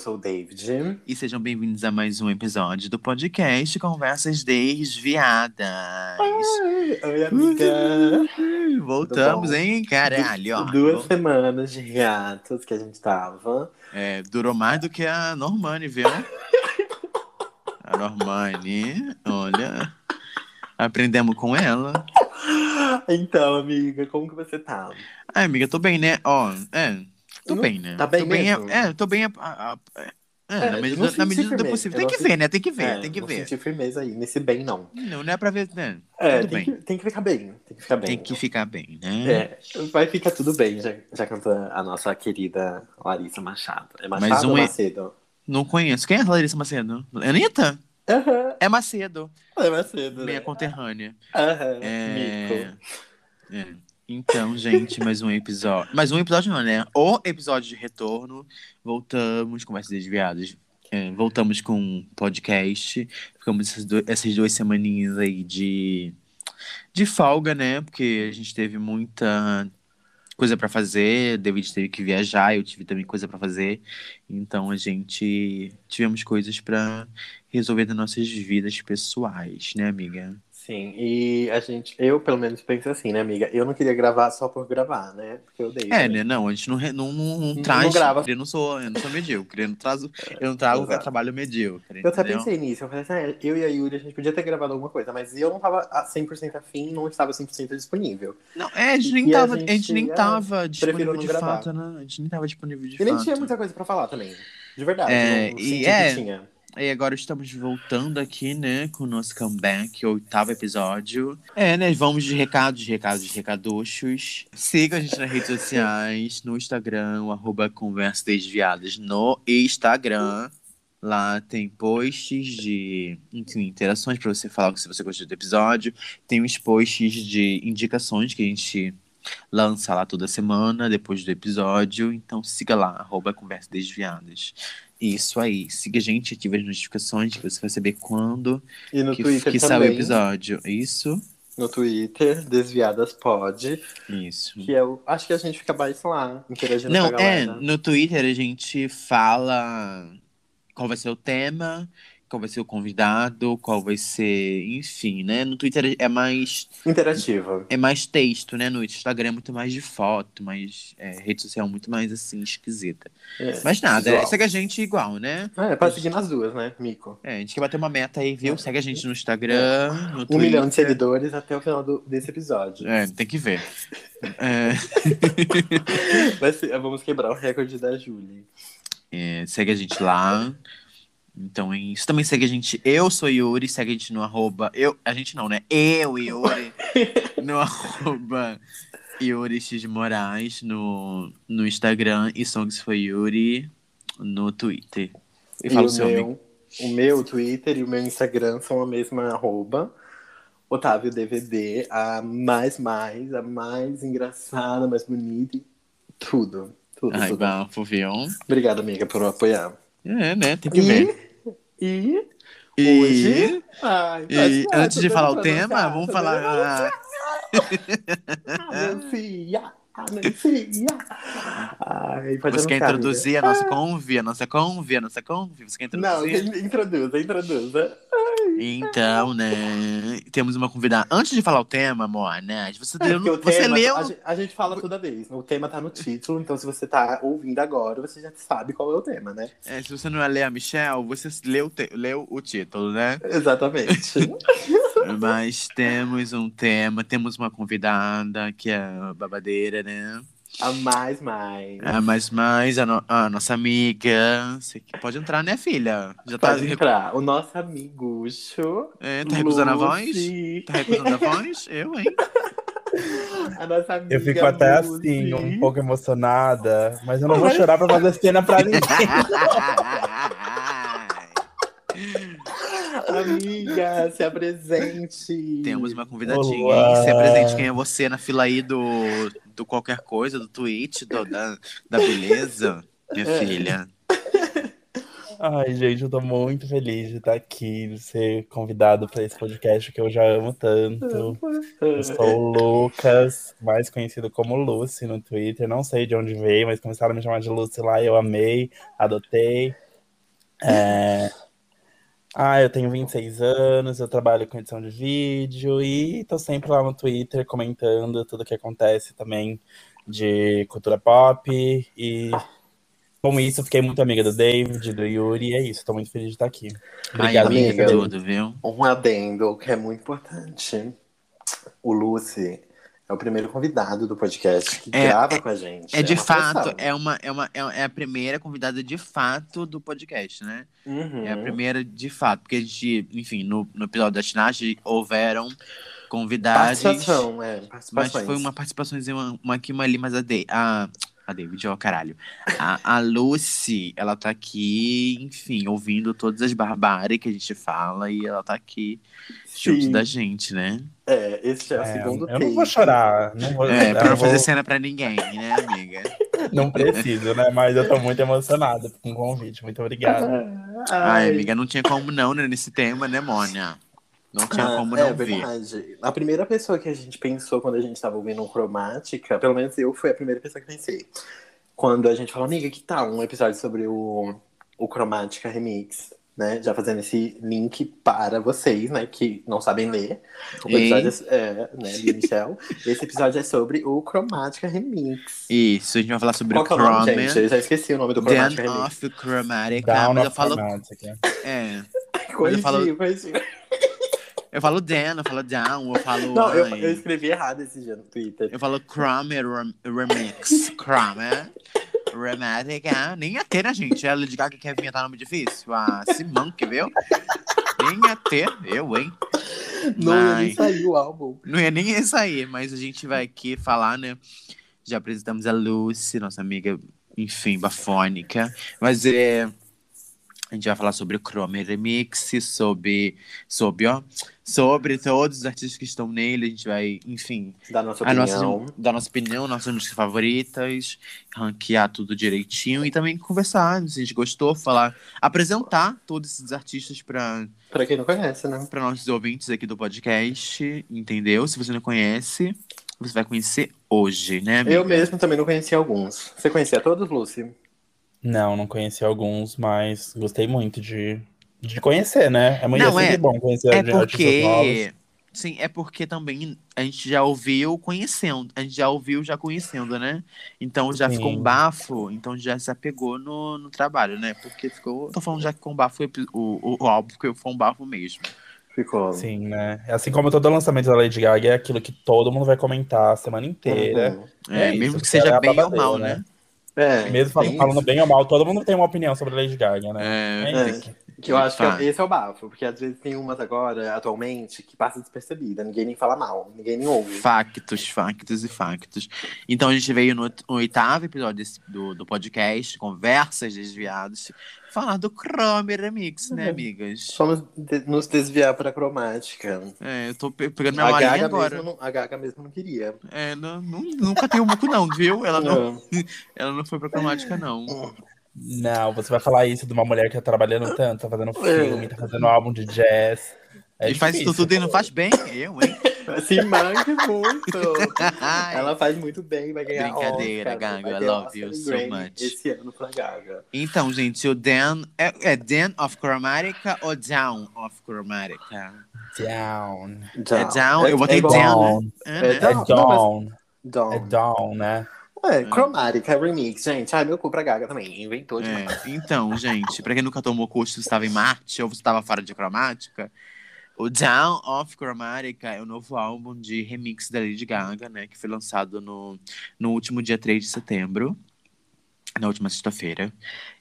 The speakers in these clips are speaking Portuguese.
sou o David. E sejam bem-vindos a mais um episódio do podcast Conversas Desviadas. Ai, oi, amiga. Voltamos, hein? Caralho, ó. Duas semanas de gatos que a gente tava. É, durou mais do que a Normani, viu? a Normani, olha. Aprendemos com ela. Então, amiga, como que você tá? Ai, amiga, tô bem, né? Ó, é. Tô Não- bem, né? tá bem tô bem, mesmo? É, tô bem. a- a- a- é, É, na medida, não na medida do possível. Tem não que ver, né? Tem que ver, É, tem que não ver. senti firmeza aí, nesse bem não. Não, não é pra ver, né? É, Tudo tem bem. que, tem que ficar bem. Tem que ficar bem. Tem que ficar bem, né? É, vai ficar tudo bem, já, já canta a nossa querida Larissa Machado. É Mas Machado um ou é- Macedo? Não conheço. Quem é a Larissa Macedo? Anitta? Aham, É Macedo, é Macedo, minha né? conterrânea. Aham, É... mico. é. Então, gente, mais um episódio. Mais um episódio não, né? O episódio de retorno. Voltamos, conversas desviadas. É, voltamos com podcast. Ficamos essas, du- essas duas semaninhas aí de, de folga, né? Porque a gente teve muita coisa pra fazer. David teve que viajar, eu tive também coisa pra fazer. Então a gente tivemos coisas pra resolver nas nossas vidas pessoais, né, amiga? Sim, e a gente, eu pelo menos penso assim, né, amiga? Eu não queria gravar só por gravar, né? Porque eu odeio. É, né? Não, a gente não, não, não, não Não traz. grava. Eu não sou, eu não sou medíocre. Eu não, trazo, eu não trago Exato. trabalho medíocre. Eu até entendeu? pensei nisso, eu falei assim, ah, eu e a Yuri, a gente podia ter gravado alguma coisa, mas eu não tava a 100% afim, não estava 100% disponível. Não, é, a gente nem E a tava, a gente, gente, nem é, tava disponível não de gravar. fato, né? A gente nem tava disponível de E nem fato. tinha muita coisa pra falar também, de verdade, É, não e é- tinha. E agora estamos voltando aqui, né, com o nosso comeback, oitavo episódio. É, né, vamos de recados, recados, recaduchos. Siga a gente nas redes sociais, no Instagram, arroba Conversas Desviadas no Instagram. Lá tem posts de, enfim, interações para você falar se você gostou do episódio. Tem uns posts de indicações que a gente lança lá toda semana, depois do episódio. Então siga lá, arroba Conversas Desviadas. Isso aí. Siga a gente, ative as notificações que você vai saber quando E no que, Twitter que sai o também, episódio. Isso? no Twitter, Desviadas Pod, Isso. que eu acho que a gente fica mais lá, interagindo Não, com a é, galera. no Twitter a gente fala qual vai ser o tema, qual vai ser o convidado, qual vai ser, enfim, né? No Twitter é mais Interativa. é mais texto, né? No Instagram é muito mais de foto, mais é, rede social muito mais assim esquisita. É. Mas nada, Visual. segue a gente igual, né? É, pode seguir nas duas, né, Mico? É, a gente quer bater uma meta aí, viu? Segue a gente no Instagram, no Um Twitter. milhão de seguidores até o final do- desse episódio. É, tem que ver. É, vamos quebrar o recorde da Julie. é, segue a gente lá. Então é isso. Também segue a gente. Eu sou Yuri, segue a gente no arroba. Eu, a gente não, né? Eu, Yuri. no arroba Yuri X de Moraes no, no Instagram e Songs for Yuri no Twitter. E E fala o o seu amigo. meu, o meu Twitter e o meu Instagram são a mesma arroba. Otávio DVD, a mais mais, a mais engraçada, mais bonita tudo. Tudo, Ai, tudo. bafo, viu? Obrigada, amiga, por apoiar. É, né? Tem que ver. E, e E- hoje. Ai, E antes de falar o tema, vamos falar. ah, Ai, pode Você quer anunciar, introduzir a nossa convi, a nossa convi, a nossa convi? Você quer amiga. Não, introduzir? introduza, introduza. Então, né? Temos uma convidada. Antes de falar o tema, amor, né? Você, É, leu, porque o você tema, leu. A gente, a fala toda vez. O tema tá no título, então se você tá ouvindo agora, você já sabe qual é o tema, né? é, se você não é Lea Michel, você leu, o te- leu o título, né? Exatamente. Mas temos um tema, temos uma convidada que é a babadeira, né? a mais, mais. Ah, mas mais a, no- a nossa amiga. Você que pode entrar, né, filha? Já tá, Pode entrar. O nosso amigucho. é, tá recusando a voz? Lucy. Tá recusando a voz? Eu, hein? A nossa amiga Eu fico até Lucy. assim, um pouco emocionada, mas eu não vou chorar pra fazer cena pra ninguém. Amiga, se apresente. Temos uma convidadinha Olá. Se apresente quem é você na fila aí do, do qualquer coisa, do Twitch, do- da, da beleza, minha É. filha. Ai, gente, eu tô muito feliz de estar aqui, de ser convidado para esse podcast que eu já amo tanto. Eu sou o Lucas, mais conhecido como Lucy no Twitter. Não sei de onde veio, mas começaram a me chamar de Lucy lá e eu amei, adotei. É... Ah, eu tenho 26 anos, eu trabalho com edição de vídeo e tô sempre lá no Twitter comentando tudo que acontece também de cultura pop. E com isso, eu fiquei muito amiga do David, do Yuri, e é isso, tô muito feliz de estar aqui. Obrigado, Ai, amiga, amiga. tudo, viu? Um adendo que é muito importante. O Lucy é o primeiro convidado do podcast que É- grava com a gente. É de uma fato, pressão. é uma, é uma é a primeira convidada de fato do podcast, né? Uhum. É a primeira de fato, porque a gente, enfim, no, no episódio da Tinashe houveram convidados. Participação, é. Mas foi uma participação, uma, uma aqui, uma ali, mas a, de, a, a David, ó, caralho. A, a Lucy, ela tá aqui, enfim, ouvindo todas as barbáries que a gente fala e ela tá aqui junto Sim. da gente, né? É, esse já é o É, segundo eu não take. vou chorar, não vou, É, pra não fazer vou- cena pra ninguém, né, amiga? não preciso, né? Mas eu tô muito emocionada com o convite, muito obrigado. Ai, amiga, não tinha como não, né, nesse tema, né, Mônia? Não tinha Ah, como é não ver. verdade. A primeira pessoa que a gente pensou quando a gente tava ouvindo um Cromática, pelo menos eu fui a primeira pessoa que pensei. Quando a gente falou, amiga, que tal um episódio sobre o, o Cromática Remix? Né? Já fazendo esse link para vocês, né, que não sabem ler. O episódio é, é, né, de Michel. Esse episódio é sobre o Cromática Remix. Isso, a gente vai falar sobre Qual o que é o gente? Eu já esqueci o nome do Cromática Dan Remix. of Chromatica, Down mas eu falo. Chromatica. É. Corrigiu, falo- corrigiu. Eu falo Dan, eu falo Down, eu falo. Não, eu, eu escrevi errado esse dia no Twitter. Eu falo Rem- Remix. Chrome Rematica. Nem ia ter, né, gente? A Lady Gaga quer inventar nome difícil. A Simão, que viu? Nem ia ter, eu, hein? Não ia nem Mas- sair o álbum. Não ia nem aí, mas a gente vai aqui falar, né? Já apresentamos a Lucy, nossa amiga, enfim, bafônica. Mas é. A gente vai falar sobre o Chrome Remix, sobre, sobre, ó, sobre todos os artistas que estão nele. A gente vai, enfim, Da nossa opinião. nossa, da nossa opinião, nossas músicas favoritas, ranquear tudo direitinho e também conversar, se a gente gostou, falar, apresentar todos esses artistas para Pra quem não conhece, né? para nossos ouvintes aqui do podcast, entendeu? Se você não conhece, você vai conhecer hoje, né, amiga? Eu mesmo também não conhecia alguns. Você conhecia todos, Lucy? Não, não conheci alguns, mas gostei muito de, de conhecer, né? É muito Não, é sempre é- bom conhecer É artistas novos. porque. Sim, é porque também a gente já ouviu conhecendo. A gente já ouviu já conhecendo, né? Então já Sim. ficou um bafo, então já se apegou no, no trabalho, né? Porque ficou. Tô falando já que ficou um bafo o, o, o álbum, porque foi um bafo mesmo. Ficou. Sim, né? Assim como todo lançamento da Lady Gaga é aquilo que todo mundo vai comentar a semana inteira. Uhum. É, É isso, mesmo que porque seja é bem ou mal, né? né? É, Mesmo falando isso. bem ou mal, todo mundo tem uma opinião sobre a Lady Gaga, né? É, É É, isso. Que eu acho que Tá. é- esse é o bafo, porque às vezes tem umas agora, atualmente, que passa despercebida, ninguém nem fala mal, ninguém nem ouve. Factos, factos e factos. Então a gente veio no, no oitavo episódio desse- do, do podcast, Conversas Desviadas, falar do Chrome Remix, né, É. amigas? Vamos de- nos desviar pra cromática. É, eu tô pe- pegando minha A malinha Gaga, agora. mesmo, não- a Gaga mesmo não queria. É, não, não- nunca tem o muco, não, viu? Ela não, Não. ela não foi pra cromática, não. Não, você vai falar isso de uma mulher que tá trabalhando tanto, tá fazendo É. filme, tá fazendo álbum de jazz. É e faz isso difícil. tudo e não faz bem, eu, hein? Se manque muito. Ela faz muito bem, vai ganhar Brincadeira, Oscar, Gaga, I love you so Grammy much. Esse ano pra Gaga. Então, gente, o Dan. É, é Dan of Chromatica ou Down of Chromatica? Down. É down? Eu botei igual- down. Down. É, É né? É Não, down. Down. É down, né? É, Chromatica Remix, gente. Ai, meu cu pra Gaga também. Inventou demais. É, então, gente, pra quem nunca tomou curso, você estava em Marte ou você estava fora de cromática, o Down of Chromatica é o novo álbum de remix da Lady Gaga, né? Que foi lançado no, no último dia 3 de setembro, na última sexta-feira.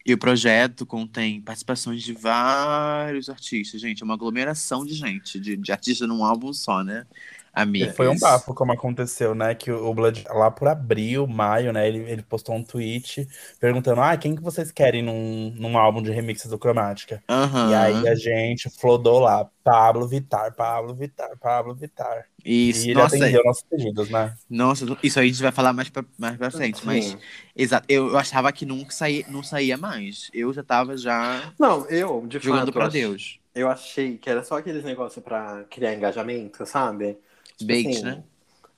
E o projeto contém participações de vários artistas, gente. É uma aglomeração de gente, de, de artistas num álbum só, né? Amigas. E foi um bafo como aconteceu, né? Que o Blood, lá por abril, maio, né? Ele, ele postou um tweet perguntando: ah, quem que vocês querem num, num álbum de remixes do Cromática? Aham. E aí a gente flodou lá, Pablo Vittar, Pablo Vittar, Pablo Vittar. Isso, e ele nossa, atendeu nossos pedidos, né? nossa, isso aí a gente vai falar mais pra, mais pra frente, mas Sim. exato, eu, eu achava que nunca saía, não saía mais. Eu já tava já Não, eu, de jogando fato, pra Deus. eu achei que era só aqueles negócios pra criar engajamento, sabe? Tipo Bait, assim, né?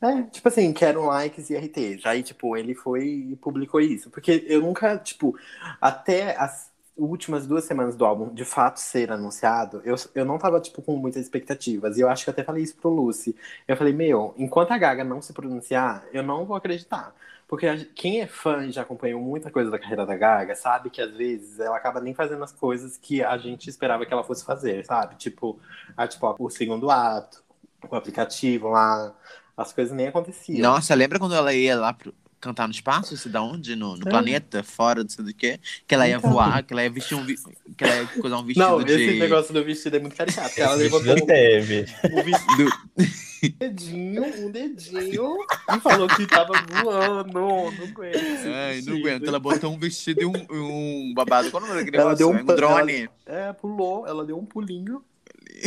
É, tipo assim, quero likes e RTs. Aí, tipo, ele foi e publicou isso. Porque eu nunca, tipo, até as últimas duas semanas do álbum de fato ser anunciado, eu, eu não tava, tipo, com muitas expectativas. E eu acho que eu até falei isso pro Lucy. Eu falei, meu, enquanto a Gaga não se pronunciar, eu não vou acreditar. Porque a- quem é fã e já acompanhou muita coisa da carreira da Gaga, sabe que às vezes ela acaba nem fazendo as coisas que a gente esperava que ela fosse fazer, sabe? Tipo, a, tipo o segundo ato, o aplicativo lá, as coisas nem aconteciam. Nossa, lembra quando ela ia lá pro, cantar no espaço? Se da onde? No, no É. planeta? Fora, não sei do que? Que ela ia Então. voar, que ela ia vestir um, vi- que ela ia coisar um vestido Não, de... esse negócio do vestido é muito caricato. Ela levantou já teve. um vestido, do- dedinho, um dedinho e falou que tava voando. Não aguento. Ai, não aguento. Ela botou um vestido e um, um babado. Qual o nome daquele Ela negócio? deu um É um drone. É, pulou, ela deu um pulinho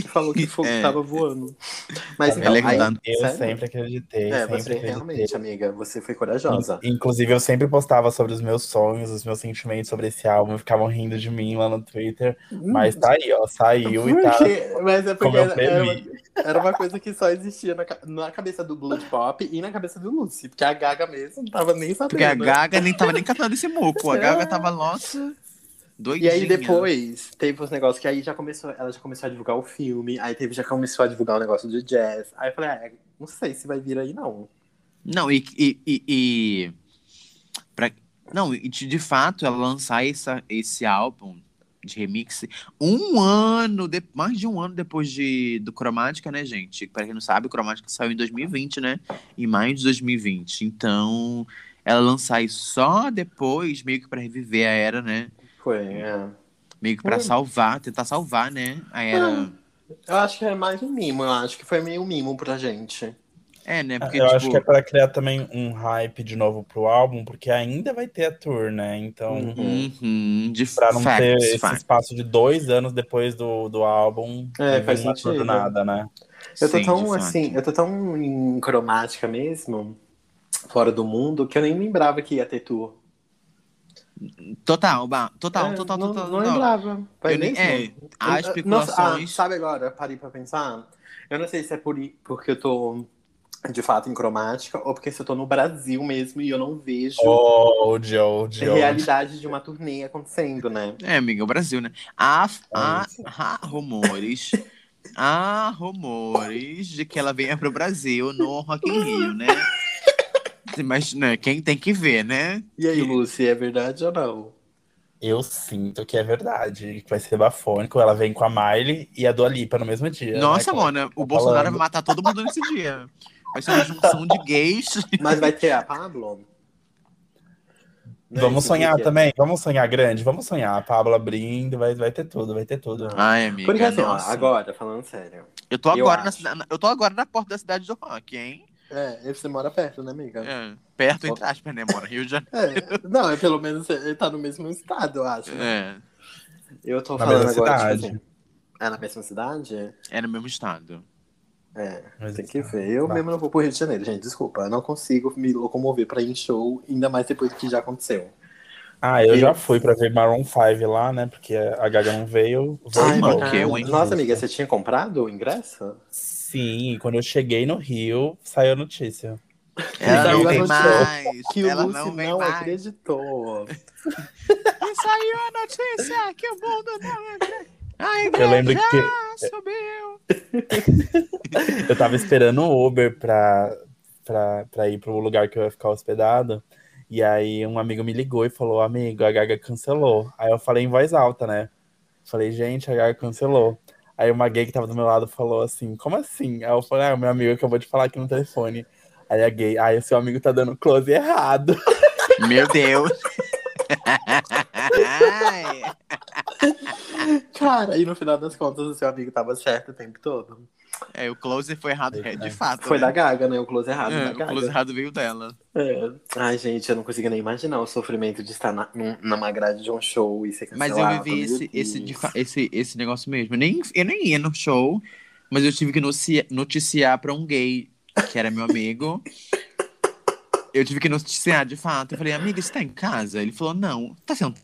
falou que, foi, É. que tava voando. Mas Ela então, aí. Eu sério? sempre acreditei, É, sempre você acreditei. realmente, amiga, você foi corajosa. In- Inclusive, eu sempre postava sobre os meus sonhos, os meus sentimentos sobre esse álbum, ficavam rindo de mim lá no Twitter. Mas tá aí, ó, saiu e tá. Hum. Mas é porque como eu era, era, uma, previ. era uma coisa que só existia na, na cabeça do Blood Pop e na cabeça do Lucy. Porque a Gaga mesmo não tava nem sabendo. Porque a Gaga nem tava nem cantando esse muco. A É. Gaga tava, nossa, doidinha. E aí depois teve os negócios que aí já começou, ela já começou a divulgar o filme, aí teve, já começou a divulgar o negócio de jazz. Aí eu falei, ah, não sei se vai vir aí, não. Não, e... e, e, e- pra- Não, e de, de fato, ela lançar essa, esse álbum de remix um ano, de- mais de um ano depois de, do Cromática, né, gente? Pra quem não sabe, o Cromática saiu em 2020, né? Em maio de 2020. Então, ela lançar isso só depois, meio que pra reviver a era, né? Foi, é. Meio que pra Hum. salvar, tentar salvar, né? A era. Eu acho que é mais um mimo, eu acho que foi meio um mimo pra gente. É, né? Porque, eu tipo. acho que é pra criar também um hype de novo pro álbum, porque ainda vai ter a tour, né? Então, Uhum. De pra não ter facts, esse facts. espaço de dois anos depois do, do álbum, É, não faz tour do sentido. nada, né? Eu tô Sim, tão fato. assim, eu tô tão em cromática mesmo, fora do mundo, que eu nem lembrava que ia ter tour. Total, ba- total, É, total, não, total. Não total. lembrava. Vai Eu nem- é, há Eu- especulações. Nossa, ah, sabe agora, parei pra pensar. Eu não sei se é por, porque eu tô de fato em cromática ou porque se eu tô no Brasil mesmo e eu não vejo Oh, Joe, a Joe. realidade de uma turnê acontecendo, né? É, amiga, o Brasil, né? Há, há, isso. há rumores. há rumores de que ela venha pro Brasil no Rock in Rio, né? Mas, né, quem tem que ver, né? E aí, Lucy, é verdade ou não? Eu sinto que é verdade, que vai ser bafônico. Ela vem com a Miley e a Dua Lipa no mesmo dia. Nossa, né? mano, o tá Bolsonaro falando. vai matar todo mundo nesse dia. Vai ser uma junção de gays. Mas vai ter a Pablo? Não é Vamos isso sonhar também, vamos sonhar grande, vamos sonhar. A Pablo abrindo, vai, vai ter tudo, vai ter tudo. Ai, amiga. Porque assim, ó, agora, falando sério. eu tô eu agora na acho. cidade, eu tô agora na porta da cidade do rock, hein? É, você mora perto, né, amiga? É, perto entre aspas, né, mora Rio de Janeiro. É, não, é pelo menos ele tá no mesmo estado, eu acho. É, Eu tô Na falando mesma agora, cidade. tipo assim. É na mesma cidade? é no mesmo estado. É, Mas tem que isso- ver. Eu Tá. mesmo não vou pro Rio de Janeiro, gente. Desculpa. Eu não consigo me locomover pra ir em show, ainda mais depois do que já aconteceu. Ah, eu Eu- já fui pra ver Maroon 5 lá, né? Porque a Gaga não veio. Ai, novo. que eu, hein? Nossa, amiga, você tinha comprado o ingresso? Sim, e quando eu cheguei no Rio, saiu a notícia. Ela não vem mais. Que ela o Lucy não não, acreditou. E saiu a notícia que o mundo não. A igreja Eu lembro que subiu. eu tava esperando o Uber pra, pra, pra ir pro lugar que eu ia ficar hospedado. E aí um amigo me ligou e falou, amigo, a Gaga cancelou. Aí eu falei em voz alta, né? Falei, gente, a Gaga cancelou. Aí uma gay que tava do meu lado falou assim, como assim? Aí eu falei, ah, meu amigo acabou de falar aqui no telefone. Aí a gay, aí o seu amigo tá dando close errado. Meu Deus. Ai. Cara, e no final das contas, o seu amigo tava certo o tempo todo. É, o close foi errado, é, de fato. Foi né? da Gaga, né? O close errado É, da o Gaga. close errado veio dela. É. Ai, gente, eu não consigo nem imaginar o sofrimento de estar na, num- numa grade de um show e ser Mas cancelado. eu vivi esse, esse, esse, esse negócio mesmo. Eu nem, eu nem ia no show, mas eu tive que noci- noticiar pra um gay, que era meu amigo. Eu tive que noticiar de fato. Eu falei, amigo, você tá em casa? Ele falou, não. Tá sendo.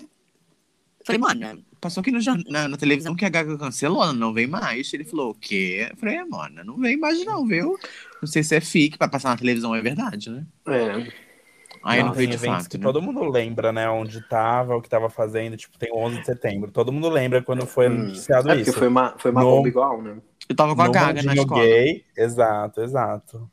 Eu falei, mano, passou aqui no na, na televisão que a Gaga cancelou, não vem mais. Ele falou, o quê? Eu falei, é, mano, não vem mais não, viu? Não sei se é fique, pra passar na televisão é verdade, né? É. Aí não Não, veio tem de eventos fato, que né? todo mundo lembra, né? Onde tava, o que tava fazendo. Tipo, tem o 11 de setembro. Todo mundo lembra quando foi Hum. anunciado É isso. foi uma, foi uma No- bomba igual, né? Eu tava com a Gaga na escola. gay. Exato, exato.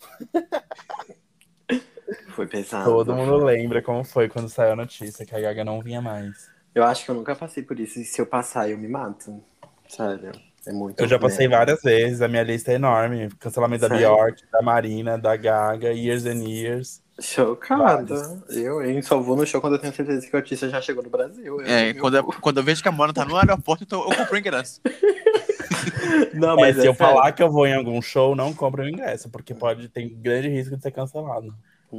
Foi pesado. Todo mundo lembra como foi quando saiu a notícia que a Gaga não vinha mais. Eu acho que eu nunca passei por isso. E se eu passar, eu me mato. Sério. É muito. Eu já passei várias vezes, a minha lista é enorme. Cancelamento da? Bjork, da Marina, da Gaga, Years and Years. Chocada. Eu, hein? Só vou no show quando eu tenho certeza que o artista já chegou no Brasil. Eu, É, quando eu, quando eu vejo que a Mona tá no aeroporto, eu, tô, eu compro o ingresso. Não, Mas mas se é eu sério. falar que eu vou em algum show, não compre o ingresso, porque pode ter grande risco de ser cancelado.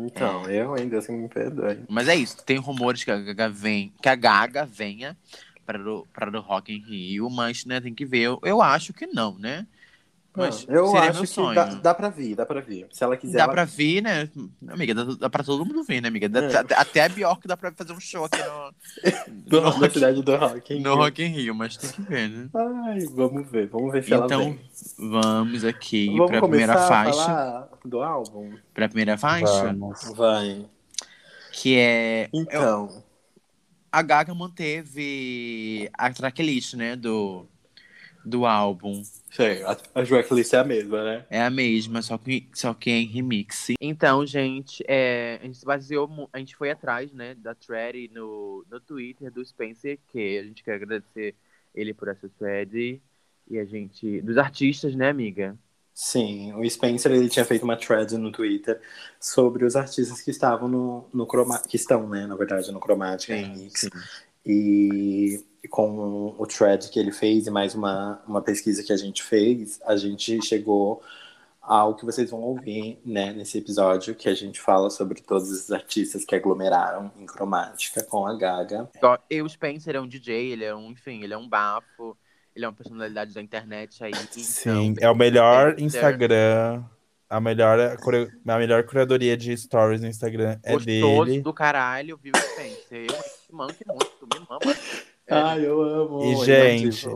Então, eu? Deus que me perdoe. Mas é isso, tem rumores que a Gaga vem, que a Gaga venha para o, para o Rock in Rio, mas né, tem que ver. Eu, eu acho que não, né? Mas Não, eu seria acho meu que sonho. dá, dá pra vir, dá pra vir. Se ela quiser. Dá ela... pra vir, né? Amiga, dá, dá pra todo mundo vir, né, amiga? Dá- É. até- a Bjork dá pra fazer um show aqui no, Do, no, Rock, cidade do Rock. hein? no Rock in Rio, mas tem que ver, né? Ai, vamos ver, vamos ver se ela Então, vem. vamos aqui Vamos pra primeira a faixa. falar do álbum? Pra primeira faixa, Vamos. Vai. que é. eu- Então, a Gaga manteve a tracklist, né, do, do álbum. Sei, a, a tracklist é a mesma, né? É a mesma, só que, só que é em remix. Então, gente, é, a gente se baseou, a gente foi atrás, né, da thread no, no Twitter do Spencer, que a gente quer agradecer ele por essa thread. E a gente. Dos artistas, né, amiga? Sim, o Spencer ele tinha feito uma thread no Twitter sobre os artistas que estavam no, no Chroma... que estão, né, na verdade, no Chromatica Remix. E, e com o thread que ele fez e mais uma, uma pesquisa que a gente fez, a gente chegou ao que vocês vão ouvir né, nesse episódio, que a gente fala sobre todos os artistas que aglomeraram em cromática com a Gaga. E o Spencer é um DJ, ele é um, enfim, ele é um bafo, ele é uma personalidade da internet aí. Sim, então, é o melhor Spencer. Instagram. A melhor, a melhor curadoria de stories no Instagram é gostoso dele. do caralho, viu, Spencer? Eu te manco muito, tu me mama. É, Ai, eu amo. E, gente,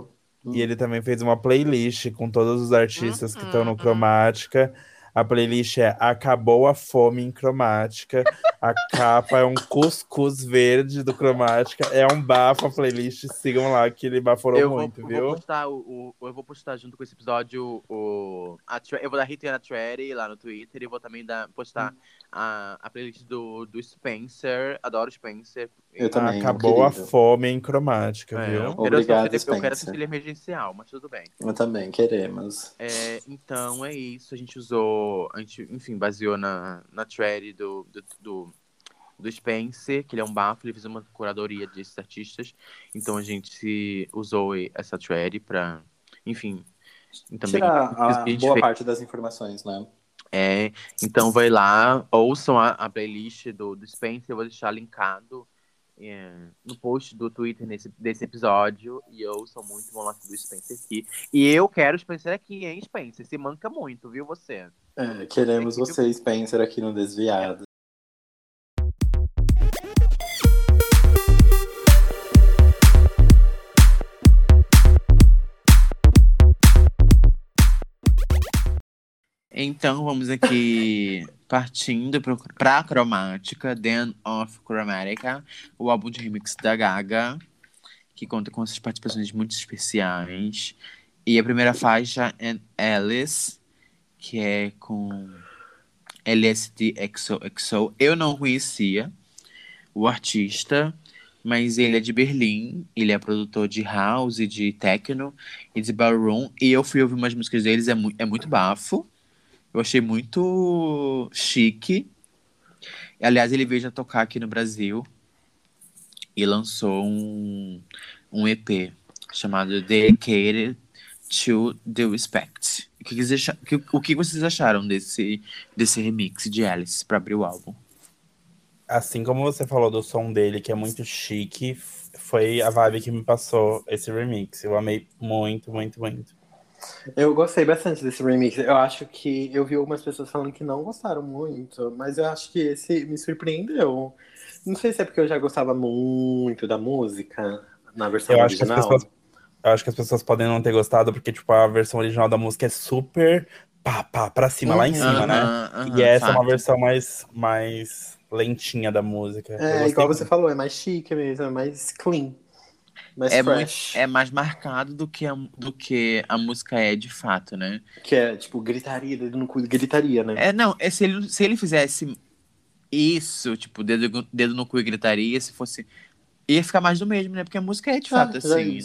E ele também fez uma playlist com todos os artistas que estão no. Cromática. A playlist é Acabou a Fome em Cromática. A capa é um cuscuz verde do Cromática. É um bafo a playlist. Sigam lá que ele baforou eu vou, muito, eu viu? Vou postar o, o- eu vou postar junto com esse episódio o. A, eu vou dar retweet na thread lá no Twitter e vou também dar, postar a, a playlist do, do Spencer. Adoro Spencer. Eu também, meu Acabou a fome em Cromática, É, viu? eu quero Obrigado, Eu quero auxílio emergencial, mas tudo bem. Eu também, queremos. É, então é isso. A gente usou. A gente, enfim, baseou na, na thread do, do, do, do Spencer, que ele é um bafo, ele fez uma curadoria desses artistas. Então a gente se usou essa thread pra. Enfim. Também Tirar a a boa fez- parte das informações, né? É, então vai lá, ouçam a, a playlist do, do Spencer, eu vou deixar linkado é, no post do Twitter nesse, desse episódio. E ouçam muito, vão lá do Spencer aqui. E eu quero o Spencer aqui, hein, Spencer? Se manca muito, viu você? É, queremos você, Spencer, aqui no Desviado. Então vamos aqui partindo pro, pra Cromática, Den of Chromatica, o álbum de remix da Gaga, que conta com essas participações muito especiais. E a primeira faixa é Alice, que é com LSD XOXO. Eu não conhecia o artista, mas ele é de Berlim, ele é produtor de house, de techno e de ballroom. E eu fui ouvir umas músicas deles, é, mu é muito bafo. Eu achei muito chique. Aliás, ele veio já tocar aqui no Brasil e lançou um, um EP chamado Dedicated to the Respect. O que, vocês, o que vocês acharam desse, desse remix de Alice para abrir o álbum? Assim como você falou do som dele, que é muito chique, foi a vibe que me passou esse remix. Eu amei muito, muito, muito. Eu gostei bastante desse remix. Eu acho que eu vi algumas pessoas falando que não gostaram muito, mas eu acho que esse me surpreendeu. Não sei se é porque eu já gostava muito da música na versão eu original. Acho pessoas, eu acho que as pessoas podem não ter gostado, porque tipo, a versão original da música é super pá, pá, pra cima, uhum, lá em cima, uhum, né? Uhum, e essa fato. é uma versão mais, mais lentinha da música. É, igual você falou, é mais chique mesmo, é mais clean. Mais é, fresh. Muito, é mais marcado do que, a, do que a música é de fato, né? Que é, tipo, gritaria, dedo no cu, gritaria, né? É, não, é, se, ele, se ele fizesse isso, tipo, dedo, dedo no cu e gritaria, se fosse. Ia ficar mais do mesmo, né? Porque a música é de ah, fato assim.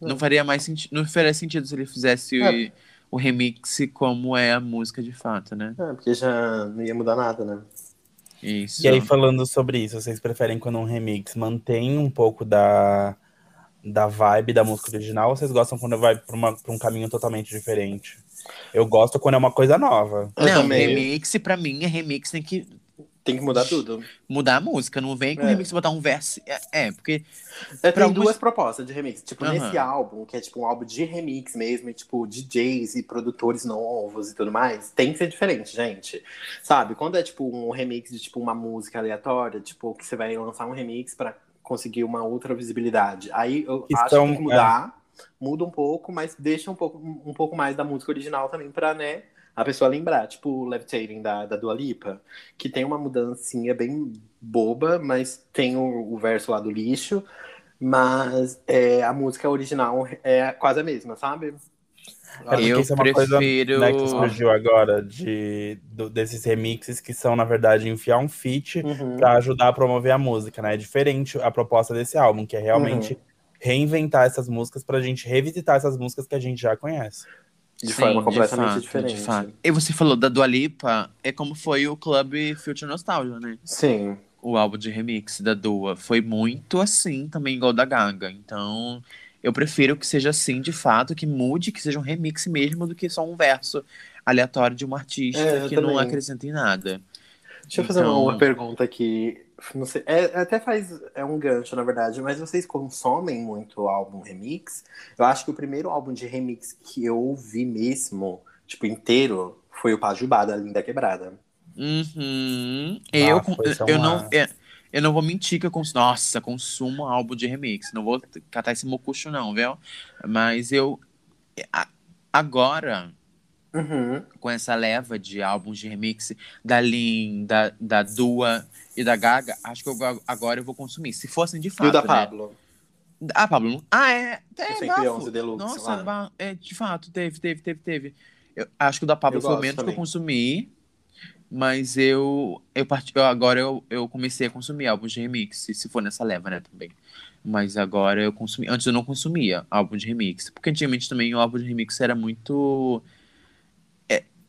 É não faria mais sentido. Não faria sentido se ele fizesse é. o, o remix como é a música de fato, né? É, porque já não ia mudar nada, né? Isso. E aí, falando sobre isso, vocês preferem quando um remix mantém um pouco da, da vibe da música original ou vocês gostam quando vai pra, uma, pra um caminho totalmente diferente? Eu gosto quando é uma coisa nova. Eu não, também. remix, pra mim, é remix tem que tem que mudar tudo. Mudar a música, não vem com é. remix botar um verso. É, é porque. É, tem duas propostas de remix. Tipo, uhum. nesse álbum, que é tipo um álbum de remix mesmo, e tipo, DJs e produtores novos e tudo mais, tem que ser diferente, gente. Sabe? Quando é tipo um remix de tipo uma música aleatória, tipo, que você vai lançar um remix para conseguir uma outra visibilidade. Aí eu que acho que tem que mudar, é. muda um pouco, mas deixa um pouco, um pouco mais da música original também pra, né? a pessoa lembrar, tipo o Levitating da, da Dua Lipa, que tem uma mudancinha bem boba, mas tem o, o verso lá do lixo, mas é, a música original é quase a mesma, sabe? É eu isso é uma prefiro... coisa né, que surgiu agora de, do, desses remixes que são, na verdade, enfiar um feat uhum. para ajudar a promover a música, né? É diferente a proposta desse álbum, que é realmente uhum. reinventar essas músicas pra gente revisitar essas músicas que a gente já conhece. De Sim, forma completamente de fato, diferente. De fato. E você falou da Dua Lipa, é como foi o Club Future Nostalgia, né? Sim. O álbum de remix da Dua. Foi muito assim, também igual da Gaga. Então, eu prefiro que seja assim, de fato, que mude, que seja um remix mesmo, do que só um verso aleatório de um artista é, que também. não acrescenta em nada. Deixa eu fazer uma, uma então pergunta aqui. Não sei, é, até faz. É um gancho, na verdade, mas vocês consomem muito álbum remix? Eu acho que o primeiro álbum de remix que eu ouvi mesmo, tipo, inteiro, foi o Pajubá da Linda Quebrada. Uhum. Eu, ah, eu, não. Eu, eu não vou mentir que eu consumo. Nossa, consumo álbum de remix. Não vou catar esse mocucho, não, viu? Mas eu. Agora, Uhum. Com essa leva de álbuns de remix da Lin, da, da Dua e da Gaga, acho que eu, agora eu vou consumir. Se fossem de fato. E o da né? Pablo? Ah, Pablo. Ah, é. é 111 Deluxe. Nossa, é, de fato, teve, teve, teve, teve. Eu acho que o da Pablo eu foi o menos também. que eu consumi. Mas eu, eu, part... eu agora eu, eu comecei a consumir álbuns de remix, se for nessa leva, né, também. Mas agora eu consumi. Antes eu não consumia álbum de remix. Porque antigamente também o álbum de remix era muito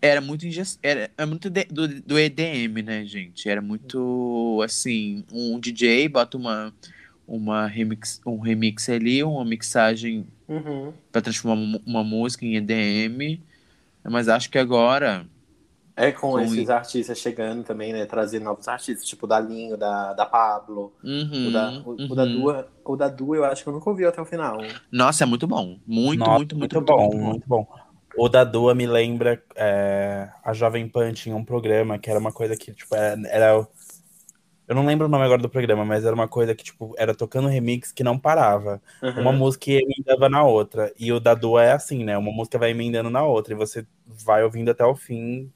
era muito ingest... era, era muito de, do, do EDM, né, gente? Era muito assim, um DJ bota uma uma remix, um remix ali, uma mixagem uhum. para transformar uma, uma, música em EDM. Mas acho que agora é com, com esses artistas chegando também, né? Trazendo novos artistas, tipo o da Linho, da, da Pablo, uhum, o, da, o, uhum. o, da Dua. O da Dua eu acho que eu nunca ouvi até o final. Nossa, é muito bom. Muito, Nossa, muito, muito, muito, bom, muito bom. Muito bom. O da Dua me lembra é, a Jovem Pan tinha um programa que era uma coisa que, tipo, era, era, Eu não lembro o nome agora do programa, mas era uma coisa que, tipo, era tocando remix que não parava. Uhum. Uma música emendava na outra. E o da Dua é assim, né? Uma música vai emendando na outra. E você vai ouvindo até o fim,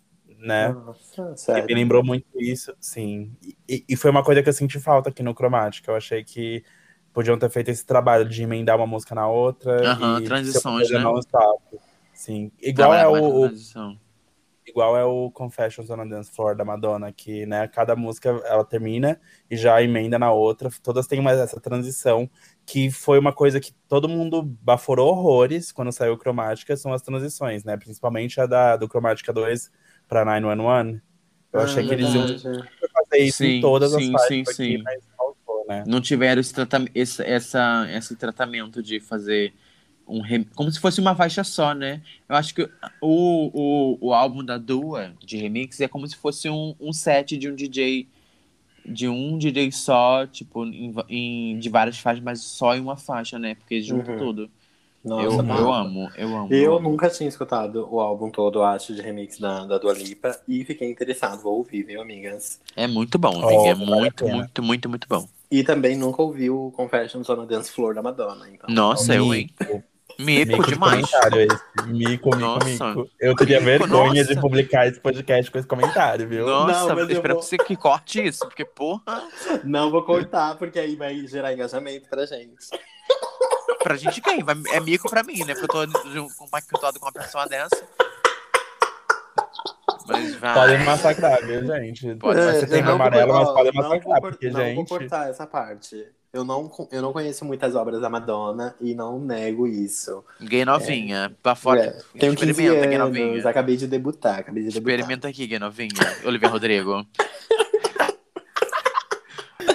né? Nossa, sério? E me lembrou muito isso, sim. E, e foi uma coisa que eu senti falta aqui no Cromática. Eu achei que podiam ter feito esse trabalho de emendar uma música na outra. Aham, uhum, transições, né? Não Sim. Igual é o. Igual é o Confessions on a Dance Floor da Madonna, que né, cada música ela termina e já emenda na outra. Todas têm mais essa transição, que foi uma coisa que todo mundo baforou horrores quando saiu Cromática, são as transições, né? Principalmente a da, do Cromática 2 para 911. Eu ah, achei que eles iam fazer isso sim, em todas sim, as partes sim, aqui, sim. mas faltou, né? Não tiveram esse, esse, essa, esse tratamento de fazer um rem- como se fosse uma faixa só, né? Eu acho que o, o, o álbum da Dua de remix é como se fosse um, um set de um DJ de um DJ só, tipo, em, em- de várias faixas, mas só em uma faixa, né? Porque junta Uhum. tudo. Nossa, eu, eu amo, eu amo. Eu amo. nunca tinha escutado o álbum todo, acho, de remix da, da Dua Lipa. E fiquei interessado, vou ouvir, viu, amigas? É muito bom, Oh, amiga. É muito, muito, muito, muito bom. E também nunca ouvi o Confessions on a Dance Floor da Madonna. Então, Nossa, eu, hein? Mico, Mico, de demais. esse. Mico, mico, Nossa. mico. Eu teria Mico, vergonha nossa. de publicar esse podcast com esse comentário, viu? Nossa, Não, mas eu espero vou- que você que corte isso, porque, porra, Não vou cortar, porque aí vai gerar engajamento pra gente. Pra gente quem? É mico pra mim, né? Porque eu tô compactuado com uma pessoa dessa. Mas vai. Podem massacrar, viu, gente? Pode, ser você não vou amarelo, mas podem não vou massacrar, cor- porque, não vou gente. cortar essa parte. Eu não, eu não conheço muitas obras da Madonna e não nego isso. Gay novinha. Pra fora. É, tenho 15 Experimenta, gay anos, novinha. acabei de debutar, acabei de debutar. Experimenta aqui, gay novinha. Olivia Rodrigo.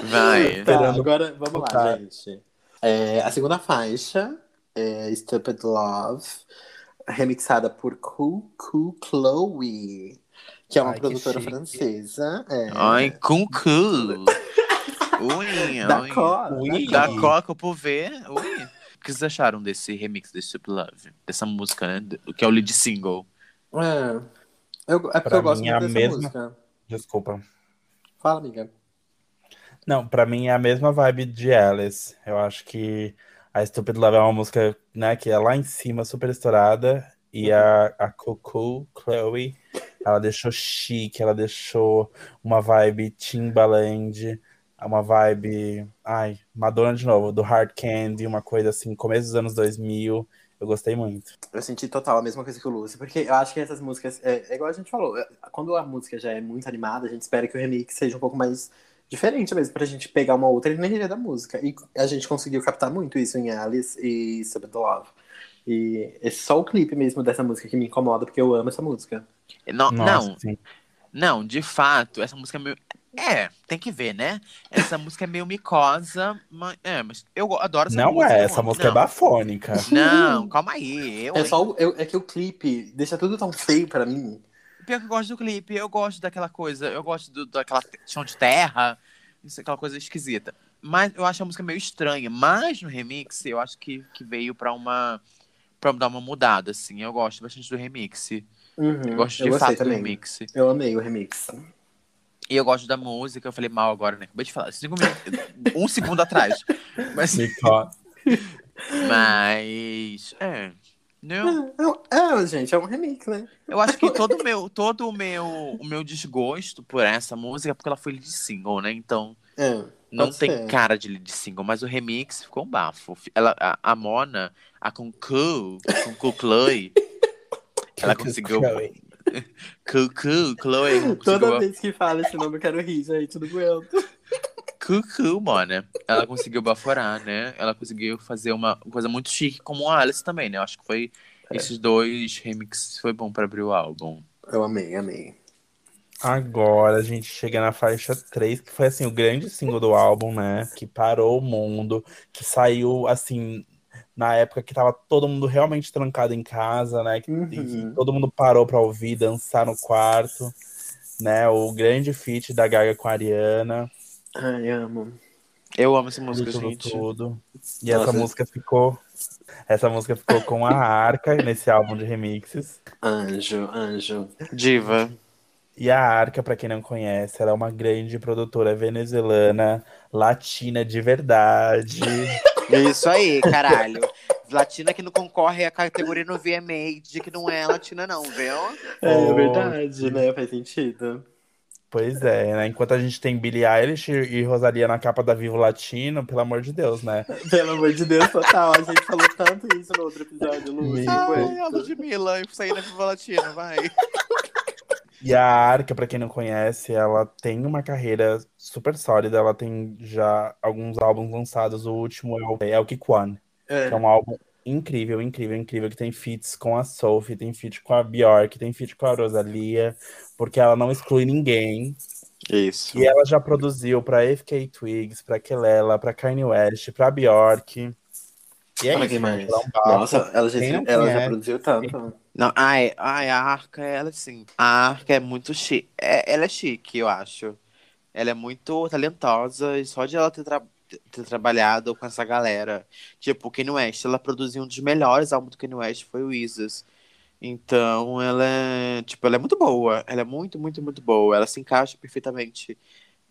Vai. Tá, agora vamos lá, tocar. gente. É, a segunda faixa é Stupid Love, remixada por Cuckoo Chloe, que é uma Ai, produtora chique. francesa. É, Ai, com cu. Ui, da ui. Cora. Ui. Da Ui. Coca por ver. Ui. O que vocês acharam desse remix de Super Love? Dessa música, né? Que é o lead single. É, eu, é porque Pra eu gosto é muito a dessa mesma- música. Desculpa. Fala, amiga. Não, pra mim é a mesma vibe de Alice. Eu acho que a Stupid Love é uma música, né, que é lá em cima, super estourada. E a, a Cuckoo, Chloe, ela deixou chique, ela deixou uma vibe Timbaland, uma vibe, ai, Madonna de novo, do Hard Candy, uma coisa assim, começo dos anos 2000. Eu gostei muito. Eu senti total a mesma coisa que o Lúcio, porque eu acho que essas músicas, é, é igual a gente falou, é, quando a música já é muito animada, a gente espera que o remix seja um pouco mais diferente mesmo, pra gente pegar uma outra energia da música. E a gente conseguiu captar muito isso em Alice e Stupid Love. E é só o clipe mesmo dessa música que me incomoda, porque eu amo essa música. Não, Nossa, não, sim. não, de fato, essa música é meio. É, tem que ver, né? Essa música é meio micosa, mas. É, mas eu adoro essa Não música. é, eu essa música é não. bafônica. Não, calma aí. Eu, É só eu- é que o clipe deixa tudo tão feio pra mim. Pior que eu gosto do clipe, eu gosto daquela coisa, eu gosto do, daquela chão de terra, isso, aquela coisa esquisita. Mas eu acho a música meio estranha. Mas no remix, eu acho que, que veio pra uma. pra dar uma mudada, assim. Eu gosto bastante do remix. Uhum, Eu gosto eu de gostei fato do também. remix. Eu amei o remix. E eu gosto da música, eu falei mal agora, né? Acabei de falar. Cinco minutos, um segundo atrás. Mas. Mas. É. Não, É, é, gente, é um remix, né? eu acho que todo o meu, todo o meu, o meu desgosto por essa música é porque ela foi lead single, né? Então. É, Não tem ser. cara de lead single, mas o remix ficou um bafo. Ela, a, a Mona, a Kunku, Kunku Chloe, ela conseguiu. Chloe. Kuku, Chloe, Toda conseguiu. vez que fala esse nome eu quero rir, gente, não aguento. Kuku, Mona. Ela conseguiu baforar, né? Ela conseguiu fazer uma coisa muito chique, como a Alice também, né? Eu acho que foi. Esses dois remixes foi bom pra abrir o álbum. Eu amei, amei. Agora a gente chega na faixa 3, que foi assim, o grande single do álbum, né? Que parou o mundo, que saiu assim, na época que tava todo mundo realmente trancado em casa, né? Que, Uhum. todo mundo parou pra ouvir, dançar no quarto, né? O grande feat da Gaga com a Ariana, Ai, amo. Eu amo essa música, tudo, gente. tudo. E Nossa. essa música ficou. Essa música ficou com a Arca nesse álbum de remixes. Anjo, anjo. Diva. E a Arca, pra quem não conhece, ela é uma grande produtora venezuelana, latina de verdade. Isso aí, caralho. Latina que não concorre à categoria no VMA, de que não é latina, não, viu? É Oh, verdade, né? Faz sentido. Pois é, né? Enquanto a gente tem Billie Eilish e Rosalia na capa da Vivo Latino, pelo amor de Deus, né? Pelo amor de Deus, total. A gente falou tanto isso no outro episódio, Lu. Ai, não Ai, a Ludmilla, eu saí da Viva Latina, vai. E a Arca, pra quem não conhece, ela tem uma carreira super sólida. Ela tem já alguns álbuns lançados. O último é o, é o Kick One, que é É. um álbum incrível, incrível, incrível, que tem feats com a Sophie, tem feat com a Bjork, tem feat com a Rosalia, porque ela não exclui ninguém. Isso. E ela já produziu pra FK Twigs, pra Kelela, pra Kanye West, pra Bjork. E é Olha isso, quem mais? ela é um. Nossa, ela já, Quem não ela já produziu tanto. Não, ai, ai, a Arca, ela assim. A Arca é muito chique. É, ela é chique, eu acho. Ela é muito talentosa e só de ela ter, tra- ter trabalhado com essa galera. Tipo, o Kanye West, ela produziu um dos melhores álbuns do Kanye West, foi o Isis. Então, ela é, tipo, ela é muito boa. Ela é muito, muito, muito boa. Ela se encaixa perfeitamente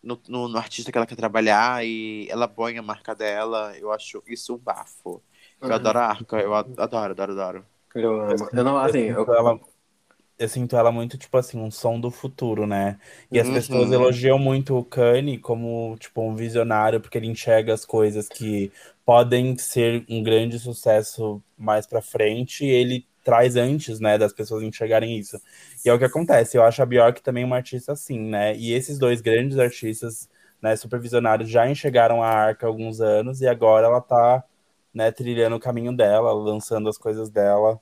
no, no, no artista que ela quer trabalhar e ela põe a marca dela. Eu acho isso um bafo. Eu Uhum. adoro a Arca, eu ad- adoro, adoro, adoro. Eu amo. Eu não, assim, eu, eu, sinto ela, eu sinto ela muito, tipo assim, um som do futuro, né? E as Uhum. pessoas elogiam muito o Kanye como, tipo, um visionário, porque ele enxerga as coisas que podem ser um grande sucesso mais pra frente, e ele traz antes, né, das pessoas enxergarem isso. E é o que acontece. Eu acho a Bjork também uma artista assim, né? E esses dois grandes artistas, né, supervisionários, já enxergaram a Arca há alguns anos, e agora ela tá, né, trilhando o caminho dela, lançando as coisas dela.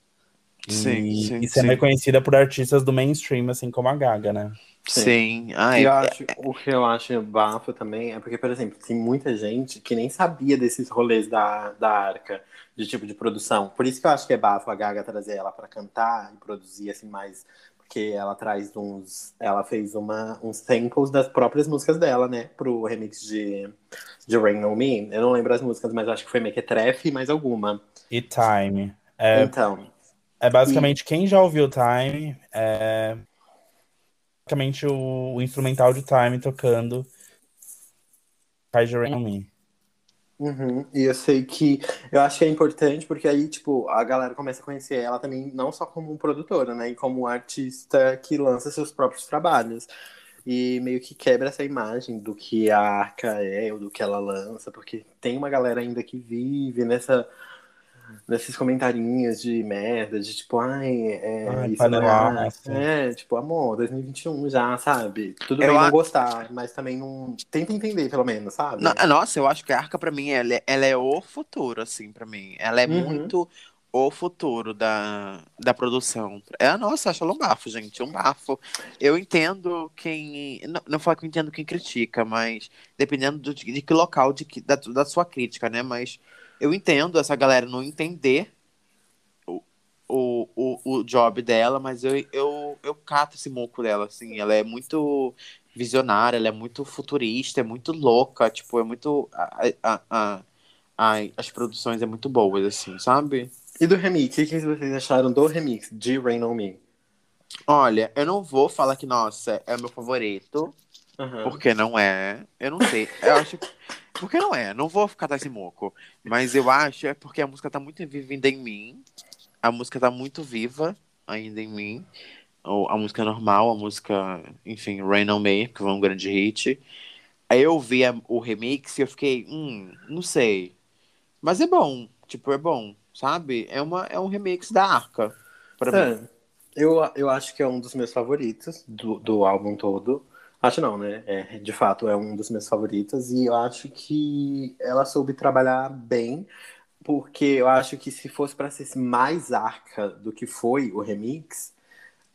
Sim, e, sim, e sendo sim. reconhecida por artistas do mainstream, assim como a Gaga, né? Sim. Ai, E eu acho, o que eu acho bafo também é porque, por exemplo, tem muita gente que nem sabia desses rolês da, da arca, de tipo de produção. Por isso que eu acho que é bafo a Gaga trazer ela pra cantar e produzir assim mais. Porque ela traz uns. Ela fez uma, uns samples das próprias músicas dela, né? Pro remix de, de Rain On Me. Eu não lembro as músicas, mas acho que foi Mequetrefe e mais alguma. E Time. É, Então. é basicamente, quem já ouviu Time, é basicamente o, o instrumental de Time tocando Kaija Rain on Me. Uhum. E eu sei que eu acho que é importante porque aí, tipo, a galera começa a conhecer ela também, não só como produtora, né? E como artista que lança seus próprios trabalhos. E meio que quebra essa imagem do que a Arca é ou do que ela lança, porque tem uma galera ainda que vive nessa. Nesses comentarinhos de merda, de tipo, ai, é, Ai, isso não é. É, tipo, amor, 2021 já, sabe? Tudo Eu bem não a- gostar, mas também não. Tenta entender, pelo menos, sabe? No- Nossa, eu acho que a Arca, pra mim, ela é, ela é o futuro, assim, pra mim. Ela é Uhum. muito o futuro da, da produção. É, nossa, acho ela um bafo, gente, um bafo. Eu entendo quem. Não, não falo que eu entendo quem critica, mas dependendo do, de que local de, que- da, da sua crítica, né? Mas eu entendo essa galera não entender o, o, o, o job dela, mas eu, eu, eu cato esse moco dela, assim. Ela é muito visionária, ela é muito futurista, é muito louca, tipo, é muito. A, a, a, as produções é muito boas, assim, sabe? E do remix, o que vocês acharam do remix de Rain On Me? Olha, eu não vou falar que, nossa, é o meu favorito, Aham. porque não é. Eu não sei. Eu acho. Porque não é, não vou ficar esse moco. Mas eu acho é porque a música tá muito viva ainda em mim. A música tá muito viva ainda em mim. Ou a música normal, a música, enfim, Rain on Me, que foi um grande hit. Aí eu vi a- o remix e eu fiquei, hum, não sei. Mas é bom, tipo, é bom, sabe? É, uma, é um remix da Arca. Pra mim. É, eu, eu acho que é um dos meus favoritos do, do álbum todo. Acho não, né? É, de fato, é um dos meus favoritos. E eu acho que ela soube trabalhar bem, porque eu acho que se fosse pra ser mais arca do que foi o remix,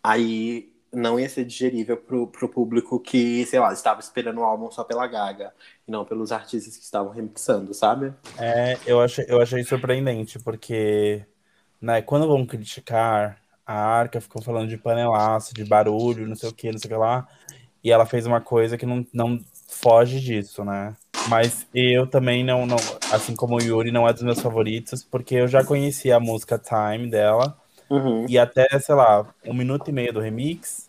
aí não ia ser digerível pro, pro público que, sei lá, estava esperando o álbum só pela Gaga, e não pelos artistas que estavam remixando, sabe? É, eu achei, eu achei surpreendente, porque né, quando vão criticar a Arca, ficam falando de panelaço, de barulho, não sei o que, não sei o que lá, e ela fez uma coisa que não, não foge disso, né? Mas eu também não, não, assim como o Yuri, não é dos meus favoritos, porque eu já conhecia a música Time dela, Uhum. e até, sei lá, um minuto e meio do remix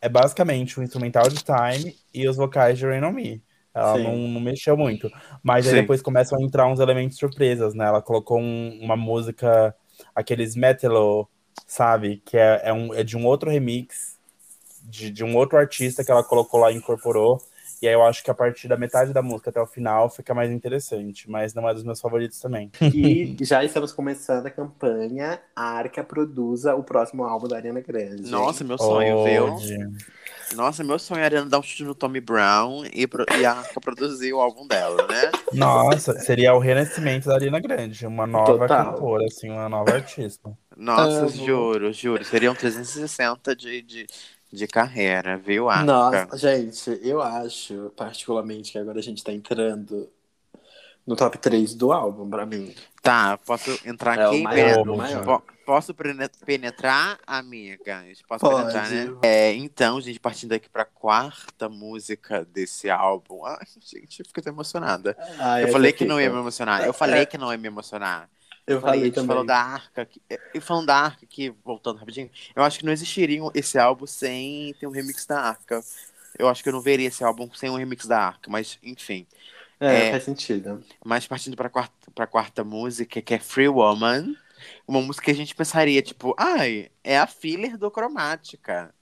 é basicamente o instrumental de Time e os vocais de Rain On Me. Ela não, não mexeu muito. Mas aí Sim. depois começam a entrar uns elementos surpresas, né? Ela colocou um- uma música, aqueles metalo, sabe? Que é, é, um, é de um outro remix, de, de um outro artista que ela colocou lá e incorporou. E aí eu acho que a partir da metade da música até o final fica mais interessante. Mas não é dos meus favoritos também. E já estamos começando a campanha A Arca produza o próximo álbum da Ariana Grande. Nossa, meu sonho, viu? Hoje. Nossa, meu sonho era dar um chute no Tommy Brown e, pro- e a Arca produzir o álbum dela, né? Nossa, seria o renascimento da Ariana Grande, uma nova Total. cantora, assim, uma nova artista. Nossa, Amo. juro, juro. Seriam 360 de, de, de carreira, viu, Arca? Nossa, gente, eu acho, particularmente, que agora a gente tá entrando no top 3 do álbum, pra mim. Tá, posso entrar É aqui? maior, Posso penetrar, amigas? Posso Pode. penetrar, né? É, então, gente, partindo aqui pra quarta música desse álbum. Ai, gente, eu fico até emocionada. Ah, eu falei que não ia me emocionar. Eu falei que não ia me emocionar. Eu falei, a falei gente também. falou da Arca. aqui- E falando da Arca aqui, voltando rapidinho, eu acho que não existiria esse álbum sem ter um remix da Arca. Eu acho que eu não veria esse álbum sem um remix da Arca, mas enfim. É, É. faz sentido. Mas partindo pra quarta, pra quarta música, que é Free Woman, uma música que a gente pensaria, tipo, ai, é a filler do Cromática.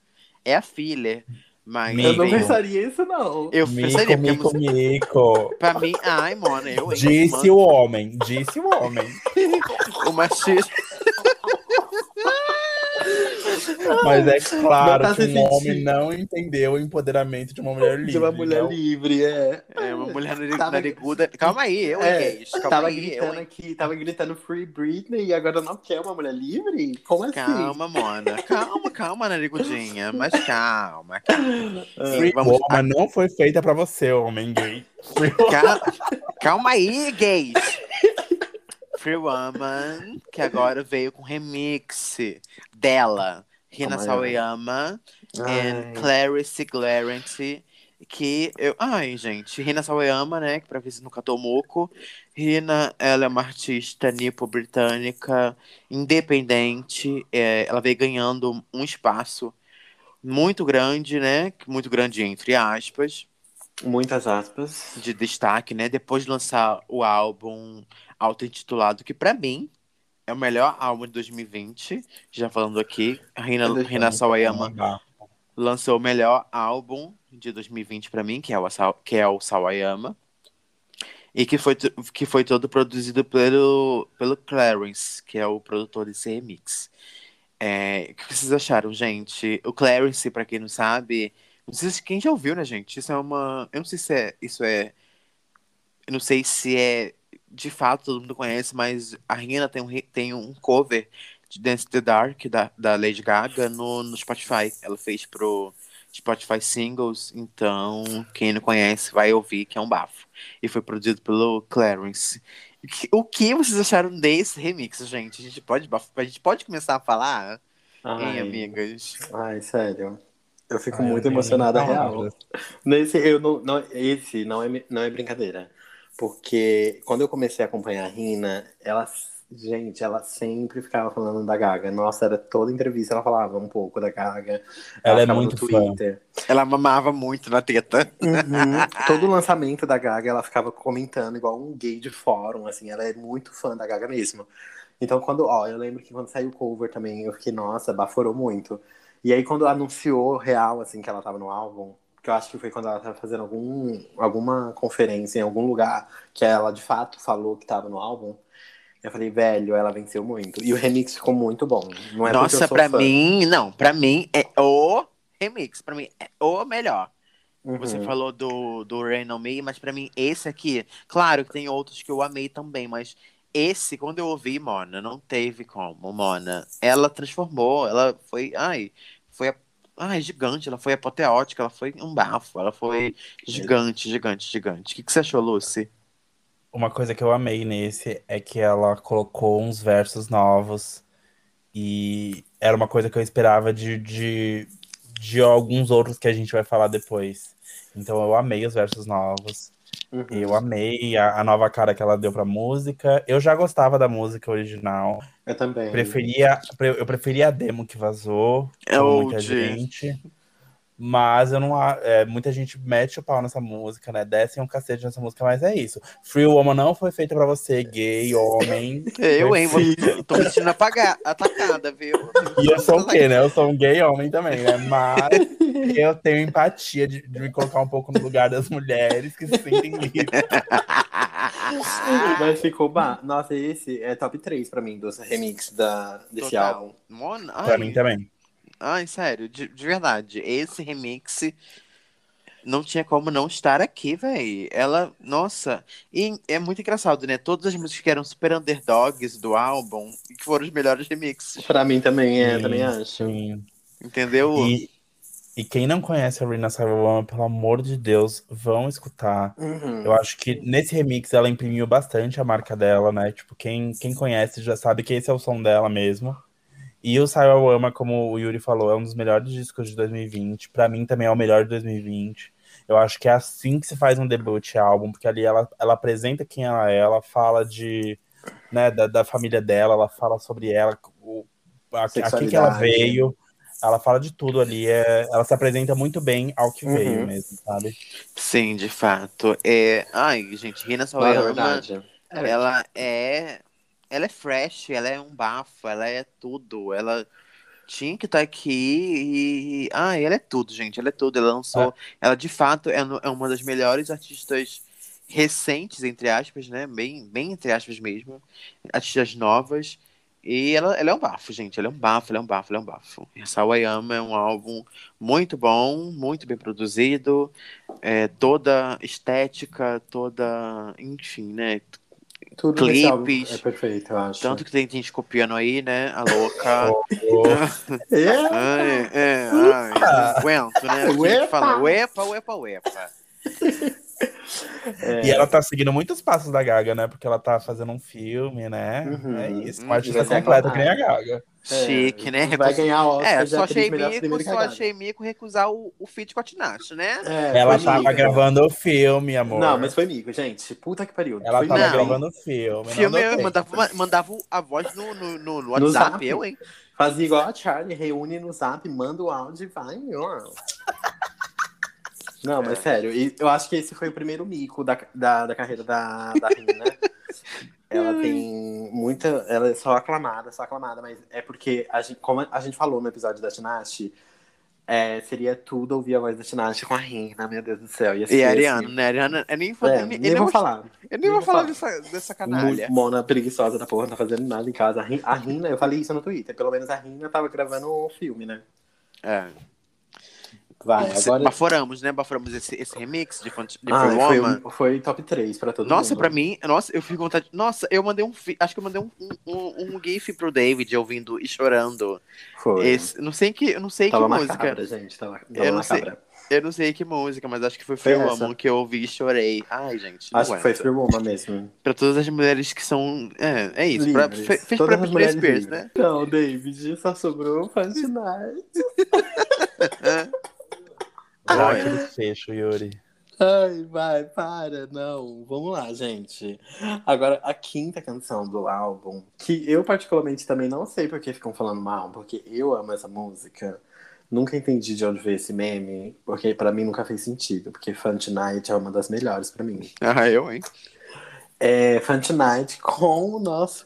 É a filler. Mas Mico. Eu não pensaria isso, não. eu Mico, pensaria, porque mico, música, mico. pra mim, ai, mano, eu Disse o homem, disse o homem. o machismo. Mas é claro tá que um homem não entendeu o empoderamento de uma mulher livre. De uma mulher não. livre, é. É uma mulher Tava- nariguda. Calma aí, eu, É, gays. Calma tava aí, eu, gritando hein. aqui, tava gritando Free Britney e agora não quer uma mulher livre? Como assim? Calma, Mona. Calma, calma, narigudinha. Mas calma, calma. Free Vamos- Woman não foi feita pra você, homem gay. Calma, calma aí, gays. Free Woman, que agora veio com remix dela, Rina. Sawayama e. Clarice Clarence. Que eu. Ai, gente, Rina Sawayama, né? Que pra ver se nunca tô moco. Rina, ela é uma artista nipo-britânica, independente. é, ela veio ganhando um espaço muito grande, né? Muito grande, entre aspas Muitas aspas. de destaque, né? Depois de lançar o álbum auto-intitulado, que pra mim é o melhor álbum de 2020. Já falando aqui, Rina, eu Rina Sawayama Woman. lançou o melhor álbum de 2020 pra mim, que é o, que é o Sawayama. E que foi, que foi todo produzido pelo, pelo Clarence, que é o produtor desse remix. É, o que vocês acharam, gente? O Clarence, pra quem não sabe, não sei se quem já ouviu, né, gente? Isso é uma. Eu não sei se é. Isso é. Eu não sei se é. De fato, todo mundo conhece, mas a Rina tem um, tem um cover de Dance the Dark da, da Lady Gaga no, no Spotify. Ela fez pro Spotify Singles, então quem não conhece vai ouvir, que é um bafo. E foi produzido pelo Clarence. O que- vocês acharam desse remix, gente? A gente pode, a gente pode começar a falar, hein, Ai, amigas? ai, sério. Eu fico Ai, muito emocionada, real. Nesse, eu não, não, esse não é, não é brincadeira. Porque quando eu comecei a acompanhar a Rina, ela, gente, ela sempre ficava falando da Gaga. Nossa, era toda entrevista ela falava um pouco da Gaga. Ela é ficava muito no fã. Twitter. Ela mamava muito na teta. Uhum. Todo lançamento da Gaga, ela ficava comentando igual um gay de fórum, assim, ela é muito fã da Gaga mesmo. Então, quando, ó, eu lembro que quando saiu o cover também, eu fiquei, nossa, baforou muito. E aí, quando anunciou real, assim, que ela tava no álbum, que eu acho que foi quando ela tava fazendo algum, alguma conferência em algum lugar, que ela de fato falou que tava no álbum, eu falei, velho, ela venceu muito. E o remix ficou muito bom. Não é Nossa, pra fã. mim, não, pra mim é o remix, pra mim é o melhor. Uhum. Você falou do, do Rain On Me, mas pra mim esse aqui, claro que tem outros que eu amei também, mas esse, quando eu ouvi, Mona, não teve como, Mona. Ela transformou, ela foi, ai, foi, a- ai, gigante, ela foi apoteótica, ela foi um bafo, ela foi gigante, gigante, gigante. O que, que você achou, Lucy? Uma coisa que eu amei nesse é que ela colocou uns versos novos e era uma coisa que eu esperava de, de, de alguns outros que a gente vai falar depois. Então eu amei os versos novos. Uhum. Eu amei a, a nova cara que ela deu pra música. Eu já gostava da música original. Eu também. Preferia, pre- eu preferia a demo que vazou, É old. muita gente. Mas eu não. a- É, muita gente mete o pau nessa música, né? Descem um cacete nessa música, mas é isso. Free Woman não foi feita pra você, gay, homem. Eu, hein, vou, tô me sentindo apagar, atacada, viu? E eu sou o quê, né? Eu sou um gay homem também, né? Mas eu tenho empatia de, de me colocar um pouco no lugar das mulheres que se sentem livres. Mas ficou ba... Nossa, esse é top 3 pra mim dos remix da, desse Total. álbum. Mona, Pra mim também. Ai, sério, de, de verdade. Esse remix não tinha como não estar aqui, véi. Ela, nossa. E é muito engraçado, né? Todas as músicas que eram super underdogs do álbum, que foram os melhores remixes. Pra mim também é, Sim, também acho. sim. Entendeu? E, E quem não conhece a Rina Sawayama, pelo amor de Deus, vão escutar. Uhum. Eu acho que nesse remix ela imprimiu bastante a marca dela, né? Tipo, quem, quem conhece já sabe que esse é o som dela mesmo. E o Sawayama, como o Yuri falou, é um dos melhores discos de 2020. Pra mim também é o melhor de 2020. Eu acho que é assim que se faz um debut álbum, porque ali ela, ela apresenta quem ela é, ela fala de, né, da, da família dela, ela fala sobre ela, o, a, a que que ela Sexualidade. veio. Ela fala de tudo ali, é, ela se apresenta muito bem ao que Uhum. veio mesmo, sabe? Sim, de fato. É... Ai, gente, Rina é Sawayama, verdade. É. ela é. Ela é fresh, ela é um bafo, ela é tudo. Ela tinha que estar aqui e. Ai, ela é tudo, gente. Ela é tudo. Ela lançou. Ela, de fato, é, é uma das melhores artistas recentes, entre aspas, né? Bem, bem entre aspas mesmo. Artistas novas. E ela, ela é um bafo, gente. Ela é um bafo, ela é um bafo, ela é um bafo. E Sawayama é um álbum muito bom, muito bem produzido. É, toda estética, toda. Enfim, né? Tudo clipes. é perfeito, eu acho. Tanto que tem gente copiando aí, né? A louca. É. Ai, é, ai, não aguento, né? A gente Uepa. fala uepa, uepa, uepa. É. E ela tá seguindo muitos passos da Gaga, né? Porque ela tá fazendo um filme, né? Uhum. É isso, Uhum. uma artista Vai ser completa que nem a aclamada. Gaga. É, Chique, né? Vai ganhar Oscar É, só achei mico, só achei mico recusar o, o feat com a Tinashe, né? É, Ela tava mico. gravando o filme, amor. Não, mas foi mico, gente. Puta que pariu. Ela foi tava Não. gravando o filme. Filme, eu mandava, mandava a voz no, no, no, no WhatsApp, zap. eu, hein? Fazia igual a Charlie, reúne no zap, manda o áudio e vai. ó. Não, mas É. sério, e eu acho que esse foi o primeiro mico da, da, da carreira da, da Rina. ela tem muita. Ela é só aclamada, só aclamada, mas é porque, a gente, como a gente falou no episódio da Tinashe, é, seria tudo ouvir a voz da Tinashe com a Rina, meu Deus do céu. Ia E a Ariana, assim. né? Ariana, eu nem, É, eu nem, nem, eu vou nem falar. Eu nem vou vou falar dessa, dessa canalha. Mona preguiçosa da porra, não tá fazendo nada em casa. A Ri- A Rina, eu falei isso no Twitter, pelo menos a Rina tava gravando um filme, né? É. Vai, agora. Baforamos, né? Baforamos esse, esse remix de, Fant- de Ah, Free foi, Woman. um- foi top 3 pra todo Nossa, mundo. pra mim, nossa, eu fico com vontade. Nossa, eu mandei um. Acho que eu mandei um, um, um GIF pro David ouvindo e chorando. Foi. Esse, não sei que, não sei tava que música. macabra, gente. Tava, tava Eu não sei. Eu não sei que música, mas acho que foi Foi Free. Woman que eu ouvi e chorei. Ai, gente. Acho que foi. Free Woman mesmo. Pra todas as mulheres que são. É, é isso. Pra, Livres. fe- fez Todas pra Britney Spears, livres. né? Não, David, só sobrou Fantinite. Dá Ai. aquele fecho, Yuri. Ai, vai, para, não. Vamos lá, gente. Agora, a quinta canção do álbum, que eu particularmente também não sei porque ficam falando mal, porque eu amo essa música. Nunca entendi de onde veio esse meme, porque pra mim nunca fez sentido, porque Fun Tonight é uma das melhores pra mim. Ah, eu, hein? É Fun Tonight com o nosso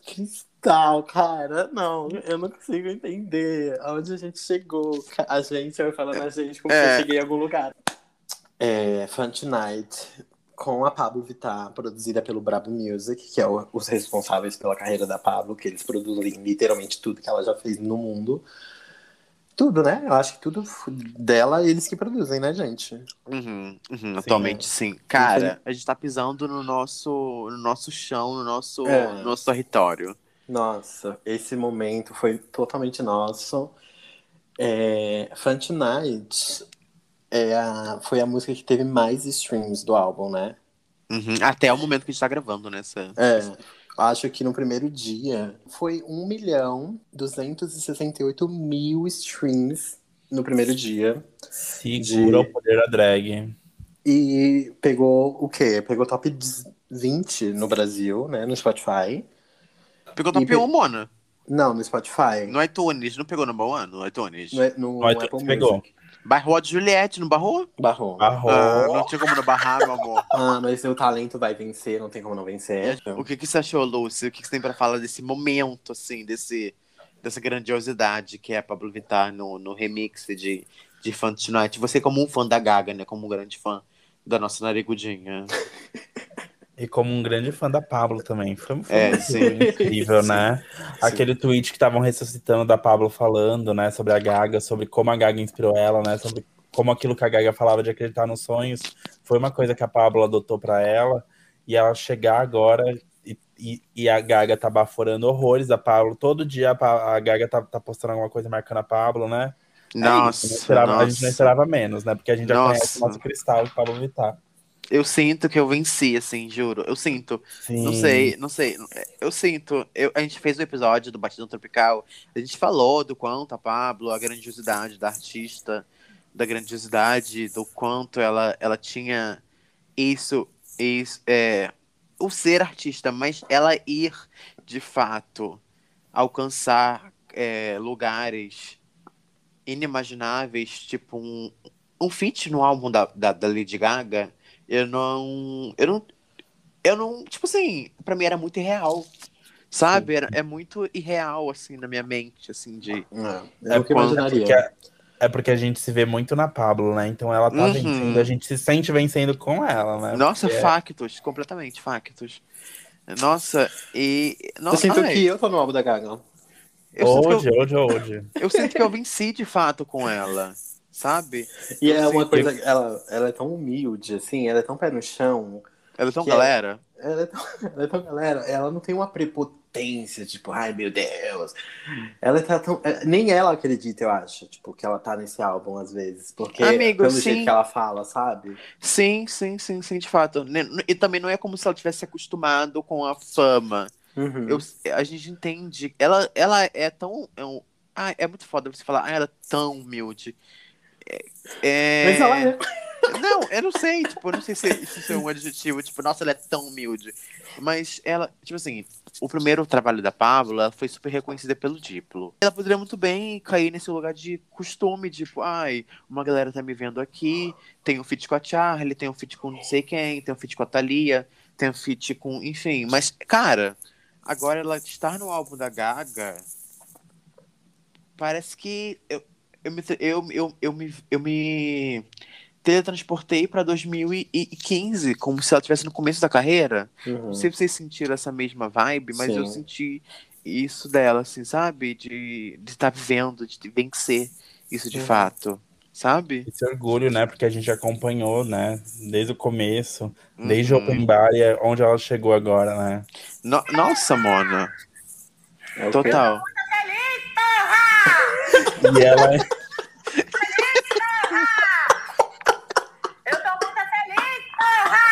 cristal, cara. Não, eu não consigo entender aonde a gente chegou. A gente vai falando a gente como se É. eu cheguei em algum lugar. É Fun Tonight com a Pablo Vittar, produzida pelo Brabo Music, que é o- os responsáveis pela carreira da Pablo, que eles produzem literalmente tudo que ela já fez no mundo. Tudo, né? Eu acho que tudo dela eles que produzem, né, gente? Uhum, uhum, atualmente sim. Cara, a gente tá pisando no nosso, no nosso chão, no nosso, É. no nosso território. Nossa, esse momento foi totalmente nosso. É, Fun Tonight é a, foi a música que teve mais streams do álbum, né? Uhum, Até o momento que a gente tá gravando nessa. É, acho que no primeiro dia foi 1 milhão 268 mil streams no primeiro dia. Segura De- o poder da drag. E pegou o quê? Pegou top 20 no Brasil, né? No Spotify. Pegou top pe- 1, Mona. Não, no Spotify. No iTunes. Não pegou no number? No iTunes. No, no, No iTunes Apple pegou. Music. Barrou a de Juliette, não barrou? Barrou. Barrou. Ah, não tinha como não barrar, meu amor. Ah, mas o talento vai vencer, não tem como não vencer. O que, que você achou, Lúcio? O que, que você tem pra falar desse momento, assim, desse, dessa grandiosidade que é a Pablo Vittar no, no remix de, de Fun Tonight? Você como um fã da Gaga, né? Como um grande fã da nossa narigudinha. E como um grande fã da Pablo também. Foi, foi É, muito sim. incrível, né? Aquele tweet que estavam ressuscitando da Pablo falando, né, sobre a Gaga, sobre como a Gaga inspirou ela, né, sobre como aquilo que a Gaga falava de acreditar nos sonhos, foi uma coisa que a Pablo adotou pra ela, e ela chegar agora e, e, e a Gaga tá baforando horrores a Pablo, todo dia a, a Gaga tá, tá postando alguma coisa marcando a Pablo, né? Nossa, É isso, esperava- nossa. A gente não esperava menos, né? Porque a gente já Nossa. conhece o nosso cristal de Pablo Vittar. Eu sinto que eu venci, assim, juro. Eu sinto. Sim. Não sei, não sei. Eu sinto. Eu- a gente fez o episódio do Batidão Tropical. A gente falou do quanto a Pablo, a grandiosidade da artista, da grandiosidade, do quanto ela, ela tinha isso, isso é, o ser artista, mas ela ir de fato alcançar é, lugares inimagináveis, tipo um, um feat no álbum da, da, da Lady Gaga. Eu não. Eu não. Eu não. Tipo assim, pra mim era muito irreal. Sabe? Era, é muito irreal, assim, na minha mente, assim, de. É, É eu que quando- imaginaria. porque, é porque a gente se vê muito na Pablo, né? Então ela tá Uhum. vencendo, a gente se sente vencendo com ela, né? Nossa, Porque- factos, completamente factos. Nossa, e. Eu Nossa, sinto ai, que eu tô no álbum da Gaga. eu, Hoje, hoje, hoje. eu, eu sinto que eu venci de fato com ela, sabe? E Eu é uma sinto- coisa, ela, ela é tão humilde, assim, ela é tão pé no chão. Ela é tão é- galera. Ela é tão, ela é tão galera, ela não tem uma prepotência, tipo, ai meu Deus. Ela tá tão. é, Nem ela acredita, eu acho, tipo, que ela tá nesse álbum às vezes. Porque Amigo, pelo sim. jeito que ela fala, sabe? Sim, sim, sim, sim, de fato. Ne- E também não é como se ela tivesse acostumado com a fama. Uhum. Eu, a gente entende. Ela, ela é tão. É, um, ah, é muito foda você falar, ah, ela é tão humilde. É, Mas ela é. Não, eu não sei, tipo, eu não sei se se isso é um adjetivo, tipo, nossa, ela é tão humilde. Mas ela, tipo assim, o primeiro trabalho da Pablo, foi super reconhecida pelo Diplo. Ela poderia muito bem cair nesse lugar de costume, tipo, ai, uma galera tá me vendo aqui, tem um feat com a Charlie, tem um feat com não sei quem, tem um feat com a Thalia, tem um feat com, enfim. Mas, cara, agora ela estar no álbum da Gaga, parece que eu, eu, me, eu, eu, eu, me, eu me teletransportei pra 2015, como se ela estivesse no começo da carreira. Uhum. Não sei se vocês sentiram essa mesma vibe, mas eu Sim. senti isso dela, assim, sabe? De estar vivendo, de vencer isso de Uhum. fato, sabe? Esse orgulho, né? Porque a gente acompanhou, né? Desde o começo, desde Uhum. o Open Bar, e é onde ela chegou agora, né? No- Nossa, Mona. É quê? E ela é Eu tô muito feliz, porra!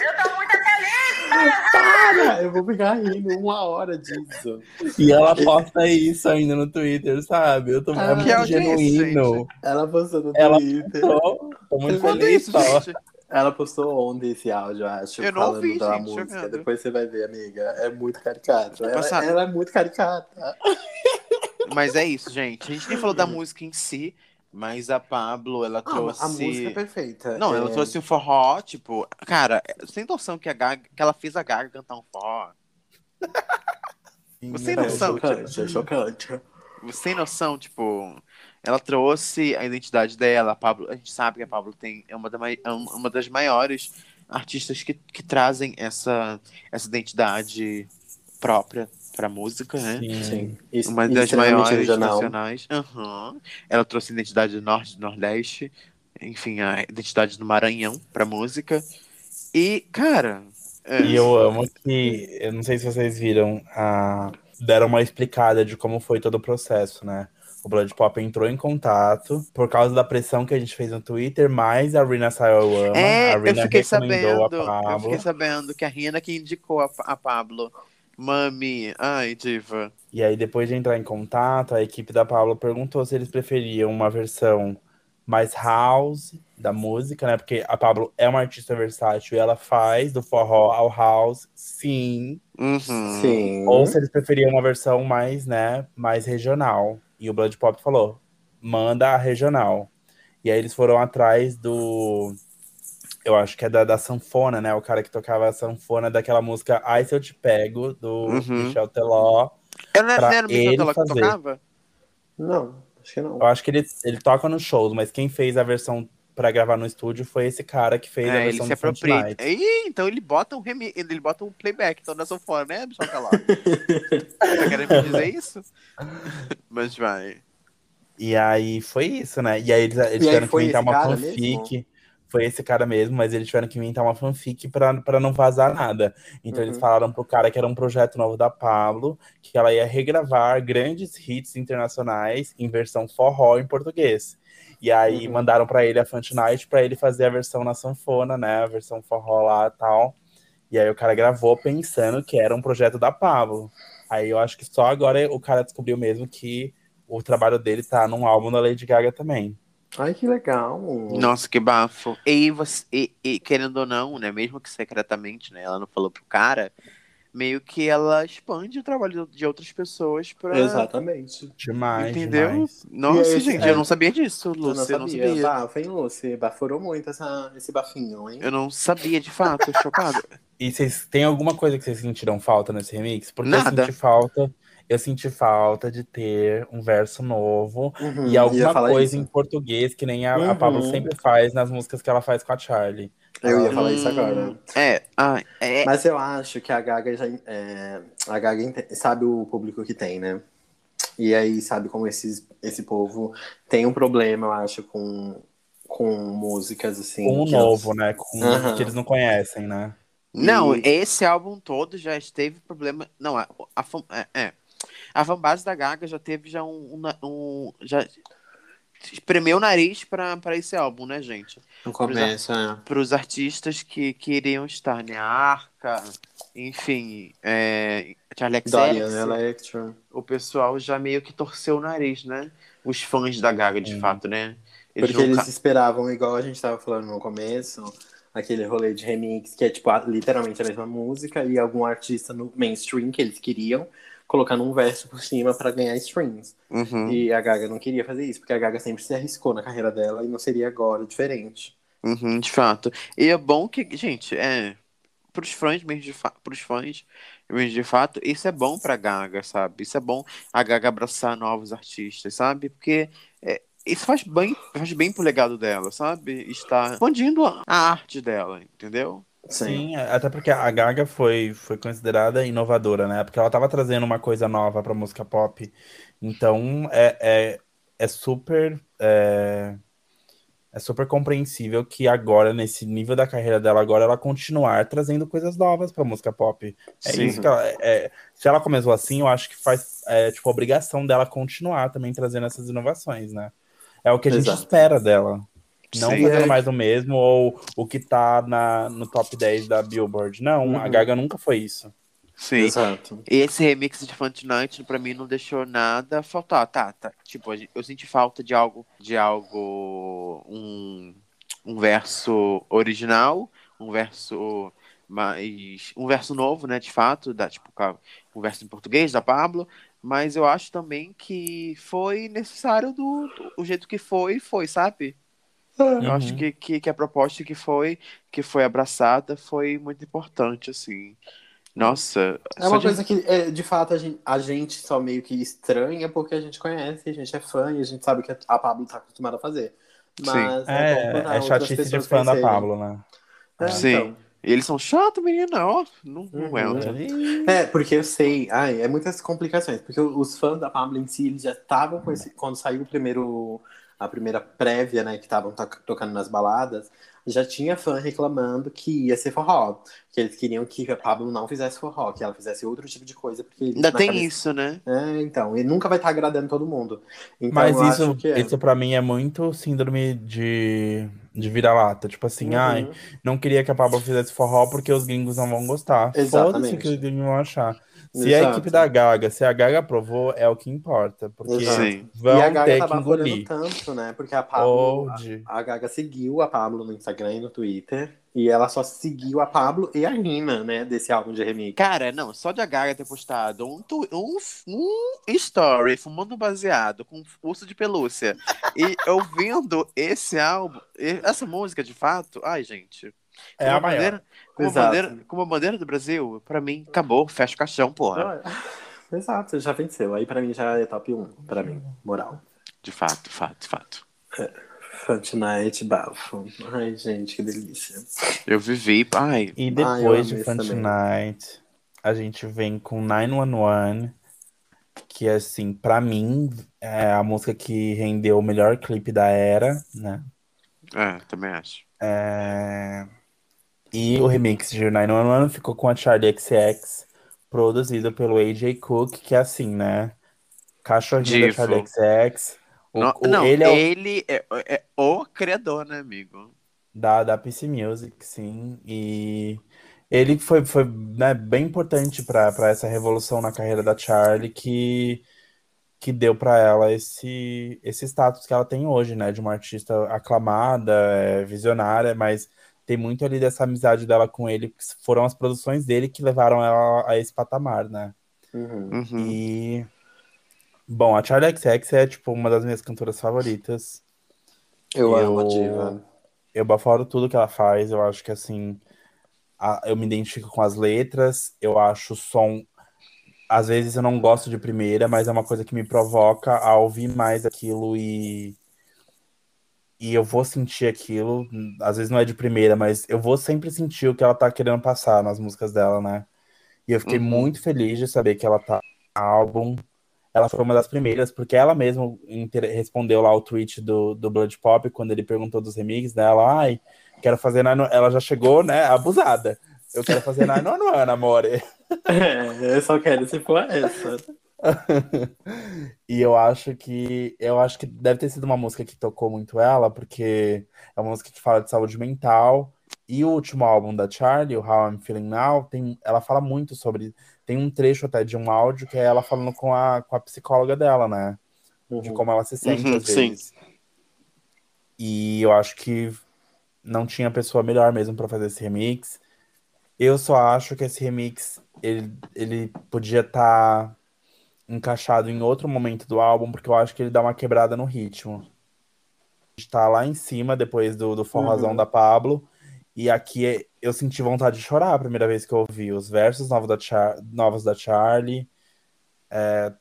Eu tô muito feliz, Para! Eu vou ficar rindo uma hora disso. E ela posta isso ainda no Twitter, sabe? Eu tô Ah, é muito que audiência, genuíno. Ela postou no Ela Twitter. Tô, tô muito feliz, isso. Ela postou ontem esse áudio, eu acho, Eu não falando ouvi, da gente, música. chocado. Depois você vai ver, amiga. É muito caricato. Ela, ela é muito caricata. Mas é isso, gente. A gente nem falou da música em si, mas a Pablo, ela Ah, trouxe. a música é perfeita. Não, é... ela trouxe um forró, tipo. Cara, tem noção que, a Gaga, que ela fez a Gaga cantar um forró? Tem É noção? chocante, é chocante. Você tem noção, tipo. Ela trouxe a identidade dela. A, Pablo, a gente sabe que a Pablo tem, é uma, da é um- uma das maiores artistas que, que trazem essa, essa identidade própria pra música, né? Sim. Sim. Isso, Uma das maiores regional. nacionais. Aham. Ela trouxe a identidade do Norte e do Nordeste. Enfim, a identidade do Maranhão pra música. E, cara. é, E eu amo que, eu não sei se vocês viram, a, deram uma explicada de como foi todo o processo, né? O Blood Pop entrou em contato por causa da pressão que a gente fez no Twitter, mas a Rina saiu eu amo. É, a eu Rina fiquei recomendou sabendo. a Eu Pablo. fiquei sabendo que a Rina que indicou a, a Pablo. Mami, ai, diva. E aí, depois de entrar em contato, a equipe da Pablo perguntou se eles preferiam uma versão mais house da música, né? Porque a Pablo é uma artista versátil e ela faz do forró ao house, sim. Uhum. Sim. Ou se eles preferiam uma versão mais, né, mais regional. E o Blood Pop falou, manda a regional. E aí eles foram atrás do... Eu acho que é da, da sanfona, né? O cara que tocava a sanfona daquela música Ai Se Eu Te Pego, do Uhum. Michel Teló. Eu não, era o Michel ele Teló que fazer. tocava? Não, acho que não. Eu acho que ele, ele toca nos shows, mas quem fez a versão pra gravar no estúdio foi esse cara que fez a É, ele versão se do Front apropria. Então ele bota um remi... ele bota um playback, então nessa fora, né, Michel Teló? tá querendo me dizer isso? Mas vai. E aí foi isso, né? E aí eles, eles E aí tiveram que inventar uma fanfic. Foi esse cara mesmo, mas eles tiveram que inventar uma fanfic pra, pra não vazar nada. Então Uhum. eles falaram pro cara que era um projeto novo da Pablo, que ela ia regravar grandes hits internacionais em versão forró em português. E aí Uhum. mandaram pra ele a Fant Night pra ele fazer a versão na sanfona, né? A versão forró lá e tal. E aí o cara gravou pensando que era um projeto da Pablo. Aí eu acho que só agora o cara descobriu mesmo que o trabalho dele tá num álbum da Lady Gaga também. Ai, que legal. Nossa, que bafo. E, você, e, e, querendo ou não, né? Mesmo que secretamente, né? Ela não falou pro cara, meio que ela expande o trabalho de outras pessoas pra. Exatamente. Demais, Entendeu? demais. Nossa, esse- gente, é. eu não sabia disso, Eu Lúcia. Eu não não sabia. sabia. Bafo, hein, Lúcia? Baforou muito essa, esse bafinho, hein? Eu não sabia, de fato, chocado. E vocês têm alguma coisa que vocês sentiram falta nesse remix? Porque Nada. eu senti falta. Eu senti falta de ter um verso novo Uhum, e alguma coisa isso. em português, que nem a, a Uhum. Pablo sempre faz nas músicas que ela faz com a Charlie. Eu ia Hum, falar isso agora. É, ai, é. Mas eu acho que a Gaga já. é, a Gaga sabe o público que tem, né? E aí sabe como esses, esse povo tem um problema, eu acho, com, com músicas assim. Com o novo, né? Com Aham. que eles não conhecem, né? Não, E- esse álbum todo já esteve problema. Não, a, a, é, é. A fanbase da Gaga já teve já um. um, um- já espremeu o nariz pra esse álbum, né, gente? No começo, é. Para os artistas que queriam estar, né? A Arca, enfim, é, Charlie XCX, Electro. o pessoal já meio que torceu o nariz, né? Os fãs da Gaga, de Hum. fato, né? Porque nunca- eles esperavam, igual a gente tava falando no começo, aquele rolê de remix, que é tipo literalmente a mesma música, e algum artista no mainstream que eles queriam, colocando um verso por cima pra ganhar streams. Uhum, E a Gaga não queria fazer isso, porque a Gaga sempre se arriscou na carreira dela e não seria agora diferente. uhum, de fato. E é bom que, gente, é. Para os fãs mesmo de fa... pros fãs mesmo de fato, isso é bom pra Gaga, sabe? Isso é bom a Gaga abraçar novos artistas, sabe? Porque é, isso faz bem, faz bem pro legado dela, sabe? Está expandindo a arte dela, entendeu? Sim, até porque a Gaga foi, foi considerada inovadora, né? Porque ela tava trazendo uma coisa nova pra música pop. Então é, é, é super. É, é super compreensível que agora, nesse nível da carreira dela, agora ela continuar trazendo coisas novas pra música pop. É Sim. isso que ela. é- se ela começou assim, eu acho que faz é, tipo, obrigação dela continuar também trazendo essas inovações, né? É o que a gente Exato. espera dela. Não Sim. fazendo É. mais o mesmo, ou o que tá na, no top 10 da Billboard. Não, a Uhum. Gaga nunca foi isso. Sim. Exato. E esse remix de Night pra mim não deixou nada a faltar. Tá, tá. Tipo, a eu senti falta de algo, de algo, um, um verso original, um verso mais, um verso novo, né, de fato, da, tipo, um verso em português da Pablo, mas eu acho também que foi necessário do, do o jeito que foi, foi, sabe? Eu acho Uhum. que, que, que a proposta que foi, que foi abraçada foi muito importante, assim. Nossa, É uma de- coisa que, é, de fato, a gente, a gente só meio que estranha porque a gente conhece, a gente é fã e a gente sabe que a Pablo tá acostumada a fazer. Mas bom É, é outras chatice de fã da. Pablo, né? É, Sim. então. E eles são chatos, menina, ó. Não, não Uhum. aguento. É, porque eu sei, ai, é muitas complicações, porque os fãs da Pablo em si, eles já estavam com esse, quando saiu o primeiro, a primeira prévia, né, que estavam to- tocando nas baladas, já tinha fã reclamando que ia ser forró, que eles queriam que a Pablo não fizesse forró, que ela fizesse outro tipo de coisa, porque eles, Ainda tem cabeça- isso, né? É, então, e nunca vai estar agradando todo mundo. Então, Mas eu isso, é. isso pra mim é muito síndrome de, de vira-lata. Tipo assim, Uhum. ai, não queria que a Pablo fizesse forró porque os gringos não vão gostar. Foda-se o que os gringos vão achar. Se a Exato. equipe da Gaga, se a Gaga aprovou, é o que importa. Porque. Sim. vão e a Gaga ter tava engolir. tanto, né? Porque a Pablo, a, a Gaga seguiu a Pablo no Instagram e no Twitter. E ela só seguiu a Pablo e a Rina, né? Desse álbum de remix. Cara, não, só de a Gaga ter postado um, tu- um, um story fumando baseado com urso de pelúcia e ouvindo esse álbum, essa música de fato, ai, gente. É como a maior. bandeira, como, a Exato. bandeira, como a bandeira do Brasil, pra mim, acabou, fecha o caixão, porra. Ah, Exato, já venceu. Aí pra mim já é top 1, pra mim, moral. De fato, fato, fato. Fant Night, bafo. Ai, gente, que delícia. Eu vivi, ai, E depois de Fun também. Tonight, a gente vem com 911, que assim, pra mim, é a música que rendeu o melhor clipe da era, né? é, também acho. É, E o remix de 911 ficou com a Charlie XX, produzido pelo AJ Cook, que é assim, né? Cachorrinho da Divo. Charlie XX. O- não, o- não, ele é o ele é, é o criador, né, amigo? da, da PC Music, sim. E ele foi, foi né, bem importante para essa revolução na carreira da Charlie que, que deu para ela esse, esse status que ela tem hoje, né? De uma artista aclamada, é, visionária, mas tem muito ali dessa amizade dela com ele, que foram as produções dele que levaram ela a esse patamar, né? Uhum. Uhum. E. Bom, a Charlie XX é, tipo, uma das minhas cantoras favoritas. Eu, Eu- amo a diva. Eu baforo tudo que ela faz. Eu acho que assim, a- eu me identifico com as letras. Eu acho o som. Às vezes eu não gosto de primeira, mas é uma coisa que me provoca a ouvir mais aquilo e. E eu vou sentir aquilo. Às vezes não é de primeira, mas eu vou sempre sentir o que ela tá querendo passar nas músicas dela, né? E eu fiquei Uhum. muito feliz de saber que ela tá no álbum. Ela foi uma das primeiras, porque ela mesma respondeu lá o tweet do, do Blood Pop, quando ele perguntou dos remixes dela. Ai, quero fazer na. Ela já chegou, né, abusada. Eu quero fazer na Nonuana, amore. É, eu só quero se for essa. E eu acho que eu acho que deve ter sido uma música que tocou muito ela, porque é uma música que fala de saúde mental. E o último álbum da Charlie, o How I'm Feeling Now, tem, ela fala muito sobre. Tem um trecho até de um áudio que é ela falando com a, com a psicóloga dela, né? De Uhum. como ela se sente Uhum, às sim. vezes. E eu acho que não tinha pessoa melhor mesmo pra fazer esse remix. Eu só acho que esse remix ele, ele podia estar encaixado em outro momento do álbum, porque eu acho que ele dá uma quebrada no ritmo. Está lá em cima depois do, do forrozão Uhum. da Pablo. E aqui é- eu senti vontade de chorar a primeira vez que eu ouvi os versos novos da, Char novos da Charlie. É,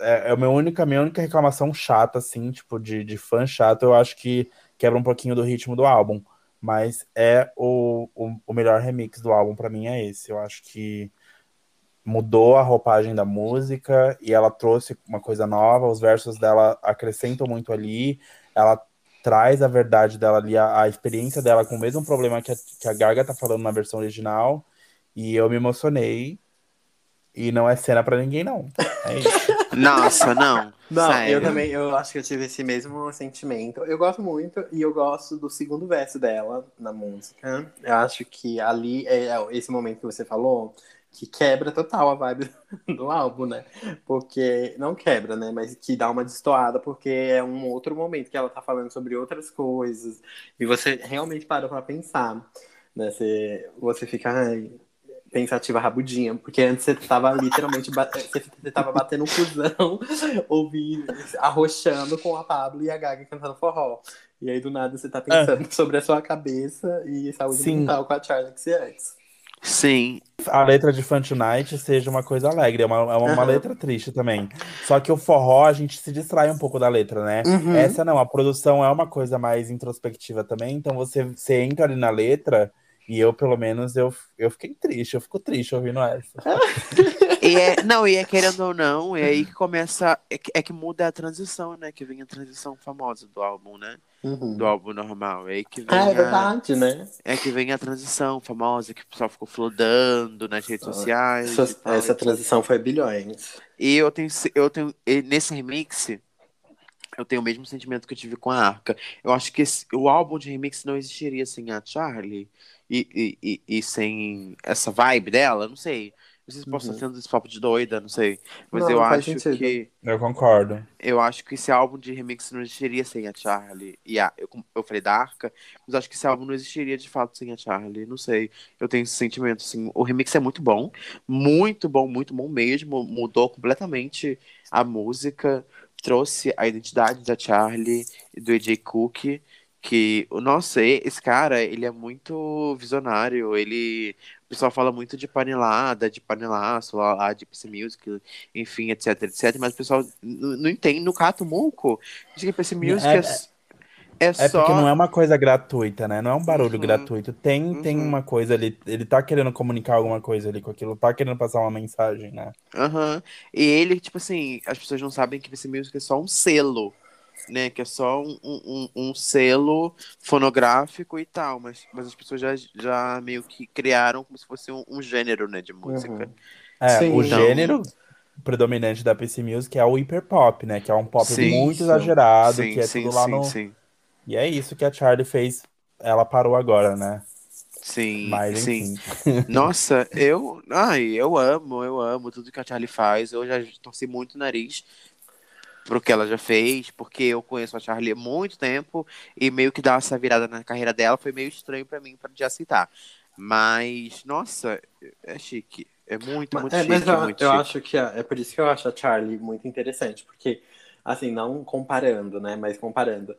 é, é a minha única, minha única reclamação chata, assim, tipo, de, de fã chato, eu acho que quebra um pouquinho do ritmo do álbum. Mas é o, o, o melhor remix do álbum pra mim é esse. Eu acho que mudou a roupagem da música e ela trouxe uma coisa nova. Os versos dela acrescentam muito ali. Ela traz a verdade dela ali, a, a experiência dela com o mesmo problema que a, que a Gaga tá falando na versão original. E eu me emocionei. E não é cena pra ninguém, não. É isso. Nossa, não. Não, Sério. eu também, eu acho que eu tive esse mesmo sentimento. Eu gosto muito e eu gosto do segundo verso dela na música. Eu acho que ali é é esse momento que você falou que quebra total a vibe do álbum, né? Porque não quebra, né? Mas que dá uma destoada porque é um outro momento que ela tá falando sobre outras coisas e você realmente para pra pensar, né? Você, você fica ai, pensativa rabudinha, porque antes você tava literalmente ba- você você tava batendo um cuzão, ouvindo, arrochando com a Pablo e a Gaga cantando forró. E aí do nada você tá pensando sobre a sua cabeça e saúde Sim. mental com a Charlie XX. Sim. a letra de Fun Tonight seja uma coisa alegre, é uma, é uma Aham. letra triste também. Só que o forró, a gente se distrai um pouco da letra, né? Uhum. Essa não, a produção é uma coisa mais introspectiva também, então você, você entra ali na letra e eu, pelo menos, eu, eu fiquei triste, eu fico triste ouvindo essa. E é, não, e é querendo ou não, é aí que começa. É que, é que muda a transição, né? Que vem a transição famosa do álbum, né? Uhum. Do álbum normal. É aí que vem, Ah, é a, verdade, né? é que vem a transição famosa, que o pessoal ficou flodando nas redes sociais. Essa, tal, essa transição foi bilhões. E eu tenho, eu tenho nesse remix, eu tenho o mesmo sentimento que eu tive com a Arca. Eu acho que esse- o álbum de remix não existiria sem a Charlie e, e, e, e sem essa vibe dela, não sei. Não sei se posso Uhum. estar tendo esse papo de doida, não sei. Mas Não, eu faz acho que Eu concordo. eu acho que esse álbum de remix não existiria sem a Charlie. E a, eu, eu falei da Arca, mas acho que esse álbum não existiria de fato sem a Charlie. Não sei. Eu tenho esse sentimento, assim. O remix é muito bom. Muito bom, muito bom mesmo. Mudou completamente a música. Trouxe a identidade da Charlie e do AJ Cook. Que, nossa, e- esse cara, ele é muito visionário. Ele. O pessoal fala muito de panelada, de panelaço, lá, lá de PC Music, enfim, etc, etc. Mas o pessoal não entende, no cato muco. Diz que PC Music é, É- é É só. porque não é uma coisa gratuita, né? Não é um barulho Uhum. gratuito. Tem, tem Uhum. uma coisa ali, ele tá querendo comunicar alguma coisa ali com aquilo, tá querendo passar uma mensagem, né? Aham. E ele, tipo assim, as pessoas não sabem que PC Music é só um selo. Né? Que é só um, um, um selo fonográfico e tal, mas, mas as pessoas já, já meio que criaram como se fosse um, um gênero, né, de música. Uhum. É, Sim, o então- gênero predominante da PC Music é o hyperpop, né? Que é um pop Sim, muito sim. exagerado, Sim, que é sim, tudo lá sim, no. sim. E é isso que a Charlie fez. Ela parou agora, né? Sim, Mas sim. Nossa, eu, ai, eu amo, eu amo tudo que a Charlie faz. Eu já torci muito o nariz pro que ela já fez, porque eu conheço a Charlie há muito tempo e meio que dar essa virada na carreira dela foi meio estranho pra mim para de aceitar. Mas, nossa, é chique. É muito, muito é, chique, mas eu, muito eu chique. acho que é por isso que eu acho a Charlie muito interessante, porque, assim, não comparando, né, mas comparando,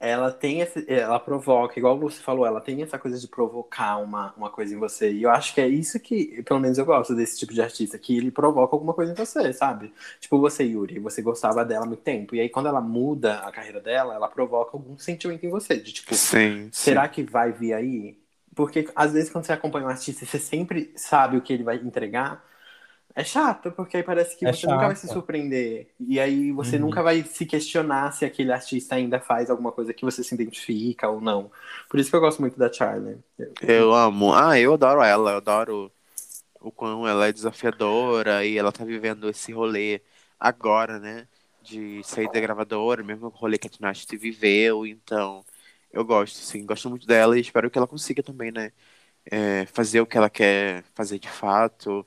ela tem esse, ela provoca, igual você falou, ela tem essa coisa de provocar uma, uma coisa em você, e eu acho que é isso que, pelo menos eu gosto desse tipo de artista, que ele provoca alguma coisa em você, sabe? Tipo você, Yuri, você gostava dela há muito tempo, e aí quando ela muda a carreira dela, ela provoca algum sentimento em você, de tipo, Sim, Será que vai vir aí? Porque às vezes quando você acompanha um artista e você sempre sabe o que ele vai entregar, é chato, porque aí parece que É você nunca vai se chato. surpreender. E aí você Uhum. nunca vai se questionar se aquele artista ainda faz alguma coisa que você se identifica ou não. Por isso que eu gosto muito da Charlie. Eu amo. Ah, eu adoro ela. Eu adoro o quão ela é desafiadora e ela tá vivendo esse rolê agora, né? De sair da gravadora, mesmo o rolê que a Tinashe viveu. Então, eu gosto, sim. Gosto muito dela e espero que ela consiga também, né? é, fazer o que ela quer fazer de fato.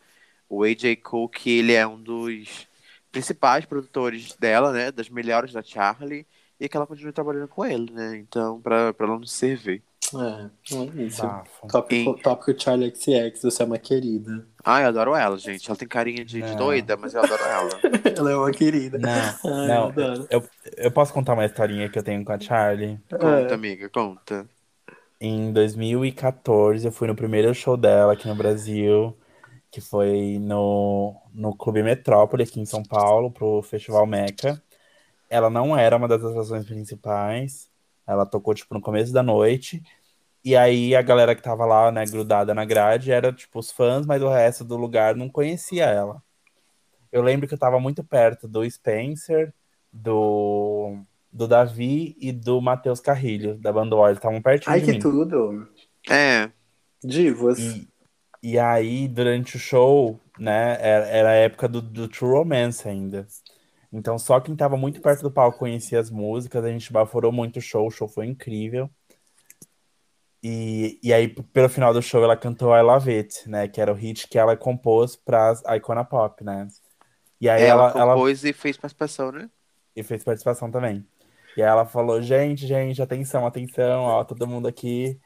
O AJ Cook, ele é um dos principais produtores dela, né? Das melhores da Charlie. E que ela continue trabalhando com ele, né? Então, pra, pra ela não se servir. É, é isso. Bafo. Tópico, Sim. tópico Charlie XX, você é uma querida. Ah, eu adoro ela, gente. Ela tem carinha de, de Não. doida, mas eu adoro ela. Ela é uma querida. Não, Ai, eu não. adoro. Eu, eu posso contar uma historinha que eu tenho com a Charlie? Conta, É. amiga, conta. Em 2014, eu fui no primeiro show dela aqui no Brasil, que foi no, no Clube Metrópole, aqui em São Paulo, pro Festival Meca. Ela não era uma das atrações principais. Ela tocou, tipo, no começo da noite. E aí a galera que tava lá, né, grudada na grade, era, tipo, os fãs, mas o resto do lugar não conhecia ela. Eu lembro que eu tava muito perto do Spencer, do, do Davi e do Matheus Carrilho, da banda. Eles estavam pertinho Ai, de que mim. tudo. É, Divos. E, e aí, durante o show, né, era, era a época do, do True Romance ainda. Então, só quem tava muito perto do palco conhecia as músicas, a gente baforou muito o show, o show foi incrível. E, e aí, pelo final do show, ela cantou I Love It, né, que era o hit que ela compôs pra Icona Pop, né. E aí ela, ela, ela, compôs e fez participação, né? e fez participação também. E aí ela falou, gente, gente, atenção, atenção, ó, todo mundo aqui.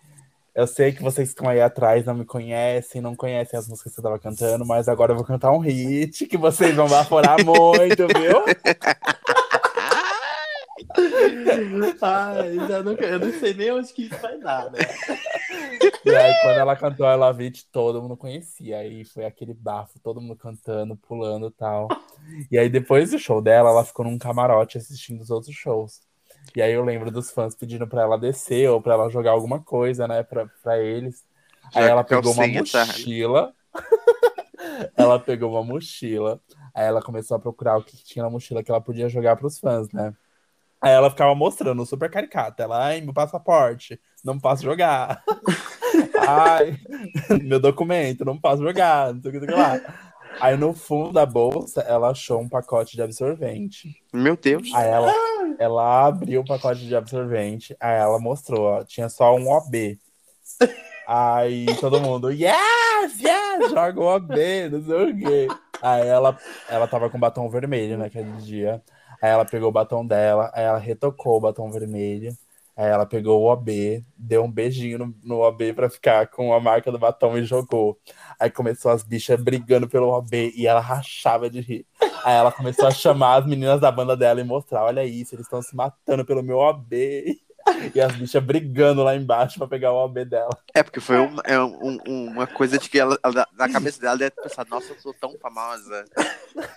Eu sei que vocês estão aí atrás, não me conhecem, não conhecem as músicas que eu tava cantando, mas agora eu vou cantar um hit que vocês vão baforar muito, viu? Ai, já não, eu não sei nem onde que isso vai dar, né? E aí, quando ela cantou I Love It, todo mundo conhecia. Aí foi aquele bafo, todo mundo cantando, pulando e tal. E aí, depois do show dela, ela ficou num camarote assistindo os outros shows. E aí eu lembro dos fãs pedindo pra ela descer ou pra ela jogar alguma coisa, né, pra, pra eles. Aí Já ela com a pegou uma tá? mochila. ela pegou uma mochila. Aí ela começou a procurar o que tinha na mochila que ela podia jogar pros fãs, né? Aí ela ficava mostrando, super caricata. Ela, ai, meu passaporte, não posso jogar. ai, meu documento, não posso jogar, não sei o que, não sei o que lá. Aí no fundo da bolsa, ela achou um pacote de absorvente. Meu Deus. Aí ela, ela abriu o pacote de absorvente, aí ela mostrou, ó, tinha só um OB. Aí todo mundo, yes, yes, joga o OB, não sei o quê. Aí ela, ela tava com batom vermelho naquele dia. Aí ela pegou o batom dela, aí ela retocou o batom vermelho. Aí ela pegou o OB, deu um beijinho no, no OB pra ficar com a marca do batom e jogou. Aí começou as bichas brigando pelo OB e ela rachava de rir. Aí ela começou a chamar as meninas da banda dela e mostrar: olha isso, eles estão se matando pelo meu OB. E as bichas brigando lá embaixo pra pegar o OB dela. É, porque foi uma, é um- um- uma coisa de que ela, ela- na cabeça dela deve pensar, nossa, eu sou tão famosa.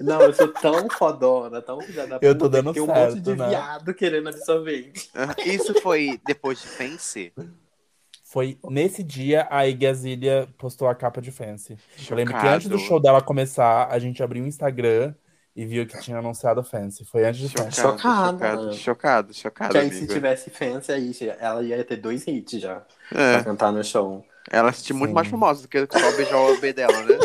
Não, eu sou tão fodona, tão filha. Eu tô dando tem um certo, monte de né? viado querendo absorvente. Isso foi depois de Fancy? Foi nesse dia a Igazília postou a capa de Fancy. Eu lembro que Chocado. antes do show dela começar, a gente abriu o Instagram e viu que tinha anunciado Fancy. Foi antes de Fancy. Chocado, chocado, chocado, chocado, Que aí, se tivesse fans aí, ela ia ter dois hits já pra É, cantar no show. ela se sentiu muito mais famosa do que só beijar o B dela, né?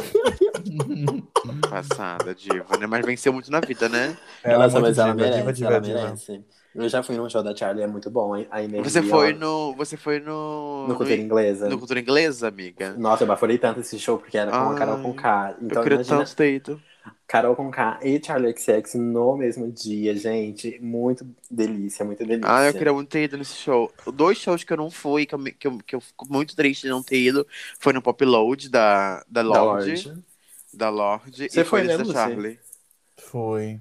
Passada, diva, né? Mas venceu muito na vida, né? Ela é Nossa, mas ela diva, merece, diva, diva, ela diva. merece. Eu já fui num show da Charlie, é muito bom. A a energia, Você foi no. Você foi no. no cultura inglesa. no cultura inglesa, amiga? Nossa, eu baforei tanto esse show porque era com a Carol Conká. Então, eu queria imagina tanto ter ido. Carol Conká e Charlie XX no mesmo dia, gente. Muito delícia, muito delícia. Ah, eu queria muito ter ido nesse show. Dois shows que eu não fui, que eu, que eu, que eu fico muito triste de não ter ido, foi no Pop Load da, da Da Lorde. Lorde. Da Lorde. Você e foi, foi nesse né, da? Charlie. Foi.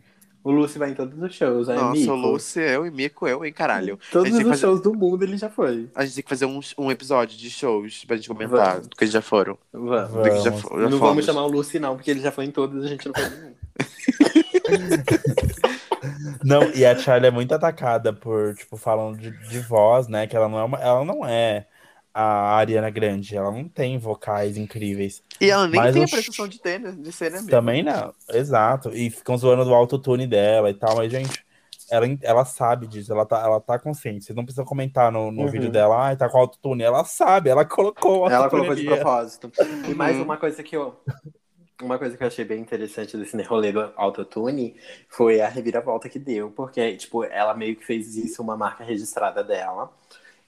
O Lúcio vai em todos os shows, é Nossa, Mico. o Lúcio, eu e Mico, eu, hein, caralho. Todos os fazer- shows do mundo ele já foi. A gente tem que fazer um, um episódio de shows pra gente comentar Vamos. do que eles já foram. Vamos. Do que já, já não fomos. vamos chamar o Lúcio, não, porque ele já foi em todos e a gente não foi em nenhum. Não, e a Charlie é muito atacada por, tipo, falando de, de voz, né? Que ela não é uma, ela não é a Ariana Grande, ela não tem vocais incríveis. E ela nem Mas tem a prestação de ter? De ser, né, amigo? Também não, exato. E ficam zoando do autotune dela e tal, mas, gente, ela, ela sabe disso, ela tá, ela tá consciente. Vocês não precisam comentar no, no Uhum. vídeo dela, ah, tá com autotune. Ela sabe, ela colocou Ela colocou de propósito. E mais Uhum. uma coisa que eu. Uma coisa que eu achei bem interessante desse rolê do autotune foi a reviravolta que deu, porque, tipo, ela meio que fez isso uma marca registrada dela.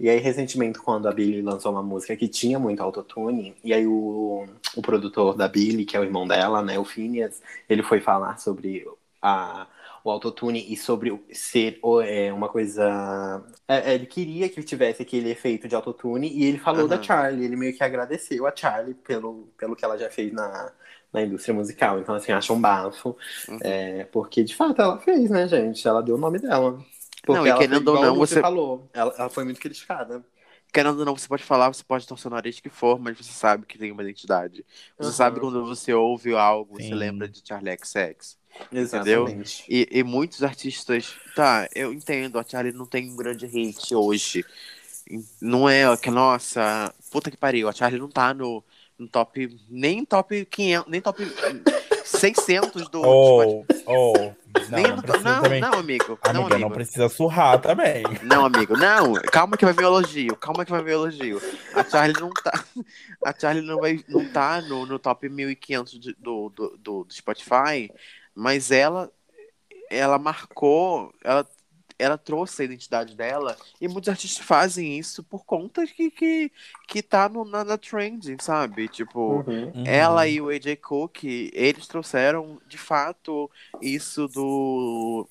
E aí, recentemente, quando a Billie lançou uma música que tinha muito autotune, e aí o, o produtor da Billie, que é o irmão dela, né, o Phineas, ele foi falar sobre a, o autotune e sobre ser é, uma coisa. é, é, ele queria que tivesse aquele efeito de autotune e ele falou Aham. da Charlie. Ele meio que agradeceu a Charlie pelo, pelo que ela já fez na, na indústria musical. Então, assim, acho um bafo. Uhum. é, porque, de fato, ela fez, né, gente? Ela deu o nome dela. Porque Não, e querendo ou não, Lúcio você- falou. Ela, ela foi muito criticada. Querendo ou não, você pode falar, você pode torcer o nariz que for, mas você sabe que tem uma identidade. Você Aham. sabe quando você ouve algo, você Sim. lembra de Charlie XX. Exatamente. E, e muitos artistas. Tá, eu entendo, a Charlie não tem um grande hit hoje. Não é que, nossa, puta que pariu, a Charlie não tá no, no top. Nem top 500, nem top 600 do. Ou, ou. Não, nem não precisa não, também. não, amigo. Não, Amiga, não amigo. precisa surrar também. Não, amigo, não. Calma que vai vir o elogio. Calma que vai vir elogio. A Charlie não tá. A Charlie não, vai, não tá no, no top 1500 de- do, do, do, do Spotify, mas ela ela marcou, ela, ela trouxe a identidade dela, e muitos artistas fazem isso por conta que, que, que tá no, na, na trend, sabe? Tipo. Uhum. Uhum. Ela e o AJ Cook, eles trouxeram de fato isso do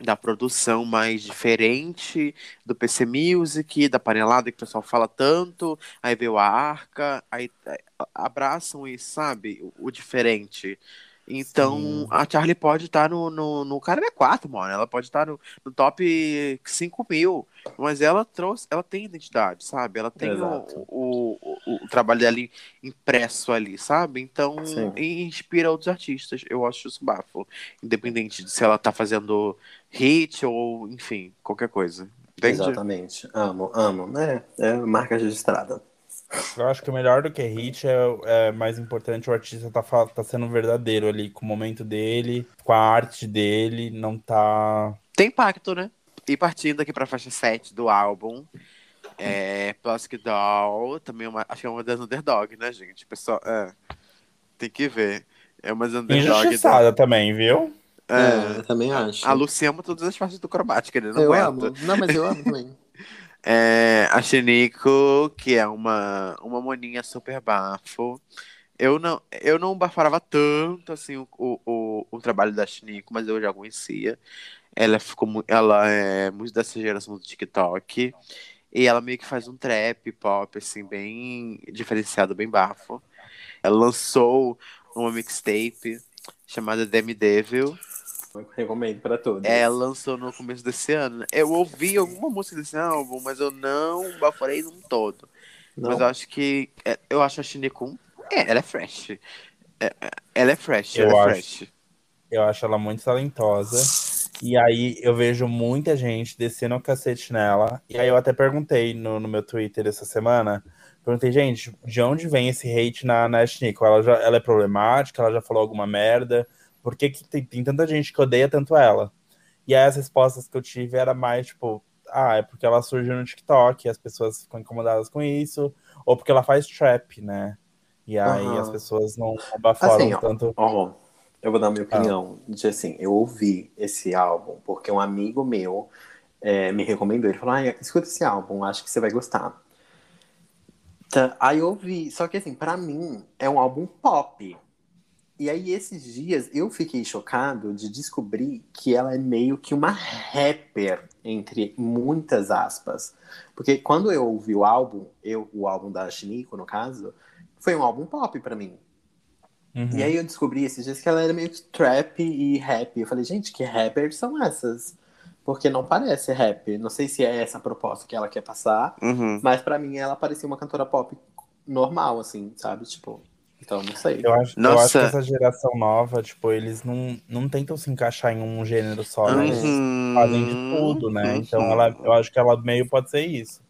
da produção mais diferente do PC Music, da panelada que o pessoal fala tanto, aí veio a Arca, aí é, abraçam isso, sabe? O, o diferente. Então, Sim. a Charlie pode estar no, no, no Caramba 4, mano. Ela pode estar no, no top 5 mil. Mas ela trouxe, ela tem identidade, sabe? Ela tem o, o, o, o trabalho dela impresso ali, sabe? Então, e inspira outros artistas. Eu acho isso bafo. Independente de se ela tá fazendo hit ou, enfim, qualquer coisa. Entende? Exatamente. Amo, amo. É, é marca registrada. Eu acho que o melhor do que hit é, é mais importante o artista tá, tá sendo verdadeiro ali, com o momento dele, com a arte dele, não tá. Tem impacto, né? E partindo aqui pra faixa 7 do álbum, é, Plastic Doll, também uma, acho que é uma das underdog, né, gente? Pessoal, é, tem que ver. É uma das underdog. Da, Injustiçada também, viu? é, É, eu também acho. a Lucy ama todas as faixas do Cromática, ele não eu aguenta. amo. Não, mas eu amo também. É, a Shinico, que é uma, uma moninha super bafo. Eu não, eu não bafarava tanto assim o, o, o, trabalho da Shinico, mas eu já conhecia. Ela ficou ela é muito dessa geração do TikTok. E ela meio que faz um trap pop, assim, bem diferenciado, bem bafo. Ela lançou uma mixtape chamada Demi Devil. Eu recomendo pra todos. É, Ela lançou no começo desse ano. Eu ouvi alguma música desse álbum, mas eu não baforei num todo. Não, Mas eu acho que. é, Eu acho a Shinekun. É, ela é fresh. É, é, ela é fresh, Eu ela é acho. fresh. Eu acho ela muito talentosa. E aí eu vejo muita gente descendo o cacete nela. E aí eu até perguntei no, no meu Twitter essa semana. Perguntei, gente, de onde vem esse hate na, na Nico? Ela, já, ela é problemática? Ela já falou alguma merda? Por que, que tem, tem tanta gente que odeia tanto ela? E aí as respostas que eu tive era mais tipo, ah, é porque ela surgiu no TikTok as pessoas ficam incomodadas com isso, ou porque ela faz trap, né? E aí Aham. as pessoas não abaforam Assim, ó, tanto. Ó, eu vou dar minha opinião. De assim, eu ouvi esse álbum porque um amigo meu é, me recomendou. Ele falou: ah, escuta esse álbum, acho que você vai gostar. Tá, Aí eu ouvi, só que assim, pra mim é um álbum pop. E aí esses dias eu fiquei chocado de descobrir que ela é meio que uma rapper, entre muitas aspas. Porque quando eu ouvi o álbum, eu, o álbum da Shiniko, no caso, foi um álbum pop pra mim. Uhum. E aí eu descobri esses dias que ela era meio que trap e rap. Eu falei, gente, que rappers são essas? Porque não parece rap. Não sei se é essa a proposta que ela quer passar, Uhum. mas pra mim ela parecia uma cantora pop normal, assim, sabe? Tipo, então não sei. Eu acho, eu Nossa. acho que essa geração nova, tipo, eles não, não tentam se encaixar em um gênero só, né? Eles Uhum. fazem de tudo, né? Então Uhum. ela, eu acho que ela meio pode ser isso.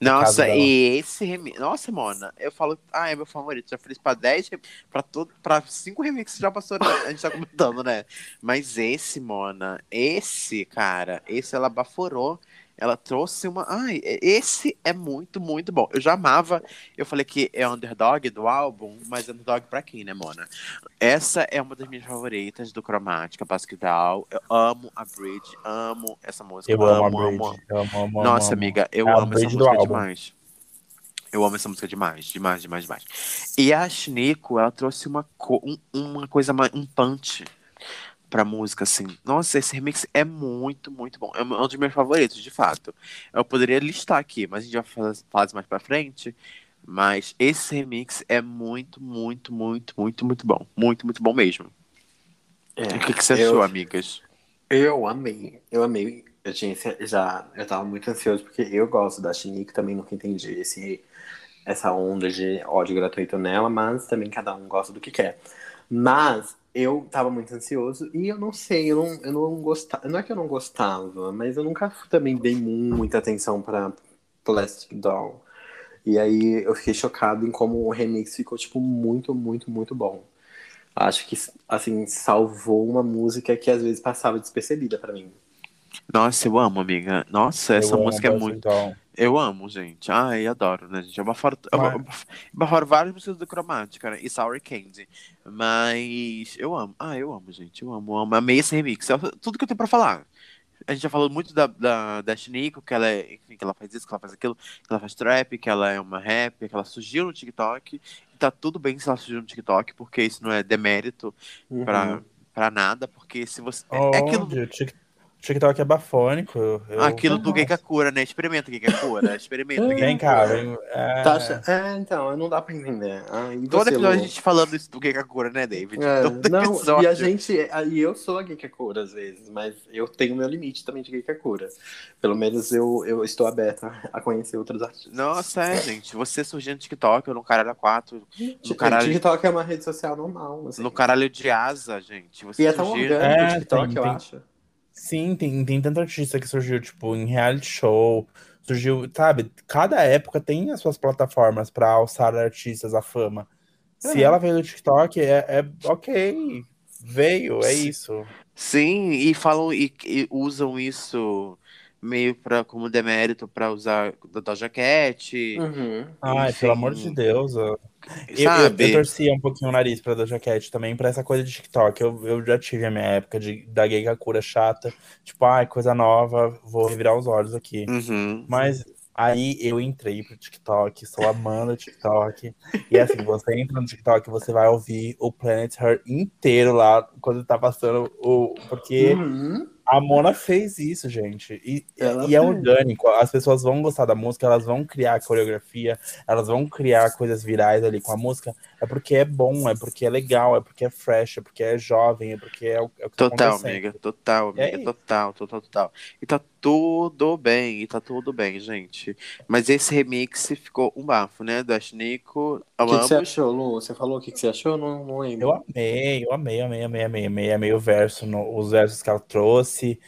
Nossa, e esse remix. Nossa, Mona, eu falo. Ah, é meu favorito. Já fiz pra 10, rem- pra, todo, pra 5 remixes já passou, né? a gente tá comentando, né? Mas esse, Mona, esse, cara, esse ela baforou. Ela trouxe uma. Ai, esse é muito, muito bom. Eu já amava. Eu falei que é underdog do álbum, mas underdog pra quem, né, Mona? Essa é uma das minhas favoritas do Cromática, Pasquidal. Eu amo a Bridge, amo essa música. Eu amo, amo, a amo. Eu amo, amo, nossa, amiga, eu É amo essa música demais. Eu amo essa música demais, demais, demais, demais. E a Shiniko, ela trouxe uma, co- um- uma coisa, mais- um punch pra música, assim. Nossa, esse remix é muito, muito bom. É um dos meus favoritos, de fato. Eu poderia listar aqui, mas a gente vai fazer, fazer mais pra frente. Mas esse remix é muito, muito, muito, muito, muito bom. Muito, muito bom mesmo. É, o que, que você eu- achou, amigas? Eu amei, eu amei. Eu tinha já, eu tava muito ansioso porque eu gosto da Shinique, também nunca entendi esse, essa onda de ódio gratuito nela, mas também cada um gosta do que quer. Mas eu tava muito ansioso e eu não sei, eu não, eu não gostava, não é que eu não gostava, mas eu nunca também dei muita atenção pra Plastic Doll. E aí eu fiquei chocado em como o remix ficou, tipo, muito, muito, muito bom. Acho que, assim, salvou uma música que às vezes passava despercebida pra mim. Nossa, eu amo, amiga. Nossa, Eu essa amo música é muito. Doll. Eu amo, gente. Ai, adoro, né, gente? Eu baforo, eu Mas- ba- baforo várias músicas do Cromática, né? E Sour Candy. Mas eu amo. Ah, eu amo, gente. Eu amo, amo. Amei esse remix. É tudo que eu tenho pra falar. A gente já falou muito da, da, da Shiniko, que ela, é, enfim, que ela faz isso, que ela faz aquilo, que ela faz trap, que ela é uma rap, que ela surgiu no TikTok. E tá tudo bem se ela surgiu no TikTok, porque isso não é demérito Uhum. pra, pra nada, porque se você. É, é aquilo? O Tik- TikTok é bafônico. eu- eu- Aquilo do Nossa. Geikakura, né? Experimenta o Geikakura. Experimenta o Vem Geikakura. cá, vem. É... Tá É, então, não dá pra entender. Ah, e Todo episódio a Lu? gente falando isso do Geikakura, né, David? É, Todo não, episódio. e a gente, e eu sou a Geekakura às vezes, mas eu tenho meu limite também de Geekakura. Pelo menos eu, eu estou aberta a conhecer outros artistas. Nossa, é, gente. Você surgiu no TikTok, ou no Caralho a 4, Tipo, caralho. TikTok é uma rede social normal. assim. no Caralho de Asa, gente. Você E é tão surgiu... orgânico É, o TikTok, tem- eu tem- acho. Sim, tem, tem tanta artista que surgiu, tipo, em reality show, surgiu, sabe? Cada época tem as suas plataformas pra alçar artistas à fama. Se É. ela veio do TikTok, é, é ok, veio, é isso. Sim, e falam e, e usam isso meio pra, como demérito pra usar da Doja Cat, Uhum. Ai, pelo amor de Deus. ó. Eu, eu, sabe? eu torcia um pouquinho o nariz pra Doja Cat também, pra essa coisa de TikTok. Eu, eu já tive a minha época de, da gay Kakura chata. Tipo, ai, coisa nova, vou revirar os olhos aqui. Uhum. Mas aí eu entrei pro TikTok, estou amando o TikTok. E assim, você entra no TikTok, você vai ouvir o Planet Her inteiro lá quando tá passando o. Porque Uhum. A Mona fez isso, gente. E, e é orgânico. As pessoas vão gostar da música, elas vão criar coreografia, elas vão criar coisas virais ali com a música. É porque é bom, é porque é legal, é porque é fresh, é porque é jovem, é porque é o, é o que tá Total, acontecendo. amiga. Total, É amiga. isso. Total, total, total. E tá tudo bem, e tá tudo bem, gente. Mas esse remix ficou um bafo, né? Da Nico. O que, que você achou, Lu? Você falou o que, que você achou? Não, não lembro. Eu amei, eu amei, amei, amei, amei, amei, amei o verso, no- os versos que ela trouxe.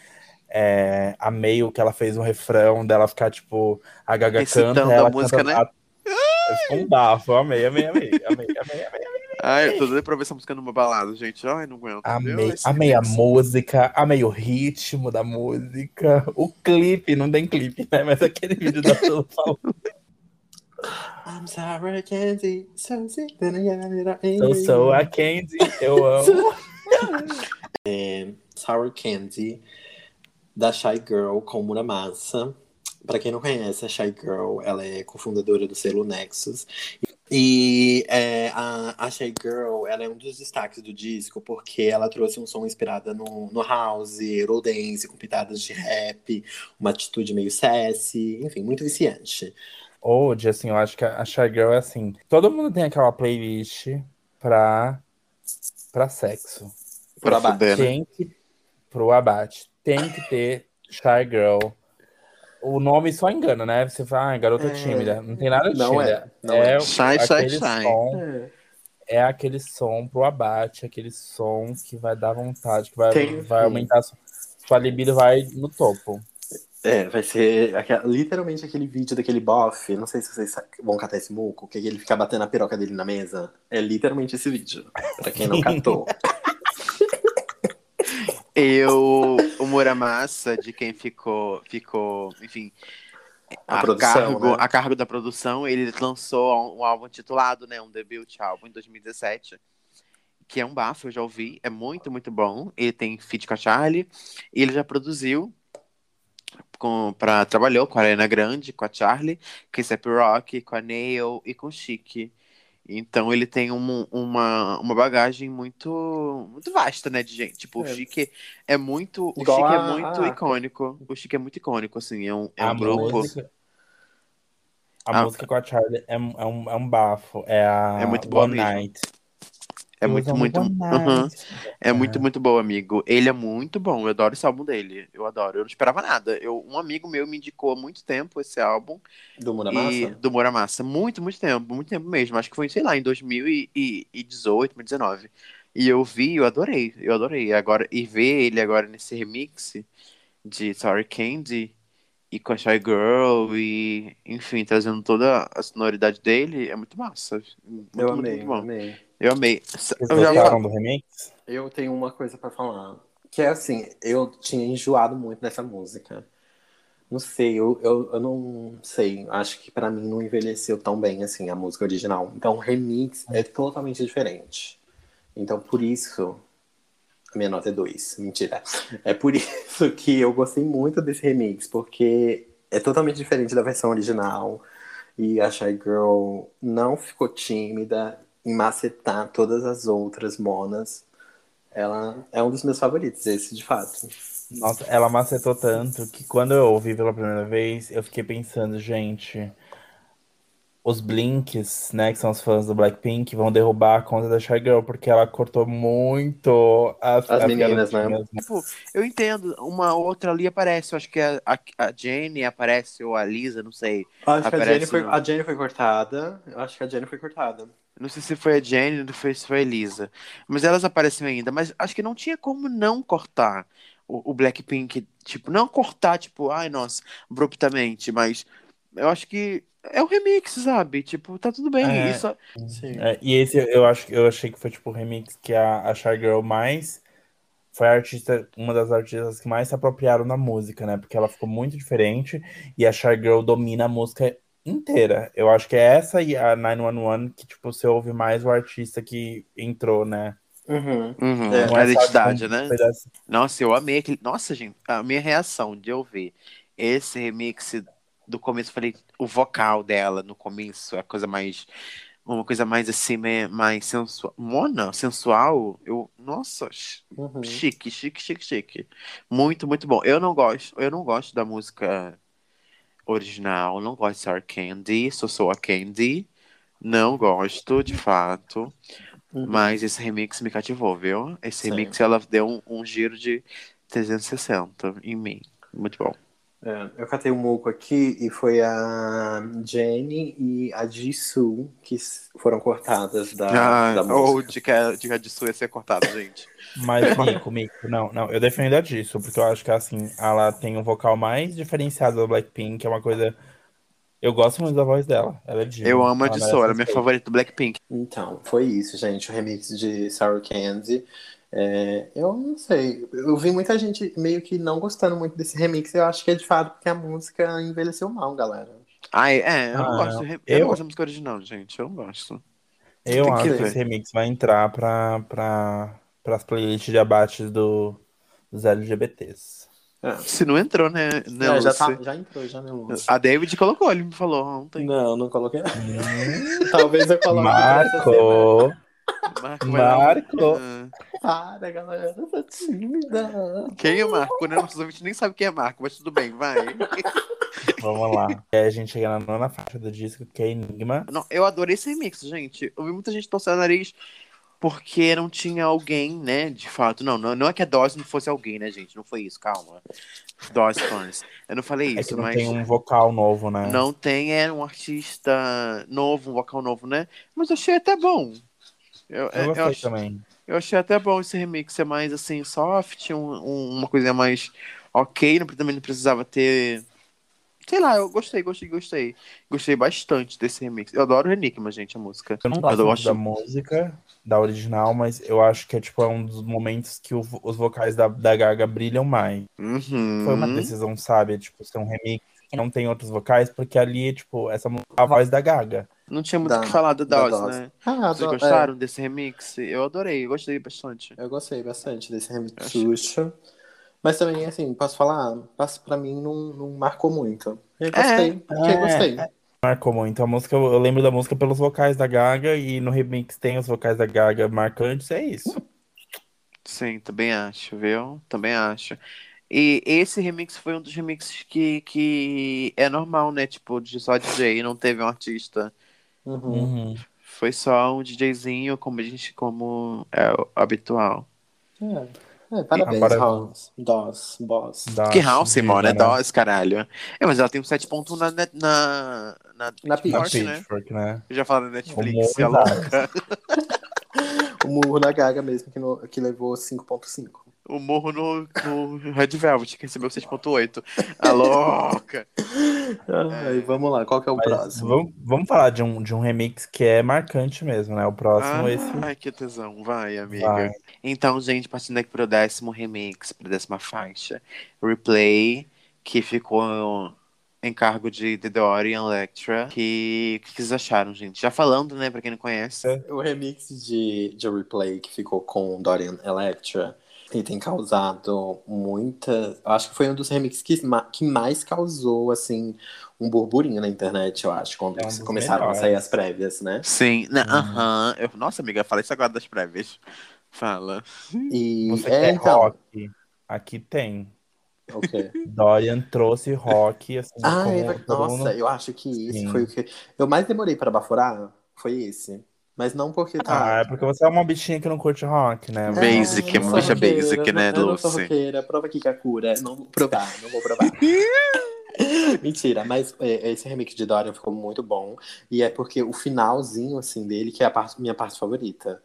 É, amei o que ela fez no refrão dela ficar, tipo, a Gaga Recitando canta, a ela música, canta. né? A... Ficou um bafo, amei, amei, amei, amei, amei, amei. Ai, eu tô doido pra ver essa música numa balada, gente. Ai, não aguento. Amei, amei a música, amei o ritmo da música, o clipe, não tem clipe, né? Mas aquele vídeo da Sulu falando. I'm sorry, Candy. So it Eu sou a Candy, eu amo. Sour Candy, da Shy Girl com Muramasa. Pra quem não conhece, a Shy Girl, ela é cofundadora do selo Nexus. E é, a, a Shy Girl, ela é um dos destaques do disco, porque ela trouxe um som inspirado no, no house, Eurodance, com pitadas de rap, uma atitude meio sassy, enfim, muito viciante. Hoje, assim, eu acho que a Shy Girl é assim, todo mundo tem aquela playlist pra, pra sexo. Pra Abate. né? Tem que, pro abate, tem que ter Shy Girl. O nome só engana, né? Você fala, ah, garota É. tímida. Não tem nada de Não é, tímida. não é. Shy, shy, aquele shy. som, É. é aquele som pro abate, aquele som que vai dar vontade, que vai, Tem- vai aumentar. a Sua, libido vai no topo. É, vai ser aquela- literalmente aquele vídeo daquele bofe. Não sei se vocês vão catar esse muco, que ele fica batendo a piroca dele na mesa. É literalmente esse vídeo. Pra quem não catou. Eu, o Muramasa, de quem ficou, ficou, enfim, A a, produção, cargo, né? a cargo da produção, ele lançou um álbum titulado, né, um debut álbum em 2017, que é um bafo, eu já ouvi, é muito, muito bom. Ele tem feat com a Charlie, e ele já produziu com, pra, trabalhou com a Arena Grande, com a Charlie, com a Sep Rock, com a Nail e com o Chique. Então ele tem um- uma, uma bagagem muito muito vasta, né, de gente. Tipo, o É. Chique é muito, o Igual Chique é a- muito a- icônico. O Chique é muito icônico, assim, é um, é a um grupo. música. A Ah. música com a Charlie é, um- é um, é um bafo. É a É muito boa One mesmo. Night. É muito, was on muito. One Uhum. É muito, muito bom, amigo. Ele é muito bom. Eu adoro esse álbum dele. Eu adoro. Eu não esperava nada. Eu, um amigo meu me indicou há muito tempo esse álbum. Do Muda E, Massa? do Muramasa. Muito, muito tempo. Muito tempo mesmo. Acho que foi, sei lá, em 2018, 2019. E eu vi, eu adorei. Eu adorei. Agora, e ver ele agora nesse remix de Sorry Candy e com a Shy Girl e, enfim, trazendo toda a sonoridade dele, é muito massa. Muito, Eu muito, amei, muito bom. amei. Eu amei. Vocês Eu já gostaram do remix? Eu tenho uma coisa pra falar. Que é assim, eu tinha enjoado muito dessa música. Não sei, eu, eu, eu não sei. Acho que pra mim não envelheceu tão bem assim a música original. Então o remix é totalmente diferente. Então por isso. Minha nota é 2. Mentira. É por isso que eu gostei muito desse remix, porque é totalmente diferente da versão original. E a Shy Girl não ficou tímida em macetar todas as outras monas. Ela é um dos meus favoritos, esse de fato. Nossa, ela macetou tanto que quando eu ouvi pela primeira vez, eu fiquei pensando, gente, os Blinks, né, que são os fãs do Blackpink, vão derrubar a conta da Shy Girl, porque ela cortou muito as, As meninas, né? Tipo, eu entendo, uma outra ali aparece, eu acho que a, a, a Jenny aparece, ou a Lisa, não sei. Acho que a Jenny, foi, a Jenny foi cortada. Eu acho que a Jenny foi cortada. Não sei se foi a Jenny ou se foi a Lisa. Mas elas aparecem ainda. Mas acho que não tinha como não cortar o, o Blackpink. Tipo, não cortar, tipo, ai, nossa, abruptamente. Mas eu acho que é o remix, sabe? Tipo, tá tudo bem. É. Isso, Sim. É, e esse eu acho que eu achei que foi tipo o remix que a, a Shy Girl mais foi a artista, uma das artistas que mais se apropriaram da música, né? Porque ela ficou muito diferente e a Shy Girl domina a música inteira. Eu acho que é essa e a 911 que tipo você ouve mais o artista que entrou, né? Uhum. Uhum, É, a é identidade, né? um pedaço- Nossa, eu amei aquele. Nossa, gente, a minha reação de ouvir esse remix do começo, eu falei, o vocal dela no começo, a coisa mais. Uma coisa mais assim, mais sensual. Mona, sensual. Eu. Nossa, Uhum. chique, chique, chique, chique. Muito, muito bom. Eu não gosto, eu não gosto da música original, não gosto de Sour Candy, sou sou a Candy. Não gosto, de fato. Uhum. Mas esse remix me cativou, viu? Esse Sim. remix ela deu um, um giro de 360 em mim. Muito bom. É, eu catei um muco aqui e foi a Jenny e a Jisoo que foram cortadas da, Ah, da ou música. de que a de que a Jisoo ia ser cortado, gente. Mas, Mico, Mico, não, não, eu defendo a disso, porque eu acho que assim, ela tem um vocal mais diferenciado do Blackpink, é uma coisa. Eu gosto muito da voz dela. Ela é diva. Eu amo a Soul, ela é minha favorita do Blackpink. Então, foi isso, gente. O remix de Sour Candy. É, eu não sei. Eu vi muita gente meio que não gostando muito desse remix. Eu acho que é de fato porque a música envelheceu mal, galera. Ai, é, eu não Ah, gosto. Eu, eu- não gosto da música original, gente. Eu não gosto. Eu Tem que acho que ver. esse remix vai entrar pra, pra, pras playlists de abates do, dos LGBTs. É. Se não entrou, né? né É, já, tá, já entrou, já, né, Lúcio? A David colocou, ele me falou ontem. Não, não coloquei. Hum, Talvez eu coloque semana. Marco! Marco. Ah, Para, galera, tá tímida. Quem é Marco, né? Nossos ouvintes nem sabem quem é Marco, mas tudo bem, vai. Vamos lá. E aí a gente chega na nona faixa do disco, que é Enigma. Não, eu adorei esse remix, gente. Eu vi muita gente torcendo o nariz porque não tinha alguém, né? De fato. Não, não, não é que a Dose não fosse alguém, né, gente? Não foi isso, calma. Dose fãs. Eu não falei É isso, que não mas. tem um vocal novo, né? Não tem, é um artista novo, um vocal novo, né? Mas eu achei até bom. Eu, Eu eu, gostei ach- também. eu achei até bom esse remix ser mais assim, soft, um- um- uma coisa mais ok, não, também não precisava ter. Sei lá, eu gostei, gostei, gostei. Gostei bastante desse remix. Eu adoro o Enigma, gente, a música. Eu não Eu gosto muito gosto- da música, da original, mas eu acho que é tipo é um dos momentos que o- os vocais da, da Gaga brilham mais. Uhum. Foi uma decisão, sabe? Tipo, ser um remix que não tem outros vocais, porque ali, tipo, essa é a voz da Gaga. Não tinha muito Da- o que falar da da Dose, Dose. né? Ah, Vocês do- gostaram desse remix? Eu adorei, eu gostei bastante. é, eu gostei bastante desse remix Xuxa. Mas também, assim, posso falar? Passa pra mim, não, não marcou muito. Eu gostei, porque é, eu gostei. Marcou muito. A música, eu lembro da música pelos vocais da Gaga, e no remix tem os vocais da Gaga marcantes, é isso. Sim, também acho, viu? Também acho. E esse remix foi um dos remixes que, que é normal, né? Tipo, de só DJ, não teve um artista. Uhum. Uhum. Foi só um DJzinho, como a gente, como é o habitual. É, é, parabéns, Agora- House. Dos, boss. Da que House, mano, é né? DOS, caralho. É, mas ela tem um 7.1 na, na, na, Na Na Pitchfork, né? Pitchfork, né? Eu já falei na Netflix, é louca. O murro na Gaga mesmo, que, no- que levou 5.5. O morro no, no Red Velvet, que recebeu 6.8. A louca. Ai, vamos lá, qual que é o Mas próximo? vamos, vamos falar de um, de um remix que é marcante mesmo, né? O próximo, esse. Ai, que tesão. Vai, amiga. Vai. Então, gente, partindo aqui pro décimo remix, pra décima faixa. Replay, que ficou em cargo de The Dorian Electra. Que, o que vocês acharam, gente? Já falando, né, pra quem não conhece. O remix de, de Replay que ficou com Dorian Electra e tem causado muita. Eu acho que foi um dos remixes que, que mais causou, assim, um burburinho na internet, eu acho, quando É um começaram a melhores. sair as prévias, né? Sim, né, Uhum. aham. Eu- Nossa, amiga, fala isso agora das prévias. Fala. E Você é, quer então. rock? Aqui tem. O quê? Dorian trouxe rock, assim, Ah, como é nossa, eu acho que esse Sim. foi o que eu mais demorei para baforar. Foi esse. Mas não porque Ah, tá. é porque você é uma bichinha que não curte rock, né? É, Basic, eu uma bicha roqueira, basic, né, Eu não sou Lucy? roqueira, prova aqui que a cura. Não vou provar, não vou provar. Mentira, mas é, esse remix de Dorian ficou muito bom. E é porque o finalzinho, assim, dele, que é a parte- minha parte favorita,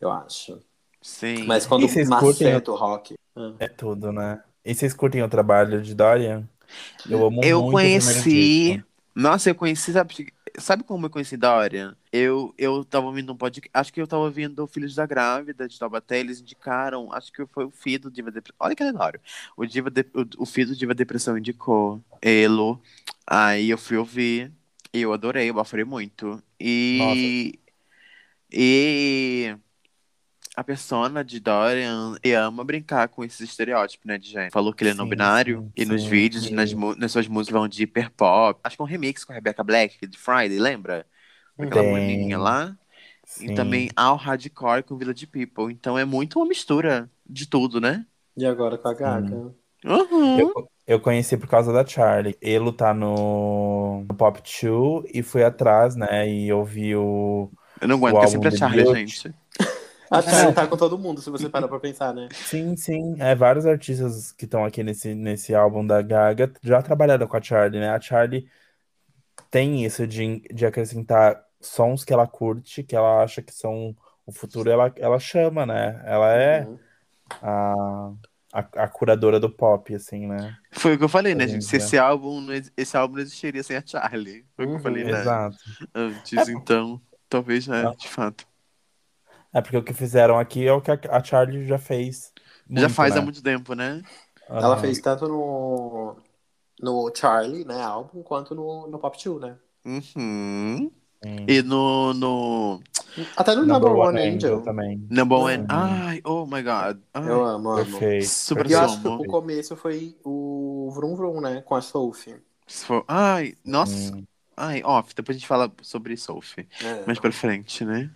eu acho. Sim. Mas quando E vocês maceta o rock. ah, É tudo, né? E vocês curtem o trabalho de Dorian? Eu amo Eu muito o primeiro conheci. Nossa, eu conheci, sabe, sabe como eu conheci Dorian? Eu, eu tava ouvindo um podcast. Acho que eu tava ouvindo Filhos da Grávida de Taubaté. Eles indicaram, acho que foi o Fido Diva Depressão. Olha que aleatório. O, Diva de, o, o Fido Diva Depressão indicou Elo. Aí eu fui ouvir. E eu adorei, eu baforei muito. E. E. A persona de Dorian e ama brincar com esses estereótipos, né, de gente. Falou que ele é não Sim, binário sim, e nos sim, vídeos, nas, nas suas músicas vão de hiper pop. Acho que é um remix com a Rebecca Black, de Friday, lembra? Aquela Tem. moreninha lá. Sim. E também ao hardcore com Village People. Então é muito uma mistura de tudo, né? E agora com a Gaga. Uhum. Eu, eu conheci por causa da Charlie. Ele tá no, no Pop 2 e fui atrás, né? E ouvi o. Eu não aguento, o porque é álbum sempre a Charlie, Beauty. gente. A Charlie tá com todo mundo, se você parar pra pensar, né? Sim, sim. É, vários artistas que estão aqui nesse, nesse álbum da Gaga já trabalharam com a Charlie, né? A Charlie tem isso de, de acrescentar sons que ela curte, que ela acha que são o futuro, ela, ela chama, né? Ela é Uhum. a, a, a curadora do pop, assim, né? Foi o que eu falei, né, gente? Se esse álbum, esse álbum não existiria sem a Charlie. Foi o que eu Uhum. falei, né? Exato. Antes, então, talvez, né, Não. de fato. É porque o que fizeram aqui é o que a, Charlie já fez. Já muito, faz né? há muito tempo, né? Ela Aham. fez tanto no, no Charlie, né, álbum, quanto no, no Pop 2, né? Uhum. Sim. E no, no Até no Number, One Angel. também. Number One. Uhum. Ai, oh my god. Ai, Eu amo, amo. Perfeito. super E eu acho que o começo foi o Vrum Vrum, né? Com a Sophie. Ai, nossa. Hum. Ai, off, depois a gente fala sobre Sophie. É. mais pra frente, né?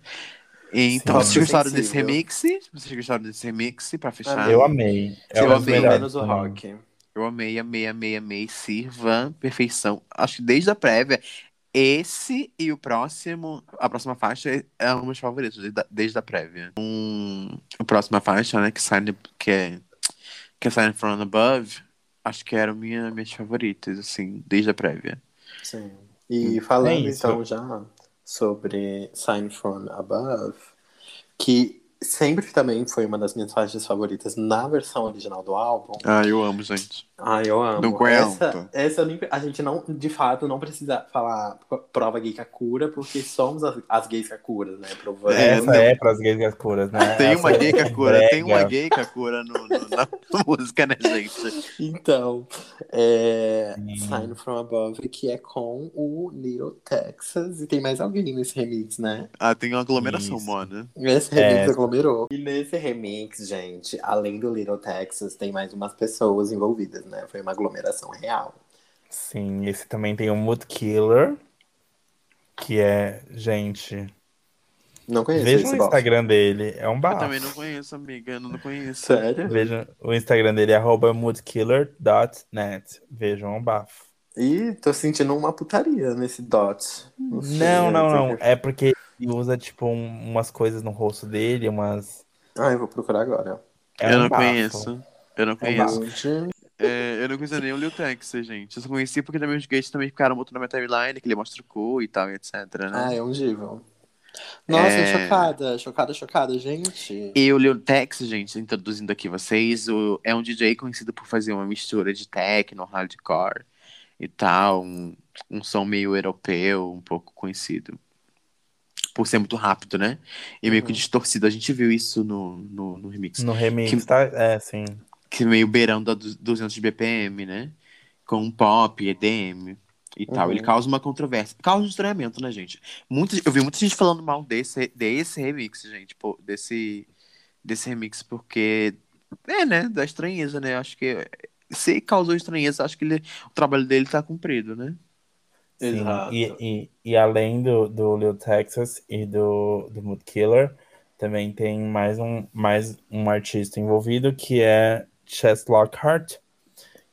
Então, Sim. vocês gostaram desse remix? Vocês gostaram desse remix pra fechar? Eu amei. É Eu das amei, Menos o rock. Eu amei, amei, amei, amei. Sirva, perfeição. Acho que desde a prévia, esse e o próximo, a próxima faixa é- um dos meus favoritos, desde a, desde a prévia. Um, a próxima faixa, né, que, sai, que é que é Sign From Above, acho que eram minha, minhas favoritas, assim, desde a prévia. Sim. E falando É então já sobre Sign From Above, que sempre também foi uma das minhas faixas favoritas na versão original do álbum. Ah, eu amo, gente. Ai, eu amo. Aguento. essa, essa a gente não, de fato, não precisa falar prova gay Kakura, porque somos as, as gays Kakuras, né? Provando. É, Essa não. é pras gays gays né? Tem uma Essa gay é Kakura, tem uma gay Kakura no, no- na música, né, gente? Então, é. Sign From Above, que é com o Little Texas, e tem mais alguém nesse remix, né? Ah, tem uma aglomeração, Isso. mano. Esse remix É. aglomerou. E nesse remix, gente, além do Little Texas, tem mais umas pessoas envolvidas, né? Foi uma aglomeração real. Sim, esse também tem o Mood Killer, que é, gente, Não conheço esse o. Instagram dele, é um Eu bafo. também não conheço, amiga. Eu não conheço. Sério? Vejam, o Instagram dele é arroba moodkiller.net. Vejam, é um bafo. Ih, tô sentindo uma putaria nesse dot. sei, Não, não, eu não. que- É porque ele usa, tipo, um- umas coisas no rosto dele, umas. Ah, eu vou procurar agora. É eu um não bafo. conheço. Eu não É conheço. É, eu não conheço nem o Lil Texas, gente. Eu só conheci porque também os gays também ficaram muito na minha timeline, que ele mostra o cu e tal, e etc, né? Ah, é ungível. Nossa, É. chocada, chocada, chocada, gente. E o Lil Texas, gente, introduzindo aqui vocês, o- é um DJ conhecido por fazer uma mistura de techno, hardcore e tal, um, um som meio europeu, um pouco conhecido. Por ser muito rápido, né? E meio que Uhum. distorcido. A gente viu isso no, no, no remix. No remix, Que- tá? É, sim. Que meio beirando a du- 200 BPM, né? Com pop, EDM e tal. Uhum. Ele causa uma controvérsia. Causa um estranhamento, né, gente? Muita, eu vi muita gente falando mal desse, desse remix, gente. Pô, desse, desse remix, porque. É, né? Da estranheza, né? Acho que. Se causou estranheza, acho que ele, o trabalho dele tá cumprido, né? Sim, Exato. E, e, e além do, do Lil Texas e do, do Mood Killer, também tem mais um, mais um artista envolvido que é Chess Lockhart,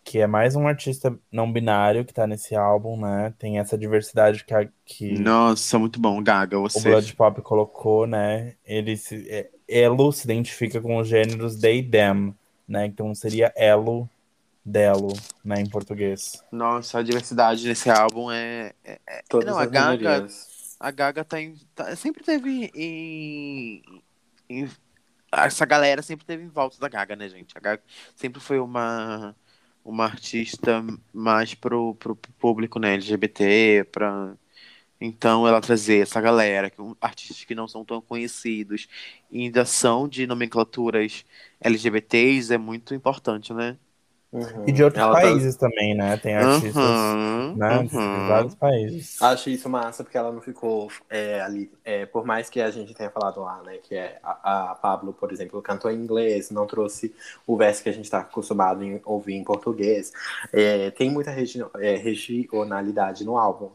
que é mais um artista não binário que tá nesse álbum, né? Tem essa diversidade que, a, que Nossa, muito bom. Gaga, o você. Blood Pop colocou, né? Ele se, é- Elo se identifica com os gêneros they them, né? Então seria elo, delo, né? Em português. Nossa, a diversidade nesse álbum é. é- é- Todas Não, a Gaga. minorias. A Gaga tá em, tá- sempre teve em, em- Essa galera sempre teve em volta da Gaga, né, gente? A Gaga sempre foi uma, uma artista mais pro, pro público, né, LGBT, pra... Então ela trazer essa galera, que, artistas que não são tão conhecidos e ainda são de nomenclaturas LGBTs é muito importante, né? Uhum. E de outros Ela tá- países também, né? Tem artistas Aham, né, de aham. vários países. Acho isso massa porque ela não ficou é, ali. é, por mais que a gente tenha falado lá, né? Que é a, a Pablo, por exemplo, cantou em inglês, não trouxe o verso que a gente está acostumado em ouvir em português. É, tem muita regi é, regionalidade no álbum.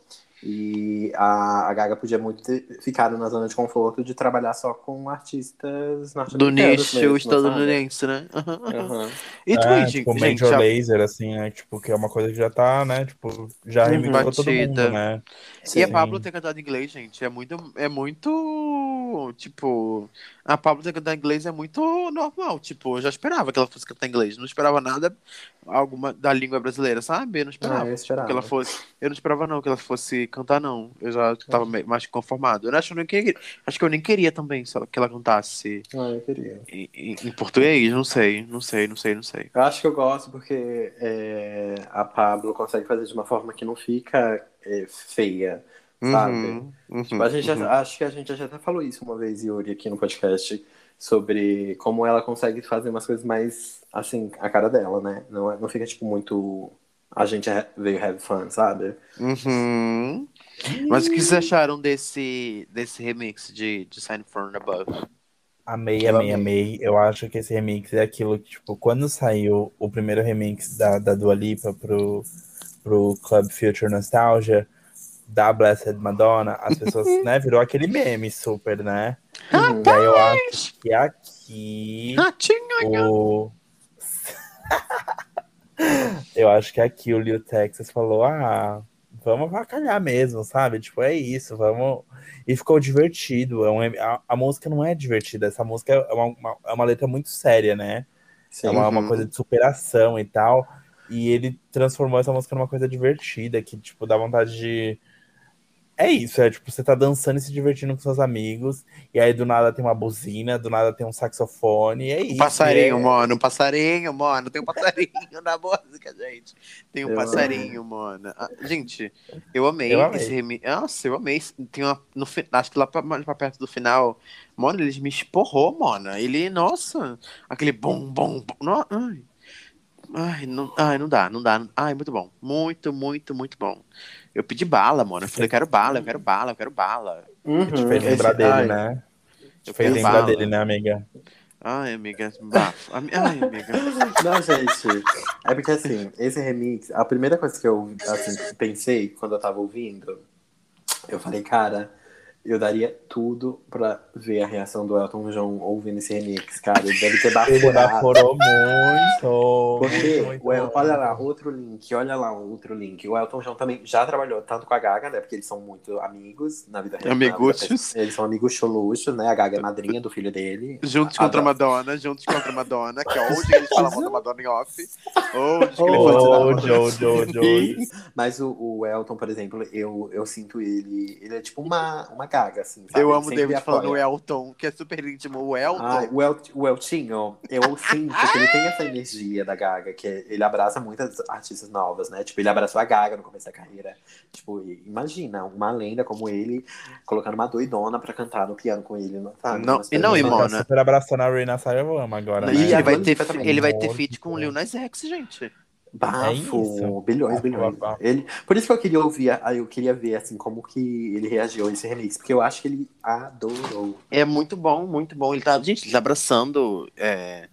E a, a Gaga podia muito ter ficado na zona de conforto de trabalhar só com artistas Do nicho mesmo, estadunidense, né? Aham. Aham. E É, Tweed, tipo, gente, Major já- Laser, assim, né? Tipo, que é uma coisa que já tá, né? Tipo, já Uhum. todo mundo, né? E a Sim. Pablo ter cantado em inglês, gente, é muito, é muito muito, tipo, a Pablo cantar inglês é muito normal. Tipo, eu já esperava que ela fosse cantar inglês. Não esperava nada alguma da língua brasileira, sabe? Eu não esperava. Ah, eu esperava. Que ela fosse. Eu não esperava, não, que ela fosse cantar, não. Eu já tava me- mais conformado. Eu acho que eu nem queria. Acho que eu nem queria também se ela- que ela cantasse Ah, eu queria. em, em- em português. Não sei, não sei, não sei, não sei. Eu acho que eu gosto porque é, a Pablo consegue fazer de uma forma que não fica é, feia, sabe? Uhum, uhum, Tipo, a gente já- uhum. acho que a gente já até falou isso uma vez, Yuri, aqui no podcast, sobre como ela consegue fazer umas coisas mais, assim, a cara dela, né? Não, é- não fica, tipo, muito. A gente é- veio have fun, sabe? Uhum. Mas o que vocês acharam desse, desse remix de, de Sign from Above? Amei, Eu amei, amei. amei. Eu acho que esse remix é aquilo que, tipo, quando saiu o primeiro remix da, da Dua Lipa pro, pro Club Future Nostalgia, da Blessed Madonna, as pessoas, né, virou aquele meme super, né? Uhum. E aí eu acho que aqui Ratinho! o. eu acho que aqui o Lil Texas falou: ah, vamos avacalhar mesmo, sabe? Tipo, é isso, vamos. E ficou divertido. É um, a, a música não é divertida, essa música é uma, uma- é uma letra muito séria, né? Sim. É uma, uma Uhum. coisa de superação e tal. E ele transformou essa música numa coisa divertida, que, tipo, dá vontade de. É isso, é tipo, você tá dançando e se divertindo com seus amigos, e aí do nada tem uma buzina, do nada tem um saxofone, e é Um isso. passarinho, é... mano, um passarinho, mano. Tem um passarinho na música, gente. Tem um Eu passarinho, mano. Ah, gente, eu amei, Eu amei. esse remix. Nossa, eu amei. Tem uma, no, acho que lá pra, mais pra perto do final, mano, eles me esporrou, mano. Ele, nossa, aquele bom, bom, bom. Ai. Ai, não, ai, não dá, não dá. Ai, muito bom. Muito, muito, muito bom. Eu pedi bala, mano. Eu falei, eu quero bala, eu quero bala, eu quero bala. Uhum. Te fez lembrar dele, ai, né? Te Eu fez lembrar bala. dele, né, amiga? Ai, amiga, bafo. Ai, amiga. Não, gente, é porque assim, esse remix, a primeira coisa que eu assim, pensei quando eu tava ouvindo, eu falei, cara, eu daria tudo pra ver a reação do Elton John ouvindo esse remix, cara. Ele deve ter Ele baforado. baforou muito. Porque, muito, muito, o El- muito. olha lá, outro link, olha lá outro link. O Elton John também já trabalhou tanto com a Gaga, né? Porque eles são muito amigos na vida real. Amiguchos. pessoal. Eles são amigos choluchos, né? A Gaga é madrinha do filho dele. Juntos A- contra a Madonna, juntos contra a Madonna, que é onde ele fala mal da Madonna em off, onde que ele Oh. Joe, Joe, Joe. Mas o, o Elton, por exemplo, eu, eu sinto ele. Ele é tipo uma, uma gaga, assim. Sabe? Eu amo o sempre David falando o apoia. Elton, que é super íntimo. O Elton. Ai, o, El, o Eltinho, eu sinto que ele tem essa energia da Gaga, que ele abraça muitas artistas novas, né? Tipo, ele abraçou a Gaga no começo da carreira. Tipo, imagina, uma lenda como ele, colocando uma doidona pra cantar no piano com ele, sabe? Não, e não, e, tá super abraçando a Rina Sayavama agora, né? E ele vai ter, também. ele vai ter feat com o. Lil Nas X, gente. Bafo, É bilhões, Bafo, bilhões. bafo. Ele, por isso que eu queria ouvir, eu queria ver assim como que ele reagiu a esse remix, porque eu acho que ele adorou. É muito bom, muito bom. Ele tá, gente, ele tá abraçando é,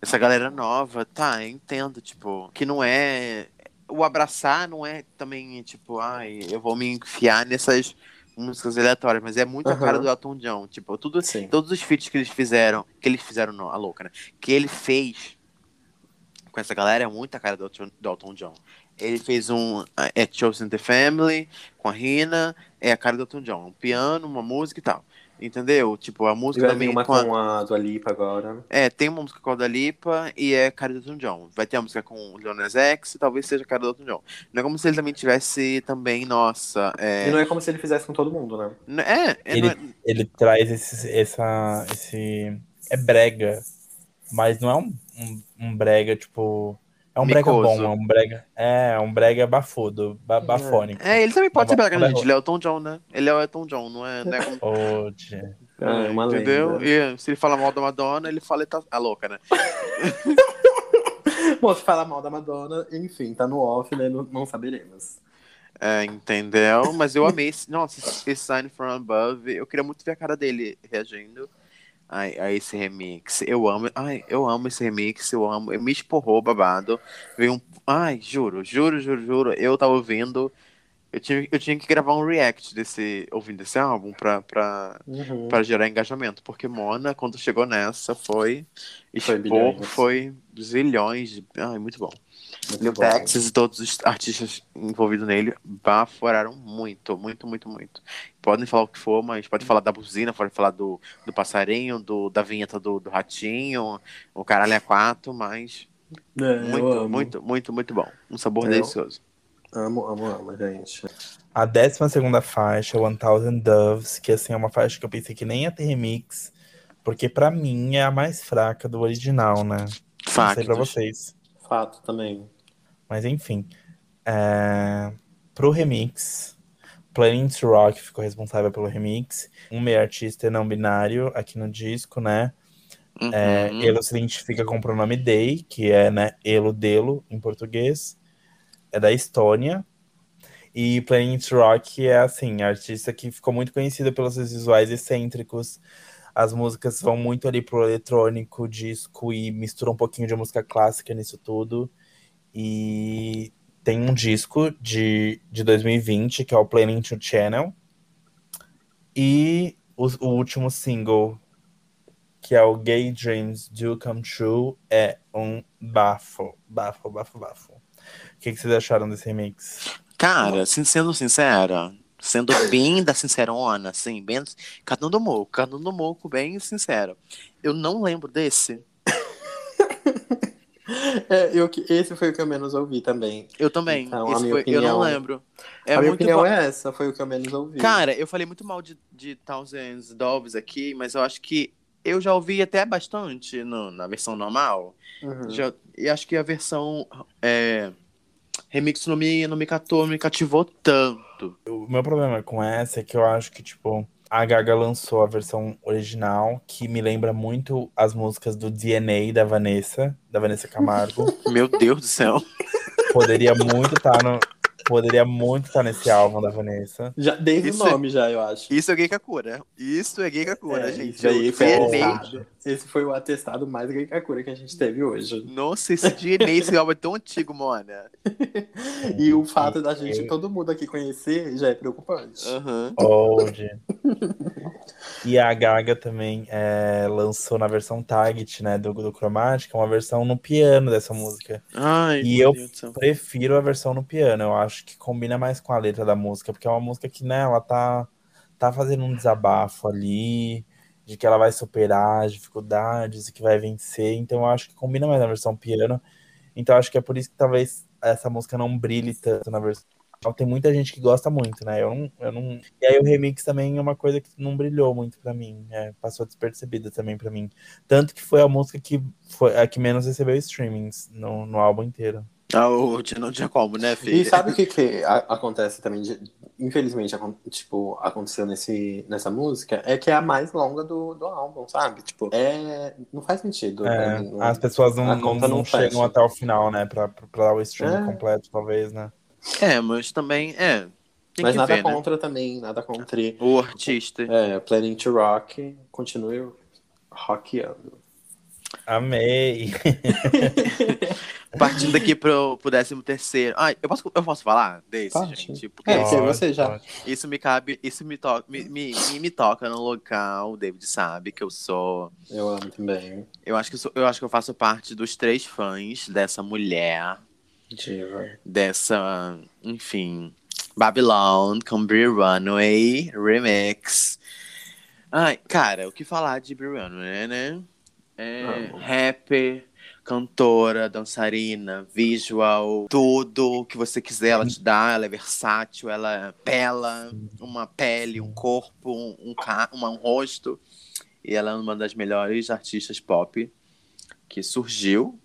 essa galera nova, tá? Eu entendo, tipo, que não é. O abraçar não é também, tipo, ai, eu vou me enfiar nessas músicas aleatórias, mas é muito a Aham. cara do Elton John. Tipo, tudo, Sim. todos os feats que eles fizeram, que eles fizeram, não, a louca, né? Que ele fez com essa galera é muito a cara do Elton, Elton John. Ele fez um é Chosen the Family com a Rina, é a cara do Elton John. Um piano, uma música e tal. Entendeu? Tipo, a E música também uma com a, com a Dua Lipa agora. É, tem uma música com a da Lipa e é a cara do Elton John. Vai ter a música com o Leonas X e talvez seja a cara do Elton John. Não é como se ele também tivesse também, nossa. E É, não é como se ele fizesse com todo mundo, né? É, é, não é- Ele traz esse, essa, esse. É brega, mas não é um, um, um brega, tipo. É um brega Micoso. bom, é um brega. É, é um brega bafudo, ba, bafônico. é, ele também pode ser Tá brega, tá gente. bom. Ele é o Elton John, né? Ele é o Elton John, não é, não é como tia. Ah, é uma Entendeu? lenda. E se ele fala mal da Madonna, ele fala tá a louca, né? Bom, se falar mal da Madonna, enfim, tá no off, né? Não, não saberemos. É, entendeu? Mas eu amei esse, nossa, esse Sign from Above. Eu queria muito ver a cara dele reagindo a, a esse remix. Eu amo, ai, eu amo esse remix, eu amo. Eu me esporrou babado. Veio um, ai, juro, juro, juro, juro. Eu tava ouvindo. Eu tinha, eu tinha que gravar um react desse, ouvindo esse álbum pra, pra, Uhum. pra gerar engajamento. Porque Mona, quando chegou nessa, foi Foi expor, bilhões. foi zilhões. de- Ai, muito bom. Muito Lil bom. Texas e todos os artistas envolvidos nele baforaram muito, muito, muito, muito. Podem falar o que for, mas pode falar da buzina, pode falar do, do passarinho, do, da vinheta do, do ratinho, o caralho é quatro, mas É, muito, muito, muito, muito bom. Um sabor Eu- delicioso. Amo, amo, amo, gente. A 12 segunda faixa, One Thousand Doves, que assim é uma faixa que eu pensei que nem ia ter remix, porque pra mim é a mais fraca do original, né? Não sei pra vocês. Fato também. Mas enfim. É... Pro remix, Planning to Rock ficou responsável pelo remix. Um meio artista não binário aqui no disco, né? Uhum. É, Elo se identifica com o pronome Day, que é né, Elo Delo em português. É da Estônia. E Planet Rock é assim, artista que ficou muito conhecida pelos seus visuais excêntricos. As músicas vão muito ali pro eletrônico, disco e mistura um pouquinho de música clássica nisso tudo. E tem um disco de, de 2020, que é o Planning to Channel. E o, o último single, que é o Gay Dreams Do Come True, é um bafo. Bafo, bafo, bafo. O que, que vocês acharam desse remix? Cara, sendo sincera, sendo bem da sincerona, assim, bem catando moco, catando moco, bem sincero. Eu não lembro desse. É, eu, que- esse foi o que eu menos ouvi também. Eu também. Então, a Esse minha foi- eu não opinião- lembro. É a minha muito opinião bom. é essa, foi o que eu menos ouvi. Cara, eu falei muito mal de, de Thousands Doves aqui, mas eu acho que eu já ouvi até bastante no- na versão normal. Uhum. Já, e acho que a versão é, remix não me, não me catou, não me cativou tanto. O meu problema com essa é que eu acho que, tipo, a Gaga lançou a versão original, que me lembra muito as músicas do DNA da Vanessa, da Vanessa Camargo. Meu Deus do céu. Poderia muito estar no. Poderia muito estar nesse álbum da Vanessa. Já, desde Isso o nome, já, eu acho. Isso é gay Kakura. Isso é gay Kakura, É, gente. isso aí DNA atestado. Esse foi o atestado mais gay Kakura que a gente teve hoje. Nossa, esse DNA, esse álbum é tão antigo, Mona. E o fato da gente, todo mundo aqui conhecer, já é preocupante. Aham. Old. E a Gaga também é, lançou na versão Target, né, do, do Chromatica, uma versão no piano dessa música. Ai, E eu-. Prefiro a versão no piano, eu acho que combina mais com a letra da música, porque é uma música que, né, ela tá, tá fazendo um desabafo ali, de que ela vai superar as dificuldades e que vai vencer, então eu acho que combina mais na versão piano. Então eu acho que é por isso que talvez essa música não brilhe tanto na versão. Tem muita gente que gosta muito, né? Eu não, eu não... E aí o remix também é uma coisa que não brilhou muito pra mim, é, passou despercebida também pra mim. Tanto que foi a música que foi a que menos recebeu streamings no, no álbum inteiro. Ah, o Tia não tinha como, né, filho? E sabe o que, que a- acontece também? de- infelizmente, tipo, aconteceu nesse, nessa música, é que é a mais longa do, do álbum, sabe? Tipo, é. Não faz sentido. É, né? Não- as pessoas não, não, conta não não chegam até o final, né? Pra, pra, dar o stream É. completo, talvez, né? É, mas também, é. Tem Mas que nada ver, né? contra também, nada contra. O artista. É, Planning to Rock, continue rockeando. Amei! Partindo aqui pro, pro 13 terceiro. Ai, eu posso, eu posso falar desse, Pode. gente? Porque É, isso, que você já- Pode. isso me cabe, isso me toca, me, me, me- toca no local. O David sabe que eu sou. Eu amo também. Eu acho que eu, sou- eu acho que eu faço parte dos três fãs dessa mulher, Diva. dessa, enfim, Babylon com Brie Runway Remix. Ai, cara, o que falar de Brie Runway, né? É, Amo. rapper, cantora, dançarina, visual, tudo que você quiser ela te dá. Ela é versátil, ela é bela, uma pele, um corpo, um, um, uma- um rosto. E ela é uma das melhores artistas pop que surgiu.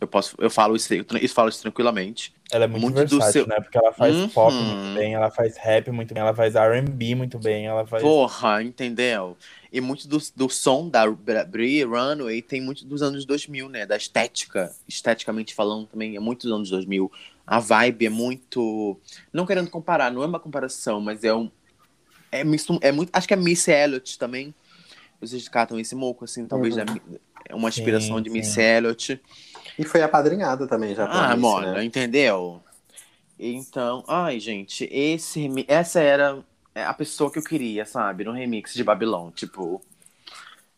Eu posso, eu falo isso, isso falo isso tranquilamente. Ela é muito, Muito do versátil, seu- né? Porque ela faz Uhum. pop muito bem, ela faz rap muito bem, ela faz R&B muito bem, ela faz... Porra, entendeu? E muito do, do som da Brie Runway tem muito dos anos 2000, né? Da estética, esteticamente falando também, é muito dos anos 2000. A vibe é muito... Não querendo comparar, não é uma comparação, mas é um... É, misto, é muito... Acho que é Missy Elliott também. Vocês catam esse moco, assim, talvez Uhum. é uma inspiração Sim, de sim. Missy Elliott. E foi apadrinhada também já. Ah, Miss, mano, né? entendeu? Então, ai, gente, esse essa era a pessoa que eu queria, sabe, no remix de Babylon. Tipo,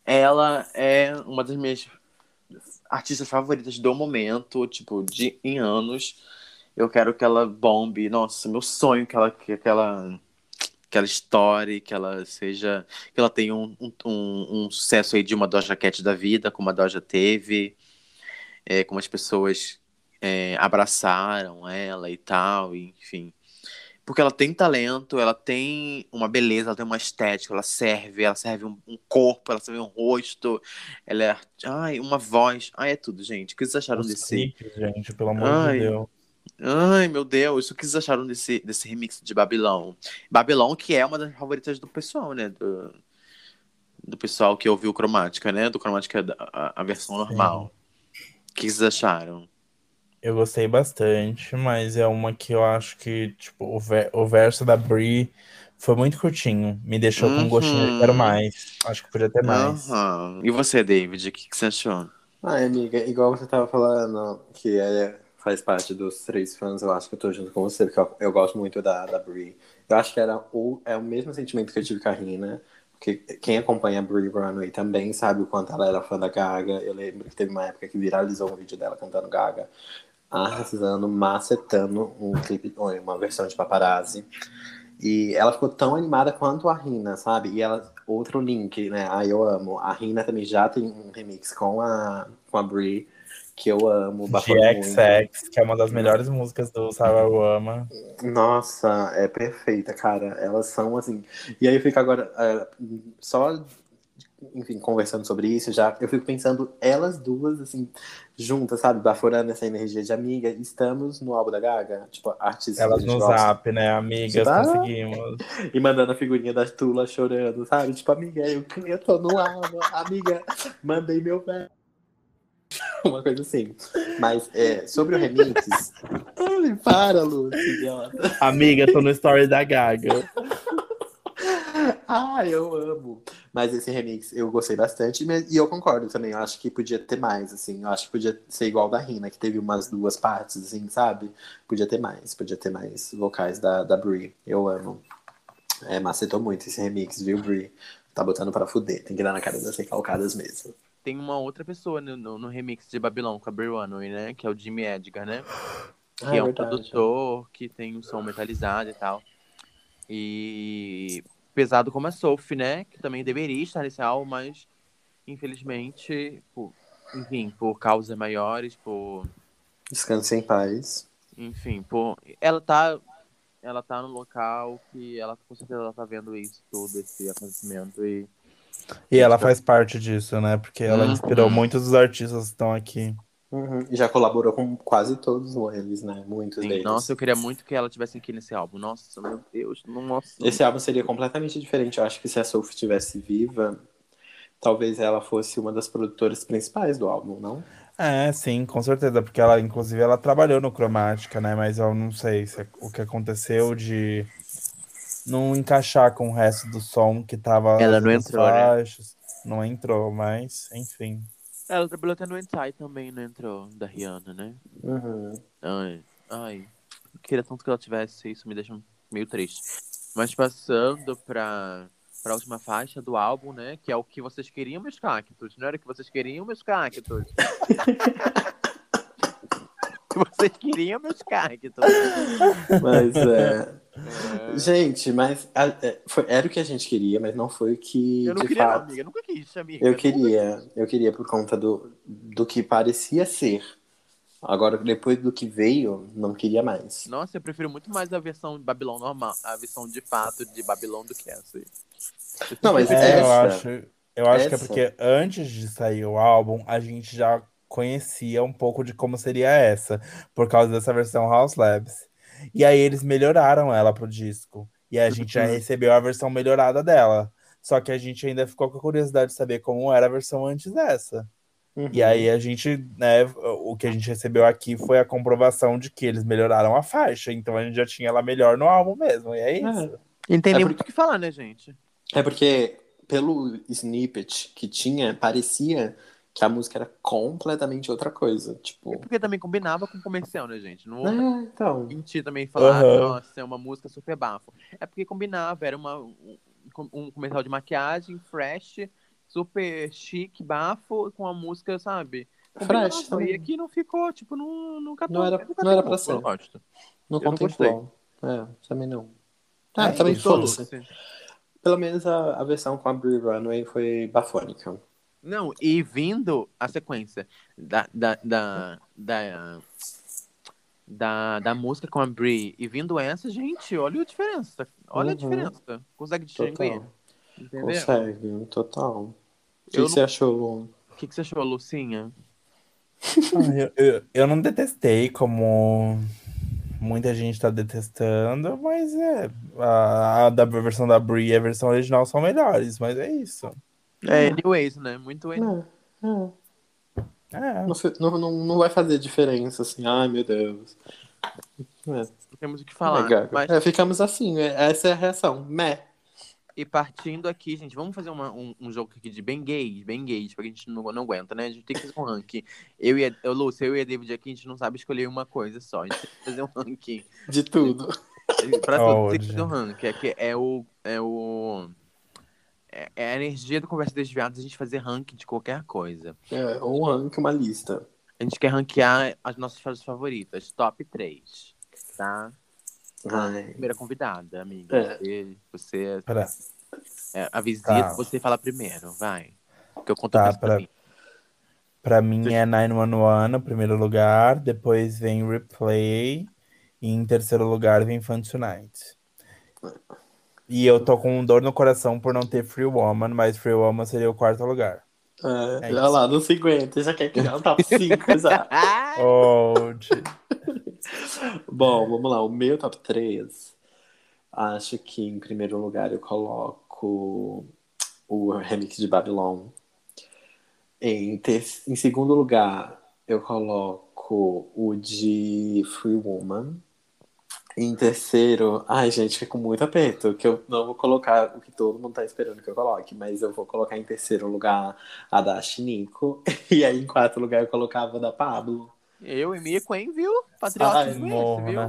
ela é uma das minhas artistas favoritas do momento, tipo, de, em anos. Eu quero que ela bombe. Nossa, meu sonho que ela, que aquela, que ela estoure, que ela seja. Que ela tenha um, um, um, sucesso aí de uma Doja Cat da vida, como a Doja teve. É, como as pessoas é, abraçaram ela e tal, enfim. Porque ela tem talento, ela tem uma beleza, ela tem uma estética, ela serve, ela serve um, um corpo, ela serve um rosto, ela é. Ai, uma voz. Ai, é tudo, gente. O que vocês acharam Os desse. clipes, gente, pelo amor Ai. de Deus. Ai, meu Deus, o que vocês acharam desse, desse remix de Babylon? Babylon, que é uma das favoritas do pessoal, né? Do, do pessoal que ouviu Cromática, né? Do Cromática, a, a versão normal. O que vocês acharam? Eu gostei bastante, mas é uma que eu acho que, tipo, o, ver- o verso da Brie foi muito curtinho. Me deixou com um gostinho de quero Uhum. mais. Acho que podia ter mais. Aham. E você, David, o que, que você achou? Ai, amiga, igual você tava falando, que é, faz parte dos três fãs, eu acho que eu tô junto com você, porque eu, eu gosto muito da, da Brie. Eu acho que era o, é o mesmo sentimento que eu tive com a Rina, porque quem acompanha a Brie Runway também sabe o quanto ela era fã da Gaga. Eu lembro que teve uma época que viralizou um vídeo dela cantando Gaga, arrasando, macetando um clipe, uma versão de paparazzi. E ela ficou tão animada quanto a Rina, sabe? E ela, outro link, né? Ai, eu amo. A Rina também já tem um remix com a, com a Brie, que eu amo. De bafo muito. XX, que é uma das melhores músicas do Sarawama. Nossa, é perfeita, cara. Elas são assim. E aí eu fico agora é, só, enfim, conversando sobre isso já. Eu fico pensando elas duas assim juntas, sabe, baforando essa energia de amiga. Estamos no álbum da Gaga, tipo artistas Elas no gosta. zap, né, amigas? Ah. Conseguimos. E mandando a figurinha da Tula chorando, sabe? Tipo, amiga, eu, eu tô no álbum, amiga, mandei meu velho. Uma coisa assim. Mas é, sobre o remix. Ai, para, Lúcia, idiota. Amiga, tô no story da Gaga. Ah, eu amo. Mas esse remix eu gostei bastante e eu concordo também. Eu acho que podia ter mais, assim. Eu acho que podia ser igual da Rina, que teve umas duas partes, assim, sabe? Podia ter mais, podia ter mais vocais da, da Brie. Eu amo. É, macetou muito esse remix, viu, Brie? Tá botando pra fuder. Tem que dar na cara das recalcadas mesmo. Tem uma outra pessoa no, no, no remix de Babylon com a Brie Runway, né? Que é o Jimmy Edgar, né? Que Ah, é um verdade. produtor que tem um som metalizado e tal. E pesado como a Sophie, né? Que também deveria estar nesse álbum, mas infelizmente, por, enfim, por causas maiores, por. Descanse em paz. Enfim, por. Ela tá. Ela tá no local que ela com certeza ela tá vendo isso tudo, esse acontecimento. E E ela faz parte disso, né? Porque ela Uhum. inspirou muitos dos artistas que estão aqui. Uhum. E já colaborou com quase todos eles, né? Muitos Sim, deles. nossa, eu queria muito que ela tivesse aqui nesse álbum. Nossa, meu Deus, nossa. Esse álbum seria completamente diferente. Eu acho que se a Sophie estivesse viva, talvez ela fosse uma das produtoras principais do álbum, não? É, sim, com certeza, porque ela, inclusive, ela trabalhou no Cromática, né? Mas eu não sei se é o que aconteceu de não encaixar com o resto do som que tava Ela não entrou, né? faixas. Não entrou, mas, enfim. Ela trabalhou até no Entai também, não entrou, da Rihanna, né? Uhum. Ai, ai. Eu queria tanto que ela tivesse, isso me deixa meio triste. Mas passando pra, pra última faixa do álbum, né? Que é o que vocês queriam, meus cactos. Não era o que vocês queriam, meus cactos. O que vocês queriam, meus cactos. Mas é. É, Gente, mas a- é, foi- era o que a gente queria, mas não foi o que. Eu não de queria, não, fato, amiga. Eu nunca quis, amiga. Eu queria. Eu queria por conta do, do que parecia ser. Agora, depois do que veio, não queria mais. Nossa, eu prefiro muito mais a versão de Babylon normal, a versão de fato de Babylon do que essa. aí. Não, mas É, eu essa- acho, eu acho que é essa- porque antes de sair o álbum, a gente já conhecia um pouco de como seria essa, por causa dessa versão House Labs. E aí eles melhoraram ela pro disco. E a gente já Uhum. recebeu a versão melhorada dela. Só que a gente ainda ficou com a curiosidade de saber como era a versão antes dessa. Uhum. E aí a gente, né, o que a gente recebeu aqui foi a comprovação de que eles melhoraram a faixa. Então a gente já tinha ela melhor no álbum mesmo. E é isso. Não tem É porque- muito o que falar, né, gente? É porque, pelo snippet que tinha, parecia que a música era completamente outra coisa. Tipo. É porque também combinava com o comercial, né, gente? Não É, então. mentir também e falar, Aham. nossa, é uma música super bafo. É porque combinava, era uma, um, comercial de maquiagem, fresh, super chique, bafo, com a música, sabe? Combinava, Fresh também. E aqui não ficou, tipo, não, nunca Não era- nunca não era pra ser. Eu gosto. Não não contemplou. É, também não. Ah, É também foda-se. Pelo menos a, a versão com a Brie Runway foi bafônica. Não, e vindo a sequência da, da, da, da, da, da música com a Brie e vindo essa, gente, olha a diferença. Olha a Uhum. diferença. Consegue distinguir? Entendeu? Consegue, total. O que, você achou, Lu? O que, que você achou, Lucinha? Ah, eu, eu, eu não detestei como muita gente tá detestando, mas é. A, a da versão da Brie e a versão original são melhores, mas é isso. É, anyways, né? Muito É, anyways. é. É. Não, não, não, não vai fazer diferença, assim, ai meu Deus. É, Não temos o que falar. é, mas, É, ficamos assim, é- essa é a reação. Meh. E partindo aqui, gente, vamos fazer uma- um, um jogo aqui de bem gays, bem gays, porque a gente não, não aguenta, né? A gente tem que fazer um ranking. Eu e a, eu, Lúcia, eu e a David aqui, a gente não sabe escolher uma coisa só. A gente tem que fazer um ranking. De tudo. Pra tudo, tem que fazer um ranking. É, que é o. É o. É, é a energia do Conversa Desviados a gente fazer ranking de qualquer coisa. É, um rank, uma lista. A gente quer ranquear as nossas frases favoritas, top 3. Tá? Ai. Primeira convidada, amiga. É. Você, você Pra, é, a visita, Tá. você fala primeiro, vai. Porque eu conto Tá, tá, pra pra- mim. pra mim é 911 no primeiro lugar, depois vem Replay, e em terceiro lugar vem Fun Tonight. E eu tô com dor no coração por não ter Free Woman, mas Free Woman seria o quarto lugar. É, É olha lá, não se aguenta, já quer criar um top 5 já. Ai! Old. Bom, vamos lá, o meu top 3. Acho que em primeiro lugar eu coloco o remix de Babylon. Em, ter... em segundo lugar, eu coloco o de Free Woman. Em terceiro, ai gente, fica com muito aperto, que eu não vou colocar o que todo mundo tá esperando que eu coloque, mas eu vou colocar em terceiro lugar a da Chinico, e aí em quarto lugar eu colocava a da Pablo. Eu e Mico, hein, viu? Patriota viu? né?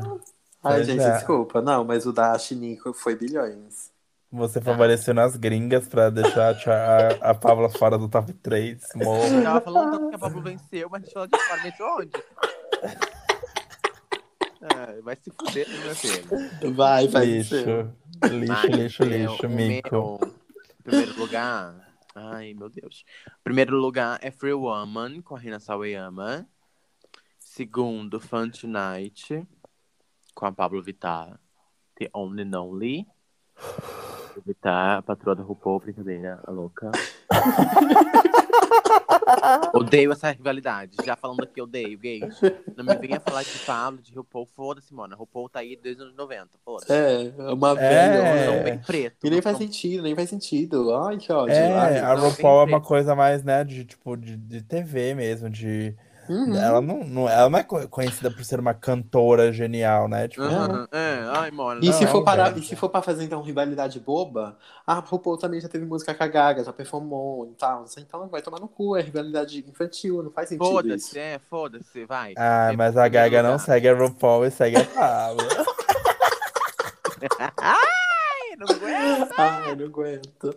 Ai, Pois gente, é. desculpa. Não, mas o da Chinico foi bilhões. Você favorecendo as gringas pra deixar a, a, a Paula fora do top 3. Eu Morro. tava falando tanto que a Pablo venceu, mas a gente falou de fora, venceu onde? Ah, vai se fuder, meu filho. Vai, vai Lixo. Lixo, Mas, lixo, é, lixo, mico. meu primeiro lugar. Ai, meu Deus. Primeiro lugar é Free Woman, com a Rina Sawayama. Segundo, Fun Tonight, com a Pablo Vittar. The Only and Only. Pablo Vittar, a patroa da RuPaul, brincadeira, a louca. odeio essa rivalidade. Já falando aqui, odeio, gays. Não me venha falar de Pablo, de RuPaul. Foda-se, mano. A RuPaul tá aí desde os anos 90. Foda-se. É, uma É. velha. São bem preto. E nem faz são- sentido, nem faz sentido. Ai, que ódio. É, Ai, a RuPaul é uma coisa mais, né, de tipo, de, de TV mesmo, de... uhum. Ela não, não, ela não é co- conhecida por ser uma cantora genial, né? Tipo, Aham, é, ai. E se for parar, e se for pra fazer então rivalidade boba, a RuPaul também já teve música com a Gaga, já performou e tal. Então vai tomar no cu, é rivalidade infantil, não faz sentido isso. Foda-se, é, foda-se, vai. Ah, É, mas a Gaga não segue a RuPaul e segue a Paula. Ai, não aguento. Ai, não aguento.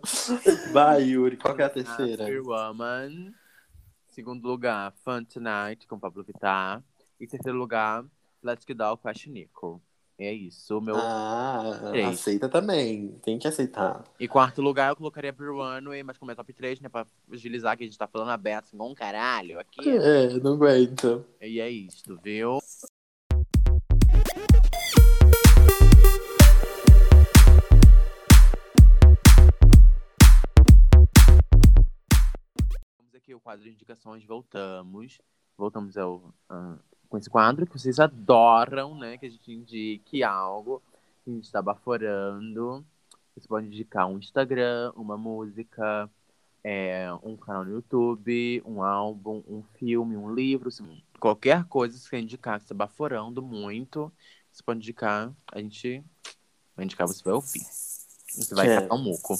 Vai, Yuri, qual que é a terceira? Woman. Segundo lugar, Fun Tonight, com Pablo Vittar. E terceiro lugar, Let's Get Down com a Nico. É isso, meu. Ah, Três. aceita também. Tem que aceitar. E quarto lugar, eu colocaria Free Runway, mas como é top 3, né? Pra agilizar que a gente tá falando aberto, assim, igual um caralho aqui. É, não aguento. E é isto, viu? Aqui o quadro de indicações, voltamos. Voltamos ao, ah, com esse quadro que vocês adoram, né? Que a gente indique algo que a gente está baforando. Você pode indicar um Instagram, uma música, é, um canal no YouTube, um álbum, um filme, um livro. Qualquer coisa que você indicar que você está baforando muito, você pode indicar, a gente vai indicar, você vai ouvir. Você vai É. catar um muco.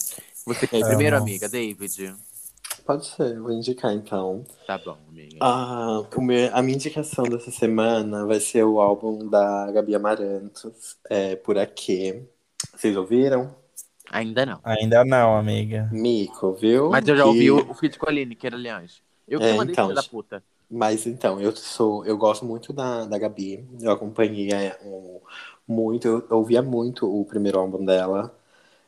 Você quer ir primeiro, amiga, David? Pode ser, vou indicar então. Tá bom, amiga. Ah, o meu- a minha indicação dessa semana vai ser o álbum da Gabi Amarantos, é, Por Aqui. Vocês ouviram? Ainda não. Ainda não, amiga. Mico, viu? Mas eu já ouvi o, o feat com a Aline, que era, aliás. Eu que É, mandei então, filho da puta. Mas então, eu sou, eu gosto muito da, da Gabi. Eu acompanhei é, um, muito, eu ouvia muito o primeiro álbum dela.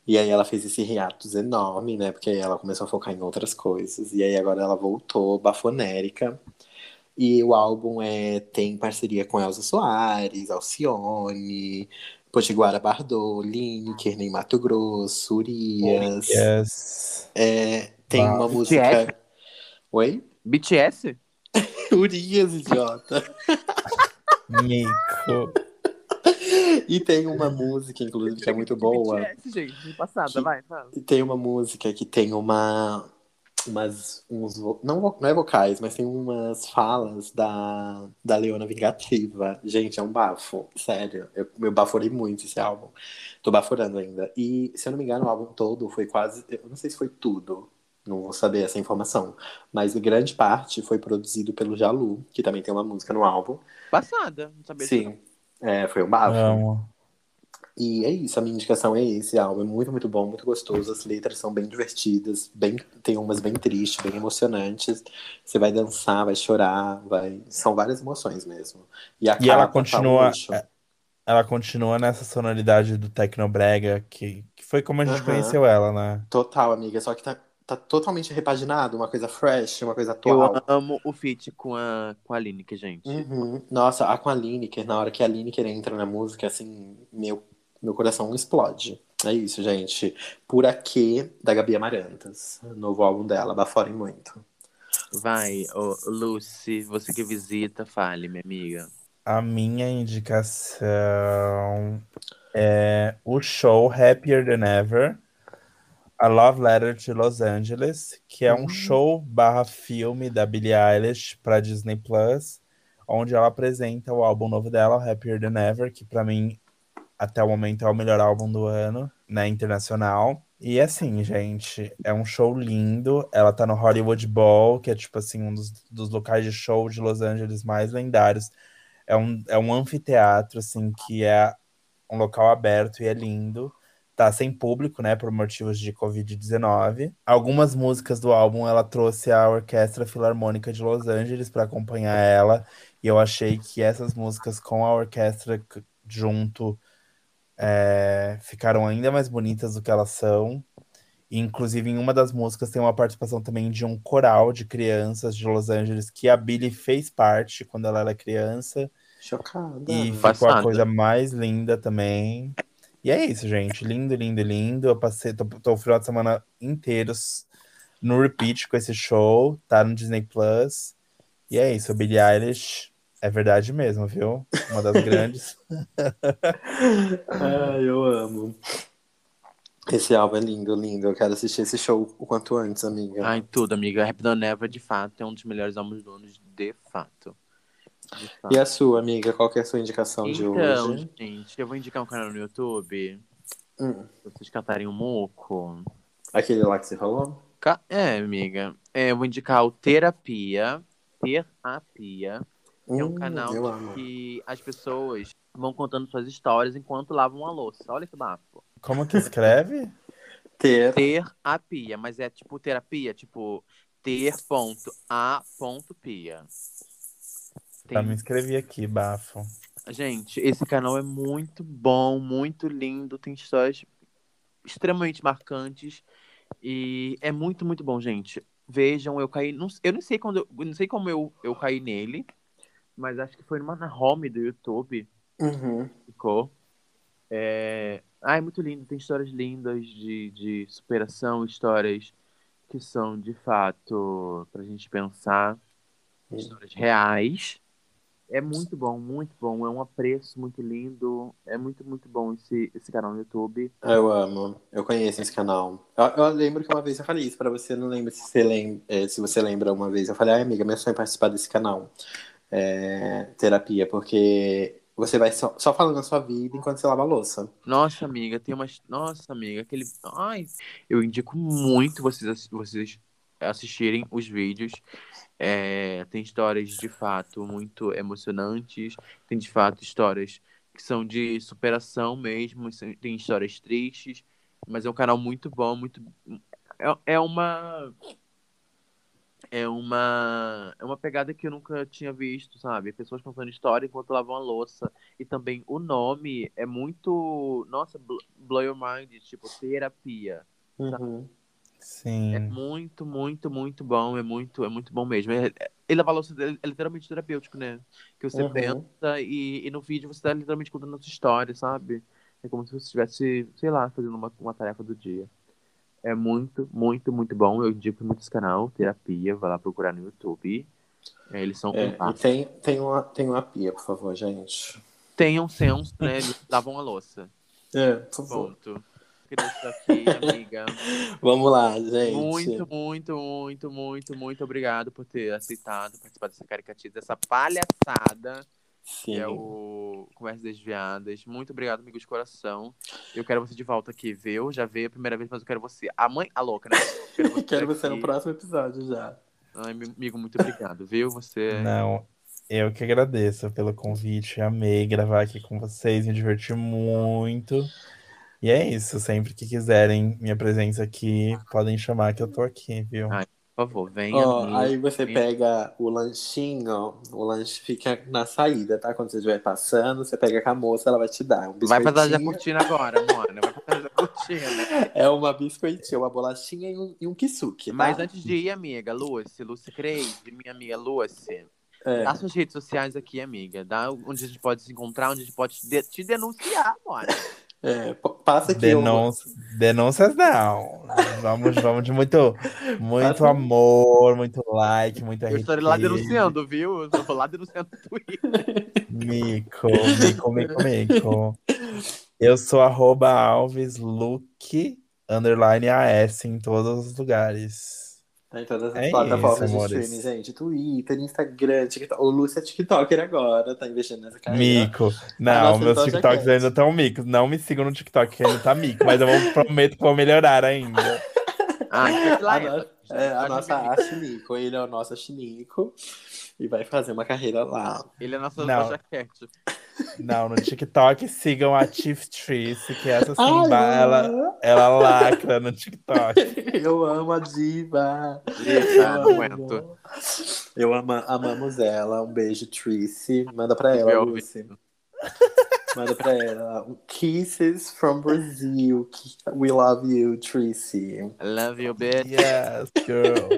E aí ela fez esse hiatus enorme, né? Porque aí ela começou a focar em outras coisas. E aí agora ela voltou, bafonérica. E o álbum é, tem parceria com Elza Soares, Alcione, Potiguara Bardot, Lineker, Ney Mato Grosso, Urias. Yes. É, tem Uau. uma BTS? música. Oi? BTS? Urias, idiota. Nico. E tem uma música, inclusive, que é muito boa. BTS, gente, passada, Que- vai, fala. E tem uma música que tem uma. Umas, uns, não, não é vocais, mas tem umas falas da, da Leona Vingativa. Gente, é um bafo, sério. Eu, eu baforei muito esse álbum. Tô baforando ainda. E, se eu não me engano, o álbum todo foi quase. Eu não sei se foi tudo, não vou saber essa informação. Mas grande parte foi produzido pelo Jalu, que também tem uma música no álbum. Passada, não sabia Sim, é, foi um bafo. Amo. E é isso, a minha indicação é esse álbum. É muito, muito bom, muito gostoso. As letras são bem divertidas, bem, tem umas bem tristes, bem emocionantes. Você vai dançar, vai chorar, vai. São várias emoções mesmo. E, a E ela tá continua- luxo. Ela continua nessa sonoridade do Tecnobrega, que, que foi como a gente Aham. conheceu ela, né? Total, amiga. Só que tá, tá totalmente repaginado, uma coisa fresh, uma coisa Eu atual. amo o feat com a, com a Lineker, gente. Uhum. Nossa, a com a Lineker, na hora que a Lineker entra na música, assim, meu, meu coração explode. É isso, gente. Por Aqui, da Gabi Amarantas. Novo álbum dela, baforem muito. Vai, ô, Lucy, você que visita, fale, minha amiga. A minha indicação é o show Happier Than Ever, A Love Letter to Los Angeles, que é um Hum. show barra filme da Billie Eilish para Disney Plus, onde ela apresenta o álbum novo dela, Happier Than Ever, que para mim até o momento é o melhor álbum do ano, né, internacional. E assim, gente, é um show lindo. Ela tá no Hollywood Bowl, que é tipo assim, um dos, dos locais de show de Los Angeles mais lendários. É um, é um anfiteatro, assim, que é um local aberto e é lindo. Tá sem público, né, por motivos de Covid-19. Algumas músicas do álbum ela trouxe a Orquestra Filarmônica de Los Angeles para acompanhar ela. E eu achei que essas músicas com a orquestra junto é, ficaram ainda mais bonitas do que elas são. E, inclusive, em uma das músicas tem uma participação também de um coral de crianças de Los Angeles que a Billie fez parte quando ela era criança. Chocada. E ficou Passada. a coisa mais linda também. E é isso, gente. Lindo, lindo, lindo. Eu passei, tô, tô o final de semana inteiros no repeat com esse show. Tá no Disney Plus. E é isso, Billie Eilish é verdade mesmo, viu? Uma das grandes. Ai, eu amo. Esse álbum é lindo, lindo. Eu quero assistir esse show o quanto antes, amiga. Ai, tudo, amiga. Rap da Never, de fato, é um dos melhores álbuns do ano, de fato. De. E a sua, amiga? Qual que é a sua indicação de Então, hoje? gente, eu vou indicar um canal no YouTube. Hum, Pra vocês cantarem um moco. aquele lá que você falou? É, amiga. É, eu vou indicar o Terapia. Terapia. É um Hum, canal que as pessoas vão contando suas histórias enquanto lavam a louça. Olha que bafo. Como que escreve? Ter. Terapia, mas é tipo terapia, tipo ter Tá, me inscrevi aqui, bafo. Gente, esse canal é muito bom, muito lindo, tem histórias extremamente marcantes e é muito, muito bom, gente. Vejam, eu caí, não, eu não sei quando, eu, eu não sei como eu, eu caí nele, mas acho que foi numa na home do YouTube Uhum. ficou. É... Ah, é muito lindo, tem histórias lindas de, de superação, histórias que são de fato pra gente pensar, histórias reais. É muito bom, muito bom. É um apreço muito lindo. É muito, muito bom esse, esse canal no YouTube. Eu amo. Eu conheço esse canal. Eu, eu lembro que uma vez eu falei isso pra você, não lembro se você, lem eh, se você lembra uma vez. Eu falei, ai, amiga, meu sonho é participar desse canal. É, terapia, porque você vai só, só falando a sua vida enquanto você lava a louça. Nossa, amiga, tem umas. Nossa, amiga, aquele. Ai, eu indico muito vocês, vocês assistirem os vídeos. É, tem histórias de fato muito emocionantes, tem de fato histórias que são de superação mesmo, tem histórias tristes, mas é um canal muito bom, muito. É, é uma. é uma é uma pegada que eu nunca tinha visto, sabe? Pessoas contando história enquanto lavam a louça. E também o nome é muito, nossa, bl- blow your mind, tipo terapia. Uhum. Sim. É muito, muito, muito bom, é muito, é muito bom mesmo. É, é, e lavar a louça é é literalmente terapêutico, né? Que você Uhum. pensa e, e no vídeo você tá literalmente contando a sua história, sabe? É como se você estivesse, sei lá, fazendo uma, uma tarefa do dia. É muito, muito, muito bom. Eu indico muito esse canal, Terapia. Vai lá procurar no YouTube. É, eles são É, tem, tem, uma, tem uma pia, por favor, gente. Tenham senso, né? Eles lavam a louça. É, por favor. Ponto. Estar aqui, amiga. Vamos lá, gente. Muito, muito, muito, muito, muito obrigado por ter aceitado participar dessa caricatura, dessa palhaçada Sim. que é o Conversas Desviadas. Muito obrigado, amigo de coração. Eu quero você de volta aqui, viu? Já veio a primeira vez, mas eu quero você. A mãe, a louca, né? Eu Quero você, Quero você no próximo episódio já. Ai, amigo, muito obrigado, viu? Você. Não, eu que agradeço pelo convite. Amei gravar aqui com vocês, me diverti muito. E é isso, sempre que quiserem minha presença aqui, podem chamar que eu tô aqui, viu? Ai, Por favor, venha. Amigo. aí você pega o lanchinho, o lanche fica na saída, tá? Quando você estiver passando, você pega com a moça, ela vai te dar um Vai pra trás da cortina agora, Mona. Vai pra trás da cortina. É uma biscoitinha, uma bolachinha e um, e um kisuke, tá? Mas antes de ir, amiga, Lucy, Lucy Crazy, minha amiga Lucy, É. dá suas redes sociais aqui, amiga. Dá onde a gente pode se encontrar, onde a gente pode te, de- te denunciar, Mona. É, passa aqui. Denúncia, denúncias não. Vamos, vamos de muito, muito Passa- amor, muito like, muita Eu estarei lá denunciando, viu? Eu vou lá denunciando no Twitter. Mico, mico, mico, mico. Eu sou arroba Alves Luke, underline AS em todos os lugares. Tá em todas as É plataformas isso, de streaming, gente. Twitter, Instagram, TikTok. O Lúcio é TikToker agora, tá investindo nessa carreira. Mico. Não, nossa meus TikToks Cat. ainda estão micos. Não me sigam no TikTok, que ainda tá mico, mas eu vou, prometo que vou melhorar ainda. Ah, lá A, é. no- é, a nossa me- Ashinico. Ele é o nosso Ashinico. E vai fazer uma carreira lá. Ele é nosso Não. Não, no TikTok sigam a Chief Trice, que essa sim, Ai, ba- ela, ela lacra no TikTok. eu amo a diva. Eita, Eu não amo. aguento. Eu ama, amamos ela. Um beijo, Trice. Manda pra ela, Lucy. Manda pra ela. Kisses from Brazil. We love you, Trice. I love you, bitch. Yes, girl.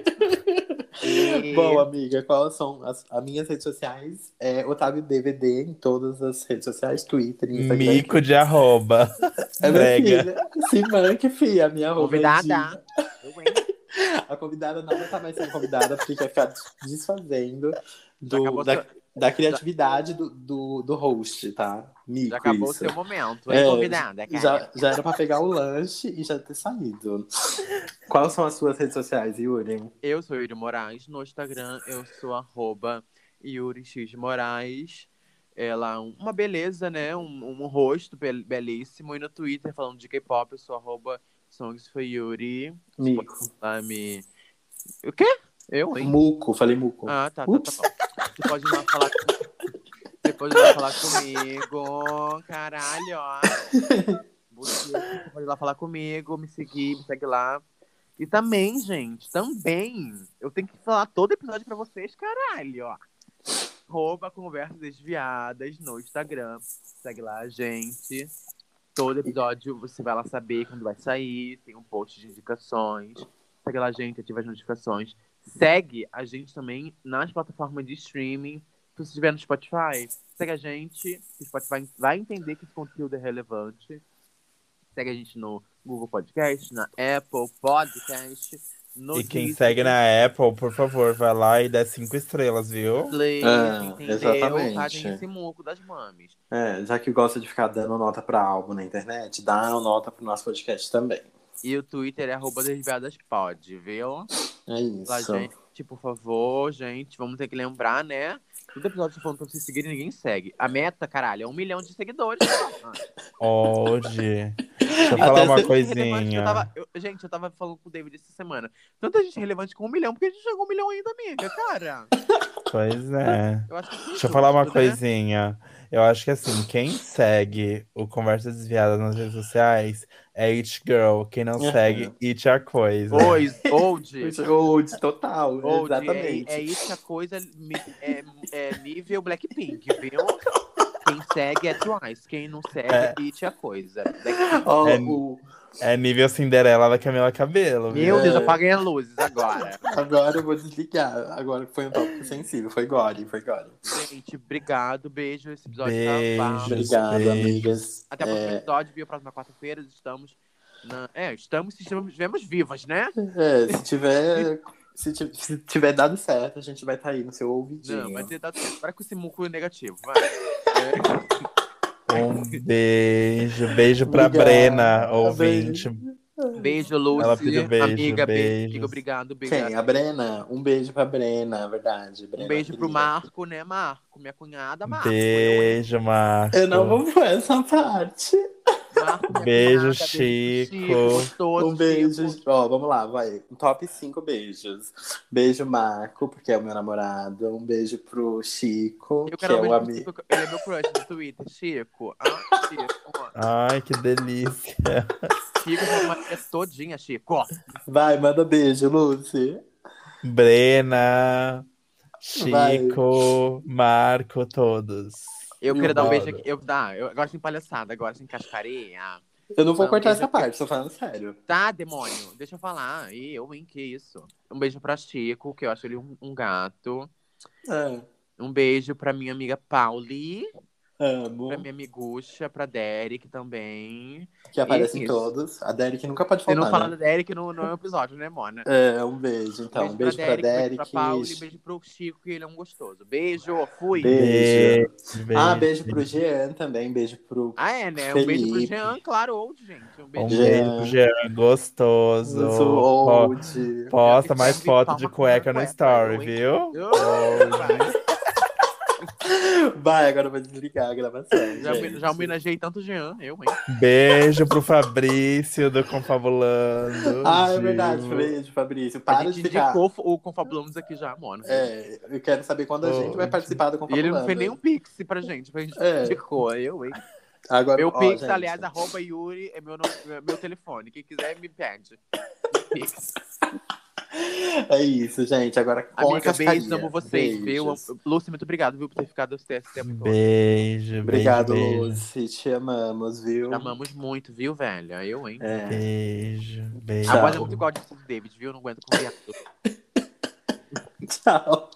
Bom, amiga, quais são as, as minhas redes sociais? É Otávio DVD em todas as redes sociais, Twitter, Instagram. Mico de arroba. É minha Brega. filha. Se manque, filha. A minha arroba é Convidada. A convidada não vai estar mais sendo convidada porque quer ficar desfazendo Já acabou do, da, seu- da criatividade do, do, do host, tá? Mico, Já acabou o isso. seu momento, É, convidada, cara? Já, já era pra pegar o lanche e já ter saído. Quais são as suas redes sociais, Yuri? Eu sou Yuri Moraes. No Instagram, eu sou arroba Yuri X Moraes. Ela, uma beleza, né? Um, um rosto bel- belíssimo. E no Twitter, falando de K-pop, eu sou arroba Songs for Yuri. Mico. Lá me... O quê? Eu, hein? Muco, falei muco. Ah, tá, tá, tá bom. Você pode ir lá falar comigo. Você pode falar comigo. Caralho, ó. Você pode ir lá falar comigo, me seguir, me segue lá. E também, gente, também, eu tenho que falar todo episódio pra vocês, caralho, ó. Rouba Conversas Desviadas no Instagram. Segue lá a gente. Todo episódio você vai lá saber quando vai sair. Tem um post de indicações. Segue lá gente, ativa as notificações. Segue a gente também nas plataformas de streaming. Se você estiver no Spotify, segue a gente. O Spotify vai entender que esse conteúdo é relevante. Segue a gente no Google Podcast, na Apple Podcast. No E quem Deezer, segue na Apple, por favor, vai lá e dá cinco estrelas, viu? Play, Ah, entendeu? exatamente. Esse muco das mames. É, já que gosta de ficar dando nota pra álbum na internet, dá nota pro nosso podcast também. E o Twitter é arroba desviadaspod, viu? É Lá, isso. gente, por favor, gente, vamos ter que lembrar, né? Todo episódio tá falando pra vocês seguirem, ninguém segue. A meta, caralho, é um milhão de seguidores. Hoje. Deixa eu Até falar uma relevante, Eu coisinha. tava, eu- gente, eu tava falando com o David essa semana. Tanta gente relevante com um milhão, porque a gente chegou a um milhão ainda, amiga, cara. Pois é. Eu acho que sim, Deixa eu falar uma né? coisinha. Eu acho que assim, quem segue o Conversa Desviada nas redes sociais é It Girl. Quem não segue, It a Coisa. Pois, old. Old, total, Old, exatamente. É, é isso que a coisa é, é nível Blackpink, viu? Quem segue é Twice, quem não segue é É. It a coisa. Blackpink. Ó, É- o- É nível Cinderela da Camila Cabelo. viu? Meu Deus, É. apaguem as luzes agora. agora eu vou desligar. Agora que foi um tópico sensível. Foi Gore, foi Gore. Gente, obrigado, beijo. Esse episódio Beijo. tá. Obrigado, beijo. amigas. Até o próximo É, episódio, viu? Próxima quarta-feira, estamos. Na... É, estamos, se estamos, estivemos vivas, né? é, se tiver. Se se tiver dado certo, a gente vai estar aí no seu ouvidinho. Não, vai ter dado certo. Para com esse muco negativo, vai. É, Um beijo. Beijo pra Obrigado. Brena, ouvinte. beijo, Lucy. Ela pediu beijo, amiga, beijo. Amiga, obrigado, Quem? obrigado. A Brena? Um beijo pra Brena, é verdade. Brena, Um beijo pro querida. Marco, né, Marco? Minha cunhada, Marco. Beijo, Marco. Eu não vou pôr essa parte. Beijo, Chico. Beijo, Chico, Um beijo. Chico. Ó, vamos lá, vai. Um top 5 beijos. Beijo, Marco, porque é o meu namorado. Um beijo pro Chico, Eu que é um o amigo. Chico. Ele é meu crush no Twitter, Chico. Ah, Chico. Ai, que delícia. Chico, é todinha, Chico. Vai, manda beijo, Lucy. Brena, Vai. Chico, Marco, todos. Eu E queria dar um beijo aqui. Eu, dá, eu gosto de palhaçada, gosto de cascarinha. Eu não vou cortar essa parte, tô falando sério. Tá, demônio, deixa eu falar. Ih, eu, hein, que isso. Um beijo pra Chico, que eu acho ele um, um gato. Ah, Um beijo pra minha amiga Pauli, amo. pra minha amigucha, pra Derek também. Que aparece em Isso. todos. A Derek nunca pode Você não fala né? da Derek no, no episódio, né, Mona? É, um beijo, então. Um beijo pra Derek. beijo pra Pauli, beijo pro Chico, que ele é um gostoso. Beijo, fui. Beijo. Beijo. Ah, beijo pro Jean também. Beijo pro. Ah, é, né? Um beijo pro Felipe. Jean, claro, old, gente. Um Um beijo. Jean. beijo pro Jean, gostoso. Po- old. Posta mais foto de cueca no story, viu? Oh, vai. Vai, agora eu vou desligar a gravação. Já, gente. já homenageei tanto o Jean, eu, hein? Beijo pro Fabrício do Confabulando. Ah, é verdade. Beijo, Fabrício. A Para gente de ficar. indicou o Confabulamos aqui já, Mona. É, eu quero saber quando a Oh, gente vai participar do E ele Confabulando. não fez nenhum pix pra gente, pra gente É. indicou, eu, hein? Agora, Meu ó, pix, gente, aliás, arroba Yuri, é meu, nome- é meu telefone. Quem quiser, me pede. Pix. É isso, gente. Agora Amiga, beijos, amo vocês, viu? Lúcia, muito obrigado, viu, por ter ficado esse tempo todo. Beijo, Obrigado, beijo, beijo. Lucy. Te amamos, viu? Te amamos muito, viu, velha? Eu, hein? É. Beijo, beijo. A voz é muito igual a de David, viu? Eu não aguento com. Tchau.